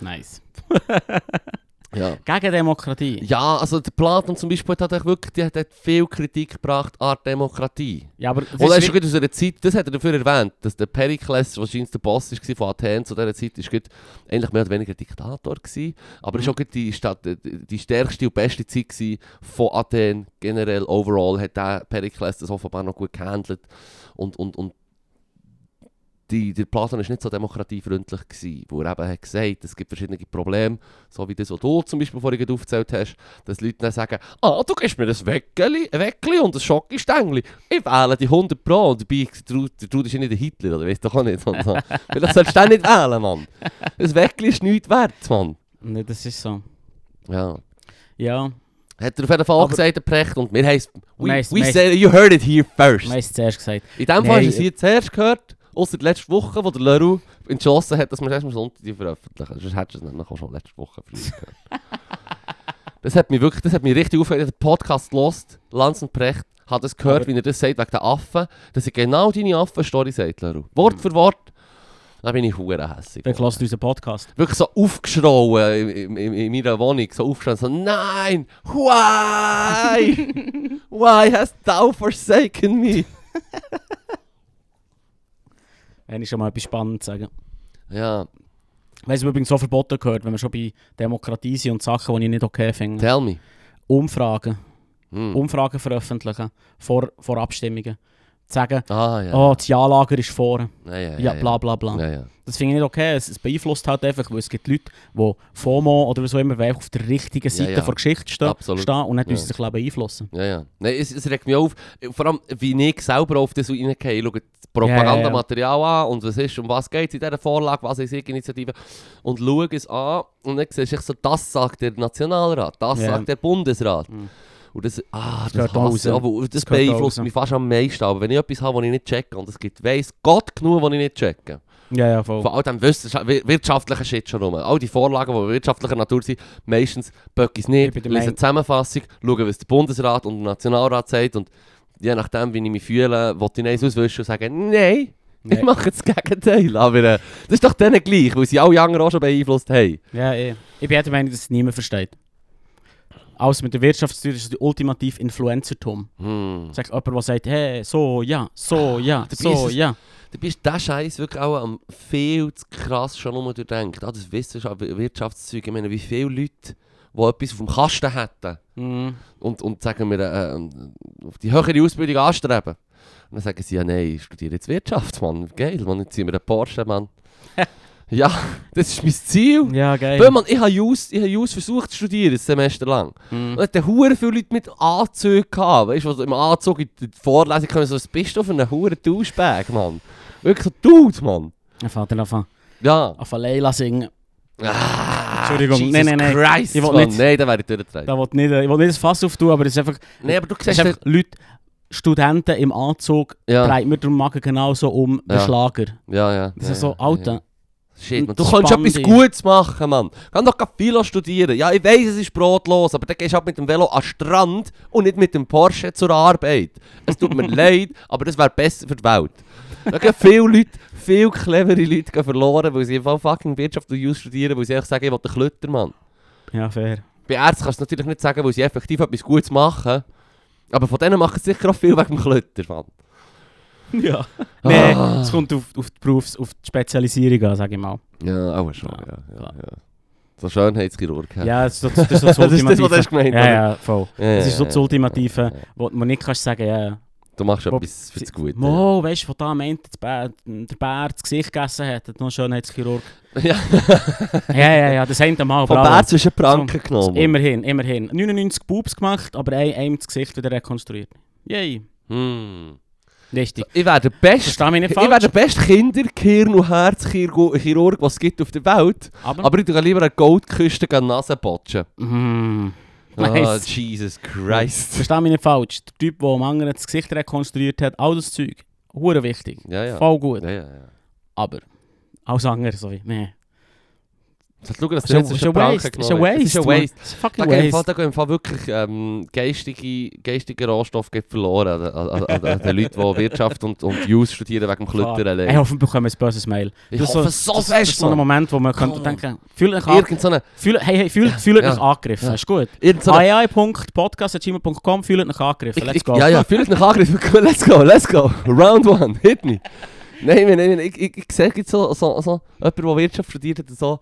[SPEAKER 1] Nice.
[SPEAKER 2] Ja.
[SPEAKER 1] Gegen Demokratie.
[SPEAKER 2] Ja, also der Platon zum Beispiel hat echt wirklich die hat, hat viel Kritik gebracht an Demokratie.
[SPEAKER 1] Ja, aber das
[SPEAKER 2] Und er ist
[SPEAKER 1] ist
[SPEAKER 2] schon aus einer Zeit, das hat er dafür erwähnt, dass der Perikles, wahrscheinlich der Boss war von Athen zu dieser Zeit, ist eigentlich mehr oder weniger Diktator gewesen. Aber es
[SPEAKER 1] Mhm.
[SPEAKER 2] war auch die, Stadt, die, die stärkste und beste Zeit gewesen von Athen. Generell, overall, hat der Perikles das offenbar noch gut gehandelt. Und, und, und die, der Platon war nicht so demokratiefreundlich, gewesen, wo er eben hat gesagt es gibt verschiedene Probleme, so wie das, was du zum Beispiel vorhin aufgezählt hast, dass Leute dann sagen, ah, du gibst mir ein Weckeli, Weckeli und ein Schokistängli, ich wähle die 100 Pro und dabei, der Trud- ist ja nicht der Hitler, oder weißt du auch nicht. Und so. Vielleicht sollst du den nicht wählen, Mann. Ein Weckeli ist nichts wert, Mann.
[SPEAKER 1] Nee, das ist so.
[SPEAKER 2] Ja.
[SPEAKER 1] Ja,
[SPEAKER 2] Hat er auf jeden Fall gesagt, der Precht, und wir heißen, we,
[SPEAKER 1] Meist-
[SPEAKER 2] we
[SPEAKER 1] meist-
[SPEAKER 2] say, you heard it here first.
[SPEAKER 1] es zuerst gesagt.
[SPEAKER 2] In dem Fall
[SPEAKER 1] Nein,
[SPEAKER 2] hast du es hier zuerst gehört, außer letzte Woche, wo der Leroux entschlossen hat, dass wir erst am Sonntag die veröffentlichen. Sonst hättest du es auch schon letzte Woche gehört. das hat mich wirklich, das hat mich richtig aufgeregt. Den Podcast gelost, Lanz und Precht, hat es gehört,
[SPEAKER 1] Aber-
[SPEAKER 2] wie er das sagt, wegen der Affen, dass er genau deine Affen-Story sagt, Leroux. Wort für Wort. Da bin ich hure hässig.
[SPEAKER 1] Dann hörst du unseren Podcast.
[SPEAKER 2] Wirklich so aufgeschrauen in, in, in meiner Wohnung, so aufgeschrauen, so nein, why? why hast thou forsaken me?
[SPEAKER 1] Wenn ich schon mal etwas Spannendes sagen.
[SPEAKER 2] Ja,
[SPEAKER 1] Weißt du, übrigens so verboten gehört, wenn wir schon bei Demokratie sind und Sachen, die ich nicht okay finde.
[SPEAKER 2] tell me.
[SPEAKER 1] Umfragen.
[SPEAKER 2] Hm.
[SPEAKER 1] Umfragen veröffentlichen. Vor, vor Abstimmungen. Sagen,
[SPEAKER 2] Ah, ja.
[SPEAKER 1] oh, das Ja-Lager ist vorne.
[SPEAKER 2] Ja, ja,
[SPEAKER 1] Ja, bla bla bla. Das finde ich nicht okay. Es, es beeinflusst halt einfach, weil es gibt Leute, die FOMO oder so immer auf der richtigen Seite der Geschichte stehen, stehen und nicht
[SPEAKER 2] Ja.
[SPEAKER 1] uns sich beeinflussen.
[SPEAKER 2] ja, ja. Nein, es, es regt mich auf, vor allem wie ich selber auf das reingehe. Ich schaue das Propagandamaterial an und was ist, um was geht es in dieser Vorlage, was ist die Initiative und schaue es an und dann sehe ich so, das sagt der Nationalrat, das sagt der Bundesrat.
[SPEAKER 1] Mhm.
[SPEAKER 2] Und das, ah, das, ich,
[SPEAKER 1] raus.
[SPEAKER 2] aber das,
[SPEAKER 1] Das
[SPEAKER 2] beeinflusst
[SPEAKER 1] raus.
[SPEAKER 2] mich fast am meisten. Aber wenn ich etwas habe, das ich nicht checke, und es gibt, weiss Gott genug, was ich nicht checke.
[SPEAKER 1] Ja, ja, voll.
[SPEAKER 2] Von all dem wirtschaftlichen Shit schon rum. All die Vorlagen, die wirtschaftlicher Natur sind, meistens böcke ich es
[SPEAKER 1] Ich
[SPEAKER 2] nicht, lese eine Zusammenfassung, schaue, was der Bundesrat und der Nationalrat sagt und je nachdem, wie ich mich fühle, will ich eins auswischen und sagen, nein, ich
[SPEAKER 1] Nee.
[SPEAKER 2] mache das Gegenteil. Aber äh, das ist doch denen gleich, weil sie alle anderen auch schon beeinflusst haben.
[SPEAKER 1] Ja, eh. Ich bin der Meinung, dass es niemand versteht. Alles mit der Wirtschaft zu tun ist der ultimativ Influencertum.
[SPEAKER 2] Hm.
[SPEAKER 1] Sagst jemand, der sagt, hey, so, ja, so, ja,
[SPEAKER 2] Dabei
[SPEAKER 1] so, ja.
[SPEAKER 2] Du bist der Scheiß wirklich auch am viel zu krass schon nur durchdenkt. Ah, das Wissenschaft, Wirtschaftszeug, ich meine, wie viele Leute, die etwas auf dem Kasten hätten,
[SPEAKER 1] Mhm.
[SPEAKER 2] und, und sagen wir, äh, äh, auf die höhere Ausbildung anstreben. Und dann sagen sie, ja nein, ich studiere jetzt Wirtschaft, Mann. Geil, Mann, jetzt ziehen wir einen Porsche, Mann. ja, das ist mein Ziel.
[SPEAKER 1] Ja, geil.
[SPEAKER 2] Weil, Mann, ich habe Jus, ich habe Jus versucht zu studieren, ein Semester lang.
[SPEAKER 1] Mhm.
[SPEAKER 2] Und da hure viele Leute mit Anzügen gehabt. Weißt du, was im Anzug in die Vorlesung kommen, so, was bist du für einen hure Duschbag, Mann? Wirklich so Dude, Mann.
[SPEAKER 1] Er fängt dann an,
[SPEAKER 2] Ja.
[SPEAKER 1] an Leila singen.
[SPEAKER 2] Ah,
[SPEAKER 1] Entschuldigung,
[SPEAKER 2] Jesus
[SPEAKER 1] nein, nein, nein.
[SPEAKER 2] Christ,
[SPEAKER 1] Ich will nicht-
[SPEAKER 2] Nein, dann wäre ich durchgedreht.
[SPEAKER 1] Da will nicht, ich will nicht das Fass auftun, aber es ist einfach,
[SPEAKER 2] Nein, aber du siehst
[SPEAKER 1] einfach Leute, Studenten im Anzug,
[SPEAKER 2] Ja,
[SPEAKER 1] dreht mir den Magen genauso um
[SPEAKER 2] Ja.
[SPEAKER 1] Schlager.
[SPEAKER 2] ja, ja.
[SPEAKER 1] Das
[SPEAKER 2] ja,
[SPEAKER 1] ist so, Alter,
[SPEAKER 2] ja. Shit, man. Du kannst etwas. Gutes machen, Mann. Kann doch Philo studieren. Ja, ich weiss, es ist brotlos, aber dann gehst du halt mit dem Velo an den Strand und nicht mit dem Porsche zur Arbeit. Es tut mir leid, aber das wäre besser für die Welt. Da gehen viele Leute, viele clevere Leute gehen verloren, weil sie einfach fucking Wirtschaft und Jus studieren, weil sie einfach sagen, ich will den Klötter, Mann.
[SPEAKER 1] ja fair.
[SPEAKER 2] Bei Ärzten kannst du natürlich nicht sagen, weil sie effektiv etwas Gutes machen. Aber von denen machen sie sicher auch viel wegen dem Klötter, Mann.
[SPEAKER 1] Ja. Nein,
[SPEAKER 2] Ah.
[SPEAKER 1] es kommt auf, auf, die Berufs-, auf die Spezialisierung an, sage ich mal.
[SPEAKER 2] Ja, auch schon, ja.
[SPEAKER 1] Ja,
[SPEAKER 2] ja, ja. So Schönheitschirurg.
[SPEAKER 1] Ja, das ist so das, ist so das
[SPEAKER 2] das ist das, was du
[SPEAKER 1] Ultimative.
[SPEAKER 2] hast gemeint
[SPEAKER 1] ja, ja, voll.
[SPEAKER 2] Ja,
[SPEAKER 1] Das ist so das Ultimative,
[SPEAKER 2] ja, ja.
[SPEAKER 1] wo man nicht kannst sagen, ja,
[SPEAKER 2] Du machst
[SPEAKER 1] Wo-
[SPEAKER 2] etwas für das Gute.
[SPEAKER 1] Mo, weißt du, von da meint der Bär, der Bär das Gesicht gegessen hat, hat noch einen Schönheitschirurg.
[SPEAKER 2] Ja.
[SPEAKER 1] ja, ja, ja, das eine Mal.
[SPEAKER 2] Von. Bär zwischen Pranken genommen.
[SPEAKER 1] Immerhin, immerhin. 99 Boobs gemacht, aber ein, einem das Gesicht wieder rekonstruiert. Yay.
[SPEAKER 2] Hm.
[SPEAKER 1] Richtig.
[SPEAKER 2] Ich wäre der beste... Ich wäre der beste Kinderkirn- und Herzchirurg, was es gibt auf der Welt.
[SPEAKER 1] Aber,
[SPEAKER 2] Aber ich tue lieber eine Goldküste gegen die Nase botschen.
[SPEAKER 1] Mm, Nice.
[SPEAKER 2] Jesus Christ.
[SPEAKER 1] versteh mich nicht falsch. Der Typ, der am anderen das Gesicht rekonstruiert hat, all das Zeug, hure wichtig.
[SPEAKER 2] Ja, ja.
[SPEAKER 1] Voll gut.
[SPEAKER 2] Ja.
[SPEAKER 1] Aber alles andere, so wie, nee.
[SPEAKER 2] Schauen, dass du
[SPEAKER 1] ist ein Waste. Ist ein.
[SPEAKER 2] Es ist
[SPEAKER 1] Waste.
[SPEAKER 2] ein. Waste.
[SPEAKER 1] Ist
[SPEAKER 2] Da
[SPEAKER 1] fucking
[SPEAKER 2] gehen im Fall,
[SPEAKER 1] Waste.
[SPEAKER 2] da gehen im Fall wirklich ähm, geistige, geistige Rohstoffe verloren an, an, an, an den Leuten, die Wirtschaft und, und Jus studieren wegen dem Klötter
[SPEAKER 1] Ey,
[SPEAKER 2] allein.
[SPEAKER 1] hoffentlich bekommen wir ein böses Mail.
[SPEAKER 2] Ich
[SPEAKER 1] Das ist
[SPEAKER 2] hoffe so
[SPEAKER 1] das,
[SPEAKER 2] fest,
[SPEAKER 1] Das ist so ein. Moment, wo man könnte
[SPEAKER 2] Come on.
[SPEAKER 1] denken, fühlt euch an,
[SPEAKER 2] Irgend so eine...
[SPEAKER 1] fühlt, hey, hey, fühlt, fühlt
[SPEAKER 2] Ja.
[SPEAKER 1] euch angegriffen,
[SPEAKER 2] Ja.
[SPEAKER 1] ist gut.
[SPEAKER 2] So
[SPEAKER 1] ai.podcast.gmail.com, fühlt euch angegriffen,
[SPEAKER 2] ich,
[SPEAKER 1] let's
[SPEAKER 2] ich,
[SPEAKER 1] go.
[SPEAKER 2] Ja, ja, fühlt mich angegriffen. Let's go, let's go. Round one, hit me. Nein, nein, nein, ich, ich, ich sehe jetzt so, so, so jemand, der Wirtschaft studiert hat, so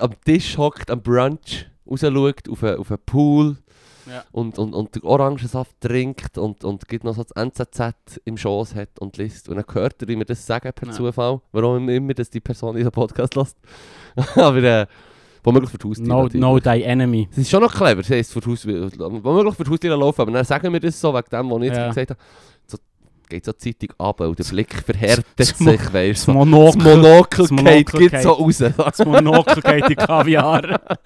[SPEAKER 2] am Tisch hockt, am Brunch, rausschaut auf einen, auf einen Pool
[SPEAKER 1] Ja.
[SPEAKER 2] und, und, und den Orangensaft trinkt und, und gibt noch so das NZZ im Schoß hat und liest. Und dann hört er, wie wir das sagen per
[SPEAKER 1] Ja.
[SPEAKER 2] Zufall, warum immer das die Person in diesem Podcast lässt. Aber äh, womöglich für die Haustiere
[SPEAKER 1] No,
[SPEAKER 2] natürlich.
[SPEAKER 1] no thy enemy.
[SPEAKER 2] Es ist schon noch clever, das heisst, für die Haus- womöglich für die Haustiere laufen, aber dann sagen wir das so, wegen dem, was ich jetzt
[SPEAKER 1] Ja.
[SPEAKER 2] gesagt habe, geht so die Zeitung ab und der Blick verhärtet
[SPEAKER 1] Das
[SPEAKER 2] sich, weißt
[SPEAKER 1] Das
[SPEAKER 2] du. Das
[SPEAKER 1] Monokel,
[SPEAKER 2] Monokel
[SPEAKER 1] das
[SPEAKER 2] geht,
[SPEAKER 1] Monokel
[SPEAKER 2] geht
[SPEAKER 1] geht.
[SPEAKER 2] so raus.
[SPEAKER 1] das Monokel geht in Kaviar.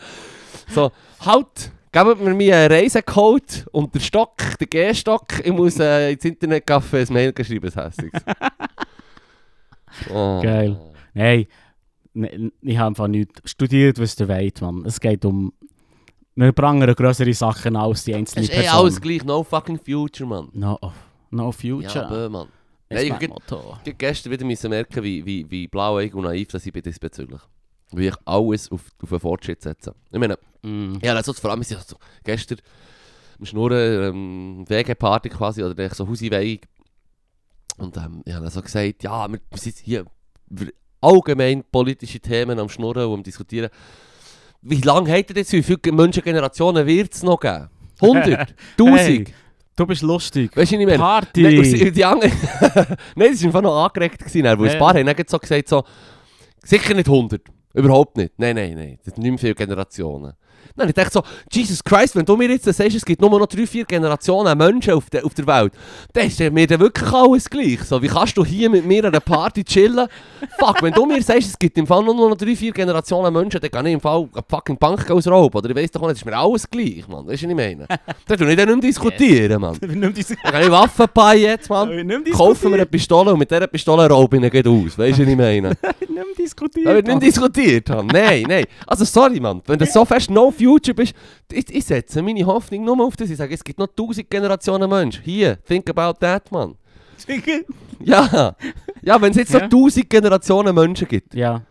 [SPEAKER 2] So, halt, gebt mir meinen Reisecode und den Stock, den G-Stock. Ich muss äh, ins Internet gehen, ein Mail ein hässiges. Oh.
[SPEAKER 1] Geil. Nein, ne- ich habe einfach nichts studiert, was ihr wollt, Mann. Es geht um... Wir prangern größere Sachen als die
[SPEAKER 2] Es
[SPEAKER 1] einzelnen
[SPEAKER 2] ist eh
[SPEAKER 1] Personen.
[SPEAKER 2] alles gleich, no fucking future, man.
[SPEAKER 1] No, no
[SPEAKER 2] Ja,
[SPEAKER 1] future.
[SPEAKER 2] bö, man.
[SPEAKER 1] ist
[SPEAKER 2] Nein, ich-
[SPEAKER 1] Motto.
[SPEAKER 2] Ich hab gestern wieder müssen merken, wie, wie, wie blauäugig und naiv dass ich bin diesbezüglich. Wie ich alles auf, auf einen Fortschritt setze. Ich meine,
[SPEAKER 1] Mm.
[SPEAKER 2] ja, also vor allem ist ja so, gestern am Schnurren, ähm, WG-Party quasi, oder so Hauseinweihung. Und ähm, ich habe dann so gesagt, ja, wir sind hier allgemein politische Themen am Schnurren und am Diskutieren. Wie lange hat er jetzt? Wie viele Menschengenerationen wird es noch geben? 100? 1000?
[SPEAKER 1] Du bist lustig.
[SPEAKER 2] Weißt du, ich meine?
[SPEAKER 1] Party!
[SPEAKER 2] Nein, die anderen... Nein, das war einfach noch angeregt. Gewesen, weil
[SPEAKER 1] Ja,
[SPEAKER 2] ein paar haben dann so gesagt, so, sicher nicht 100. Überhaupt nicht. Nein, nein, nein. Das sind nicht mehr viele Generationen. Dann ich dachte so, Jesus Christ, wenn du mir jetzt sagst, es gibt nur noch drei, vier Generationen Menschen auf der, auf der Welt, dann ist mir dann wirklich alles gleich. So, wie kannst du hier mit mir an einer Party chillen? Fuck, wenn du mir sagst, es gibt im Fall nur noch drei, vier Generationen Menschen, dann kann ich im Fall eine fucking Bank ausrauben. Oder ich weiss doch nicht, ist mir alles gleich, Mann. Weißt du, was ich meine? Dann tu ich dann nicht mehr diskutieren, Mann. Dann kann ich Waffen bei jetzt, Mann. Kaufen wir eine Pistole und mit dieser Pistole rauben ich ihn aus. Weißt du, was ich meine?
[SPEAKER 1] Diskutiert.
[SPEAKER 2] Da wird nicht diskutiert haben. Nein, nein. Also sorry, Mann. Wenn du so fest No Future bist, ich, ich setze meine Hoffnung nur auf das. Ich sage, es gibt noch tausend Generationen Menschen. Hier, think about that, Mann. Ja. Ja, wenn es jetzt noch tausend Generationen Menschen gibt,
[SPEAKER 1] ja,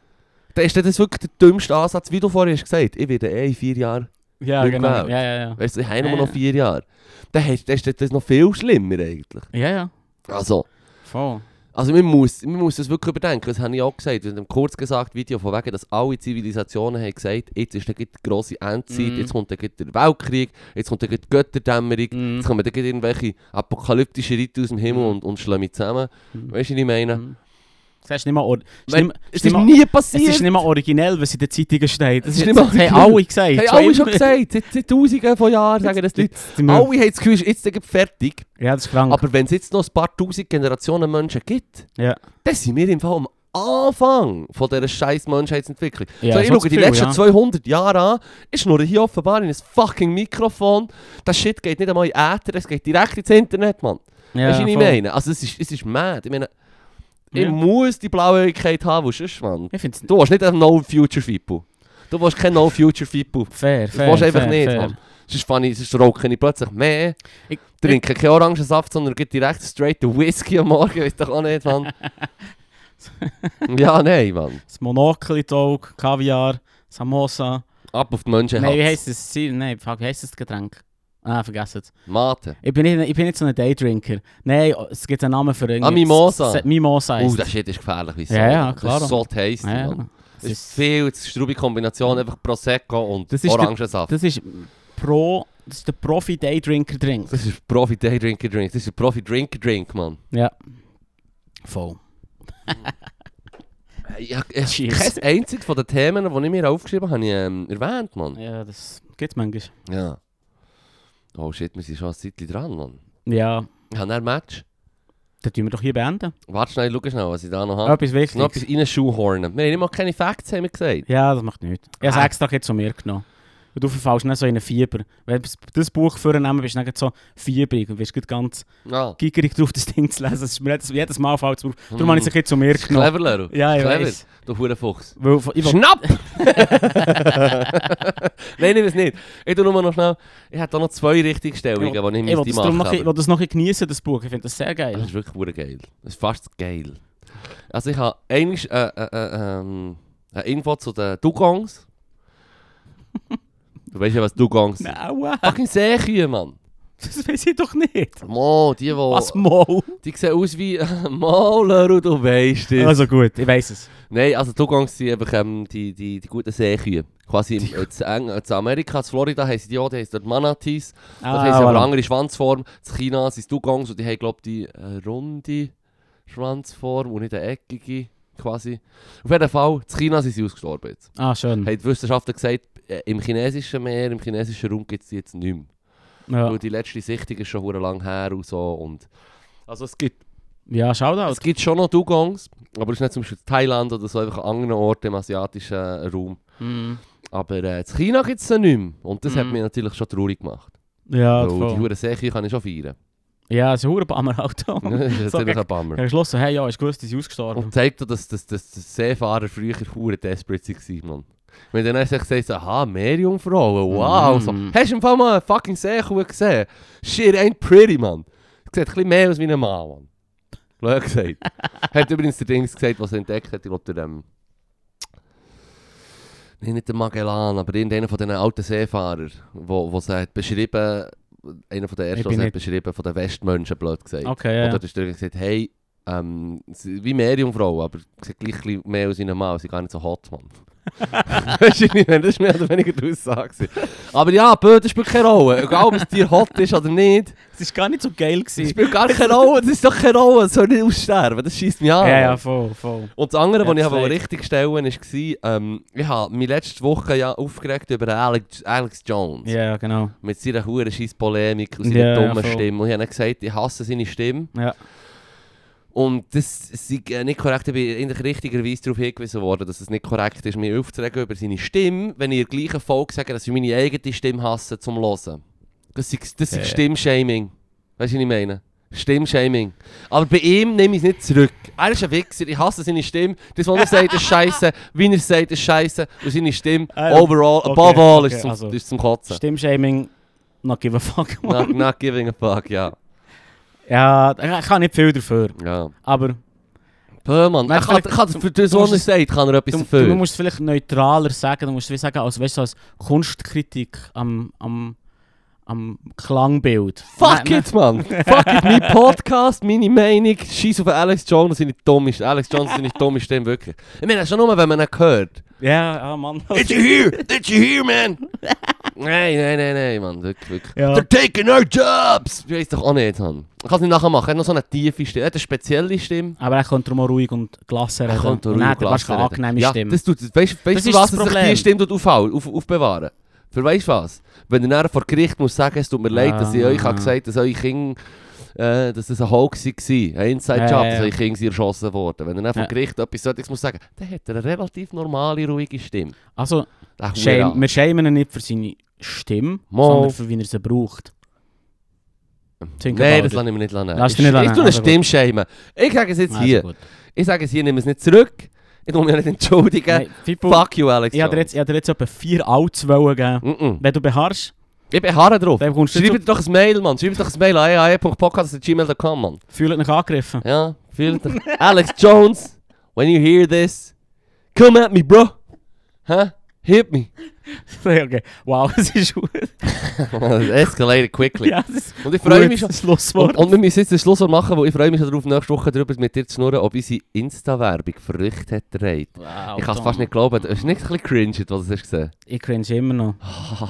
[SPEAKER 2] dann ist das wirklich der dümmste Ansatz, wie du vorhin hast gesagt. Ich werde eh in vier Jahren.
[SPEAKER 1] ja,
[SPEAKER 2] Nicht
[SPEAKER 1] genau.
[SPEAKER 2] gewählt.
[SPEAKER 1] Ja, ja, ja.
[SPEAKER 2] Weißt du, ich habe
[SPEAKER 1] Ja.
[SPEAKER 2] noch vier Jahre. Dann ist das noch viel schlimmer eigentlich.
[SPEAKER 1] Ja, ja.
[SPEAKER 2] Also.
[SPEAKER 1] Voll.
[SPEAKER 2] Also man muss, man muss das wirklich überdenken, das habe ich auch gesagt, in einem kurz gesagt Video von wegen, dass alle Zivilisationen haben gesagt, jetzt ist die grosse Endzeit,
[SPEAKER 1] Mhm.
[SPEAKER 2] jetzt kommt der Weltkrieg, jetzt kommt die Götterdämmerung,
[SPEAKER 1] Mhm.
[SPEAKER 2] jetzt kommen irgendwelche apokalyptischen Ritter aus dem Himmel
[SPEAKER 1] Mhm.
[SPEAKER 2] und, und schlagen zusammen.
[SPEAKER 1] Mhm.
[SPEAKER 2] Weißt du, was ich meine?
[SPEAKER 1] Das ist nicht mal, or ist nicht,
[SPEAKER 2] Es
[SPEAKER 1] ist
[SPEAKER 2] ist
[SPEAKER 1] nicht
[SPEAKER 2] nie
[SPEAKER 1] es
[SPEAKER 2] passiert!
[SPEAKER 1] ist nicht mal originell, was in den Zeitungen steht. Das,
[SPEAKER 2] Es ist
[SPEAKER 1] ist
[SPEAKER 2] nicht
[SPEAKER 1] das
[SPEAKER 2] mal
[SPEAKER 1] haben alle gesagt.
[SPEAKER 2] Haben alle schon gesagt, seit, seit tausenden von Jahren sagen das Leute.
[SPEAKER 1] Alle.
[SPEAKER 2] Alle haben das Gefühl, es ist jetzt fertig.
[SPEAKER 1] Ja, das ist krank.
[SPEAKER 2] Aber wenn es jetzt noch ein paar tausend Generationen Menschen gibt,
[SPEAKER 1] Ja.
[SPEAKER 2] dann sind wir im Fall um Anfang von dieser scheiß Menschheitsentwicklung.
[SPEAKER 1] Ja,
[SPEAKER 2] so, ich
[SPEAKER 1] so
[SPEAKER 2] schaue die
[SPEAKER 1] Gefühl,
[SPEAKER 2] letzten
[SPEAKER 1] ja.
[SPEAKER 2] 200 Jahre an, ich schnurre hier offenbar in ein fucking Mikrofon. Das Shit geht nicht einmal in Äther, es geht direkt ins Internet, Mann.
[SPEAKER 1] Ja,
[SPEAKER 2] weißt du, was ich
[SPEAKER 1] voll.
[SPEAKER 2] meine? Also es ist, es ist mad. Ich meine, ich
[SPEAKER 1] Ja.
[SPEAKER 2] muss die Blauäugigkeit haben, wo sonst, Mann.
[SPEAKER 1] Ich finde es
[SPEAKER 2] Du willst nicht ein No-Future-Fippo. Du willst kein No-Future-Fippo.
[SPEAKER 1] fair,
[SPEAKER 2] Das
[SPEAKER 1] fair,
[SPEAKER 2] willst du einfach
[SPEAKER 1] fair,
[SPEAKER 2] nicht,
[SPEAKER 1] fair.
[SPEAKER 2] Mann. Sonst, ich, sonst rauche ich plötzlich mehr.
[SPEAKER 1] Ich-
[SPEAKER 2] Trinke keinen Orangensaft, sondern geht direkt straight den Whisky am Morgen. Weißt doch auch nicht, Mann. ja, nein, Mann.
[SPEAKER 1] Das Monokel Kaviar, Samosa.
[SPEAKER 2] Ab auf die Menschen
[SPEAKER 1] Nein, wie heisst das? Nein, fuck, wie heisst das Getränk? Ah, vergessen es.
[SPEAKER 2] Mate.
[SPEAKER 1] Ich bin, nicht, ich bin nicht so ein Daydrinker. Nein, es gibt einen Namen für irgendwie...
[SPEAKER 2] Ah, Mimosa.
[SPEAKER 1] S- Mimosa
[SPEAKER 2] Oh,
[SPEAKER 1] heisst
[SPEAKER 2] das Shit ist gefährlich wie
[SPEAKER 1] Ja, ja,
[SPEAKER 2] Mann.
[SPEAKER 1] klar.
[SPEAKER 2] Das ist so tasty,
[SPEAKER 1] Ja, ja. Es
[SPEAKER 2] ist
[SPEAKER 1] ist,
[SPEAKER 2] viel zu strube Kombination, einfach Prosecco und
[SPEAKER 1] Das ist der-
[SPEAKER 2] Orangensaft.
[SPEAKER 1] das ist pro... Das ist der Profi-Daydrinker-Drink.
[SPEAKER 2] Das ist Profi-Day-Drinker-Drink. Das ist ein Profi-Drinker-Drink, Mann.
[SPEAKER 1] Ja. Voll.
[SPEAKER 2] Ja, ja, kein einziges von den Themen, die ich mir aufgeschrieben habe, ich ähm, erwähnt, Mann.
[SPEAKER 1] Ja, das gibt's manchmal.
[SPEAKER 2] Ja. Oh shit, wir sind schon ein Zeitchen dran, Mann.
[SPEAKER 1] Ja,
[SPEAKER 2] Ich habe ein Match.
[SPEAKER 1] dann tun wir doch hier beenden.
[SPEAKER 2] Warte schnell, schau schnell, was ich da noch habe.
[SPEAKER 1] Etwas
[SPEAKER 2] Ich noch
[SPEAKER 1] Wichtiges.
[SPEAKER 2] etwas reinschuhhornen. Wir haben immer keine Facts, haben wir gesagt.
[SPEAKER 1] Ja, das macht nichts. Ich habe
[SPEAKER 2] Ah.
[SPEAKER 1] es extra jetzt zu mir genommen. Und du verfallst nicht so in einen Fieber. Wenn du das Buch vornehmen bist du dann so fiebrig und gleich ganz
[SPEAKER 2] Ah.
[SPEAKER 1] gierig drauf, das Ding zu lesen. Das ist mir jedes, jedes Mal fällt es mir auf. Darum
[SPEAKER 2] Mm.
[SPEAKER 1] habe ich es jetzt zu mir genommen.
[SPEAKER 2] Clever, Leru.
[SPEAKER 1] Ja, ich
[SPEAKER 2] Clever.
[SPEAKER 1] weiß.
[SPEAKER 2] Du Hurenfuchs.
[SPEAKER 1] Weil, ich will,
[SPEAKER 2] Schnapp! Nein, ich weiß nicht. Ich tue nur noch schnell. Ich habe da noch zwei Richtigstellungen, die ich
[SPEAKER 1] ich will
[SPEAKER 2] müsste
[SPEAKER 1] noch,
[SPEAKER 2] machen
[SPEAKER 1] ich will das noch ein bisschen geniessen, das Buch. Ich finde das sehr geil.
[SPEAKER 2] Das ist wirklich hure geil. Das ist fast geil. Also ich habe eigentlich äh, äh, äh, ähm, eine Info zu den Dugongs. du weißt ja, was sind.
[SPEAKER 1] Nein, wow.
[SPEAKER 2] Fucking Seekühe, Mann.
[SPEAKER 1] Das weiß ich doch nicht.
[SPEAKER 2] Mo, die, wo,
[SPEAKER 1] Was Maul?
[SPEAKER 2] die sehen aus wie Maler und du weißt es.
[SPEAKER 1] Also gut, ich weiß es.
[SPEAKER 2] Nein, also Dugongs sind einfach ähm, die, die, die guten Seekühe. Quasi im, Eng- Amerika, in Florida heißen die auch, die heißen dort Manatees.
[SPEAKER 1] Ah,
[SPEAKER 2] Dort haben sie aber eine
[SPEAKER 1] voilà.
[SPEAKER 2] andere Schwanzform. In China sind Dugongs und die haben, glaube ich, die äh, runde Schwanzform und nicht eine eckige. Quasi. Auf jeden Fall, in China sind sie ausgestorben jetzt.
[SPEAKER 1] Ah, schön.
[SPEAKER 2] Haben die Wissenschaftler gesagt, im chinesischen Meer, im chinesischen Raum gibt es die jetzt nicht mehr.
[SPEAKER 1] Ja,
[SPEAKER 2] Weil die letzte Sichtung ist schon hure lang her und so. Und also es gibt,
[SPEAKER 1] ja Shoutout.
[SPEAKER 2] es gibt schon noch Dugongs, aber es ist nicht zum Beispiel Thailand oder so, einfach an anderen Orten im asiatischen äh, Raum.
[SPEAKER 1] Mhm.
[SPEAKER 2] Aber äh, in China gibt es sie nicht mehr. Und das hat
[SPEAKER 1] Mhm.
[SPEAKER 2] mich natürlich schon traurig gemacht.
[SPEAKER 1] Ja,
[SPEAKER 2] Weil die
[SPEAKER 1] voll.
[SPEAKER 2] hure Seekühe kann ich schon feiern.
[SPEAKER 1] Ja, es ist ein Hurenbammer Auto.
[SPEAKER 2] das ist
[SPEAKER 1] So
[SPEAKER 2] natürlich ein Bummer.
[SPEAKER 1] Ich habe geschlossen, hey, ja, ist gewusst, die sind ausgestorben.
[SPEAKER 2] Und zeigt auch, dass, dass, dass, dass Seefahrer früher hure desperate waren, Mann. Wenn dann hast du gesagt, so, aha, Meerjungfrauen, wow. So.
[SPEAKER 1] Mhm.
[SPEAKER 2] Hast du im Fall mal eine fucking Seekuh gesehen? Shit ain't pretty, man. Sieht ein bisschen mehr aus wie ein Mann, man. Blöd gesagt. hat übrigens der Dings gesagt, was er entdeckt hat, ich glaube, der, ähm, nee, nicht der Magellan, aber irgendeiner von diesen alten Seefahrern, wo, wo sie hat beschrieben, einer von den ersten, was hat beschrieben, von den Westmenschen, blöd gesagt.
[SPEAKER 1] Okay, ja.
[SPEAKER 2] Oder
[SPEAKER 1] ja.
[SPEAKER 2] der Stürger gesagt, hey, ähm, wie Meerjungfrau, aber sieht gleich mehr aus wie ein Mann, sie gar nicht so hot, Mann. weißt du, was ich meine? das ist mehr oder weniger die Aussage. Aber ja, Böden spielt keine Rolle. Egal, ob das Tier hot ist oder nicht.
[SPEAKER 1] Es war gar nicht so geil.
[SPEAKER 2] Es spielt gar keine Rolle. Das ist doch keine Rolle. Es soll nicht aussterben. Das schießt mich an.
[SPEAKER 1] Ja, ja, voll, voll.
[SPEAKER 2] Und das andere,
[SPEAKER 1] Ja,
[SPEAKER 2] was ich aber richtig stellen war, ähm, ich habe mich letzte Woche ja aufgeregt über Alex, Alex Jones.
[SPEAKER 1] Ja, genau.
[SPEAKER 2] Mit seiner hohen scheiß Polemik und seiner
[SPEAKER 1] Ja, ja,
[SPEAKER 2] dummen
[SPEAKER 1] voll.
[SPEAKER 2] Stimme. Und ich habe gesagt, ich hasse seine Stimme.
[SPEAKER 1] Ja.
[SPEAKER 2] Und das ist äh, nicht korrekt. Ich bin eigentlich richtigerweise darauf hingewiesen worden, dass es nicht korrekt ist, mich aufzuregen über seine Stimme, wenn ich in der gleichen Folge sage, dass ich meine eigene Stimme hasse zum Hören. Das ist, das ist
[SPEAKER 1] Ja.
[SPEAKER 2] Stimmshaming. Weißt du, was ich meine? Stimmshaming. Aber bei ihm nehme ich es nicht zurück. Er ist ein Wichser, ich hasse seine Stimme. Das, was er sagt, ist scheiße. Wie er sagt, ist scheiße. Und seine Stimme,
[SPEAKER 1] ja.
[SPEAKER 2] overall,
[SPEAKER 1] Okay,
[SPEAKER 2] above all,
[SPEAKER 1] okay,
[SPEAKER 2] ist, zum,
[SPEAKER 1] also.
[SPEAKER 2] ist zum Kotzen.
[SPEAKER 1] Stimmshaming, not give a fuck.
[SPEAKER 2] Not, not giving a fuck, ja.
[SPEAKER 1] Ja, ich kann nicht viel dafür.
[SPEAKER 2] ja.
[SPEAKER 1] Aber
[SPEAKER 2] Bö, Mann.
[SPEAKER 1] Nein,
[SPEAKER 2] Er kann, für das,
[SPEAKER 1] es-
[SPEAKER 2] sagt, kann er etwas
[SPEAKER 1] du,
[SPEAKER 2] dafür.
[SPEAKER 1] du musst es vielleicht neutraler sagen. Du musst es wie sagen, als, weißt, als Kunstkritik am, am, am Klangbild.
[SPEAKER 2] Fuck it, man! Fuck it, mein Podcast, meine Meinung, scheiß auf Alex Jones, seine dumme Stimme. Alex Jones, seine dumme Stimme, wirklich. Ich meine, schon nur, wenn man ihn hört.
[SPEAKER 1] Ja, ja, Mann.
[SPEAKER 2] Did you hear? Did you hear, man? nein, nein, nein, nein, man, wirklich, wirklich.
[SPEAKER 1] Ja.
[SPEAKER 2] They're taking our jobs! Ich weiß doch auch nicht, man. Ich kann es nicht nachher machen, er hat noch so eine tiefe Stimme, er hat eine spezielle Stimme.
[SPEAKER 1] Aber er könnte darum auch ruhig und gelassen reden.
[SPEAKER 2] Er kommt
[SPEAKER 1] und
[SPEAKER 2] ruhig
[SPEAKER 1] er hat
[SPEAKER 2] und gelassen
[SPEAKER 1] eine
[SPEAKER 2] reden.
[SPEAKER 1] angenehme
[SPEAKER 2] ja,
[SPEAKER 1] Stimme.
[SPEAKER 2] Das tut, weißt, weißt
[SPEAKER 1] Das
[SPEAKER 2] du,
[SPEAKER 1] ist
[SPEAKER 2] was
[SPEAKER 1] das
[SPEAKER 2] sich die
[SPEAKER 1] Problem.
[SPEAKER 2] Stimme tut aufhau- auf, aufbewahren? Für weißt du was? Wenn er nachher vor Gericht muss sagen, es tut mir leid, dass ich
[SPEAKER 1] Ah.
[SPEAKER 2] euch habe gesagt dass eure Kinder äh, dass das ein Hoax war, ein Inside-Job,
[SPEAKER 1] ja,
[SPEAKER 2] dass ich irgendwie erschossen wurde. Wenn er dann vom. Gericht etwas solches muss sagen, dann hat er eine relativ normale, ruhige Stimme.
[SPEAKER 1] Also, shame, wir schämen ihn nicht für seine Stimme,
[SPEAKER 2] Mal.
[SPEAKER 1] sondern für wie er sie braucht. Think
[SPEAKER 2] Nein, das lasse ich mir nicht lassen.
[SPEAKER 1] Lass
[SPEAKER 2] Ich,
[SPEAKER 1] dich nicht
[SPEAKER 2] ich
[SPEAKER 1] lassen,
[SPEAKER 2] tue eine
[SPEAKER 1] also.
[SPEAKER 2] Stimme schämen. Ich sage es jetzt
[SPEAKER 1] Also
[SPEAKER 2] hier.
[SPEAKER 1] gut.
[SPEAKER 2] Ich sage es hier, nehme es nicht zurück. Ich muss mich nicht entschuldigen.
[SPEAKER 1] Nein, Fippo,
[SPEAKER 2] Fuck you, Alex.
[SPEAKER 1] ich habe dir jetzt, ich hab dir jetzt etwa vier Outs wollen geben.
[SPEAKER 2] Mm -mm.
[SPEAKER 1] Wenn du beharrst,
[SPEAKER 2] Ich beharre drauf.
[SPEAKER 1] dann bekommst du
[SPEAKER 2] doch ein Mail, Mann. Schreib mir doch ein Mail an eae.podcast.gmail.com, Mann.
[SPEAKER 1] fühl dich angegriffen.
[SPEAKER 2] Ja, fühlt dich. Alex Jones, when you hear this, come at me, bro. Hä? Hit me.
[SPEAKER 1] Okay. Wow, es ist.
[SPEAKER 2] It escalated quickly.
[SPEAKER 1] ja,
[SPEAKER 2] Und ich freue mich schon.
[SPEAKER 1] Schlusswort.
[SPEAKER 2] Und, und wir müssen jetzt den Schlusswort machen, weil ich freue mich schon darauf, nächste Woche darüber mit dir zu schnurren, ob unsere Insta-Werbung Früchte hat getragen.
[SPEAKER 1] wow,
[SPEAKER 2] Ich kann es fast nicht glauben. Es ist nicht ein bisschen cringe, was du hast gesehen
[SPEAKER 1] Ich cringe immer noch.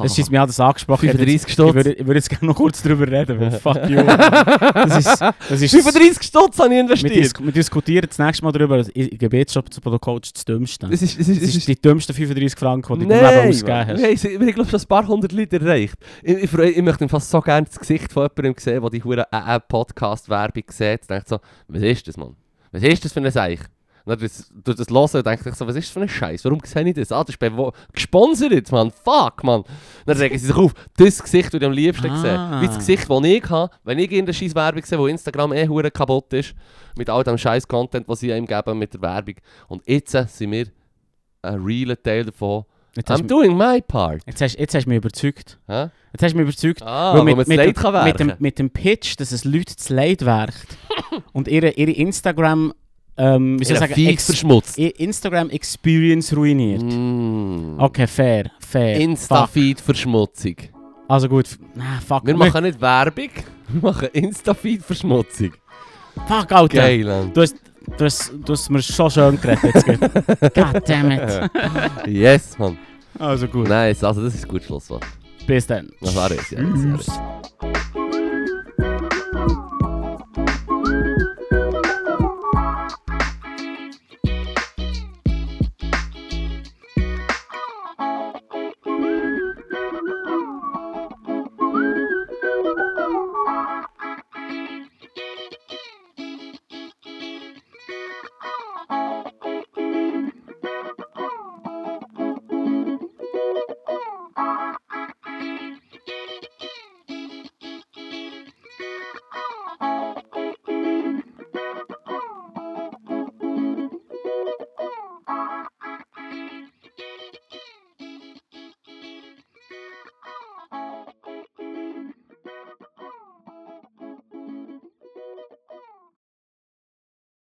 [SPEAKER 1] Es ist mir das angesprochen. Ich
[SPEAKER 2] 35
[SPEAKER 1] würde-
[SPEAKER 2] Stutz.
[SPEAKER 1] Ich würde, ich würde jetzt gerne noch kurz darüber reden, weil fuck you. Das ist, das ist
[SPEAKER 2] 35 Stutz habe ich
[SPEAKER 1] wir,
[SPEAKER 2] investiert.
[SPEAKER 1] dis wir diskutieren das nächste Mal darüber. Ich, ich gebe jetzt schon zu Coach das Dümmste.
[SPEAKER 2] Das ist, Das ist,
[SPEAKER 1] ist die dümmsten 35 Franken, die du im Leben ausgegeben
[SPEAKER 2] Mann.
[SPEAKER 1] hast.
[SPEAKER 2] haben, wir haben glaube ich schon ein paar hundert Liter erreicht. Ich, ich, freu- ich möchte fast so gerne das Gesicht von jemandem sehen, der die hure Podcast-Werbung sieht. Und denkt so, was ist das, Mann? Was ist das für ein Seich? Und dann das, durch das Hören und denkt sich so, was ist das für ein Scheiß? Warum sehe ich das? Ah, das ist gesponsert, Mann. Fuck, Mann. Dann regen sie sich auf, das Gesicht würde ich am liebsten
[SPEAKER 1] Ah.
[SPEAKER 2] sehen. Wie das Gesicht, das ich habe, wenn ich in der scheiß Werbung sehe, wo Instagram eh hure kaputt ist, mit all dem scheiß Content, was sie ihm geben mit der Werbung. Und jetzt äh, sind wir ein realer Teil davon.
[SPEAKER 1] Jetzt
[SPEAKER 2] I'm doing my part.
[SPEAKER 1] jetzt, hast, jetzt hast du mich überzeugt.
[SPEAKER 2] Hä?
[SPEAKER 1] Jetzt hast du mich überzeugt.
[SPEAKER 2] Ah,
[SPEAKER 1] Weil
[SPEAKER 2] man das Leid
[SPEAKER 1] dem, mit, dem, mit dem Pitch, dass es Leute zu Leid werkt und ihre, ihre Instagram, ähm, wie soll ich sagen, Ex
[SPEAKER 2] verschmutzt.
[SPEAKER 1] Instagram Experience ruiniert.
[SPEAKER 2] Mm.
[SPEAKER 1] Okay, fair, fair. Fuck.
[SPEAKER 2] Insta-Feed-Verschmutzung.
[SPEAKER 1] Also gut, nah, fuck.
[SPEAKER 2] Wir machen nicht Werbung, wir machen Insta-Feed-Verschmutzung.
[SPEAKER 1] Fuck, Alter.
[SPEAKER 2] Geil.
[SPEAKER 1] Du hast, du, hast, du hast mir schon schön geredet jetzt. gell? God damn it.
[SPEAKER 2] Yes, Mann.
[SPEAKER 1] Also gut.
[SPEAKER 2] Nice, also das ist ein gutes Schlusswort.
[SPEAKER 1] Bis dann.
[SPEAKER 2] Das war es, ja. Das war es.
[SPEAKER 1] Tschüss.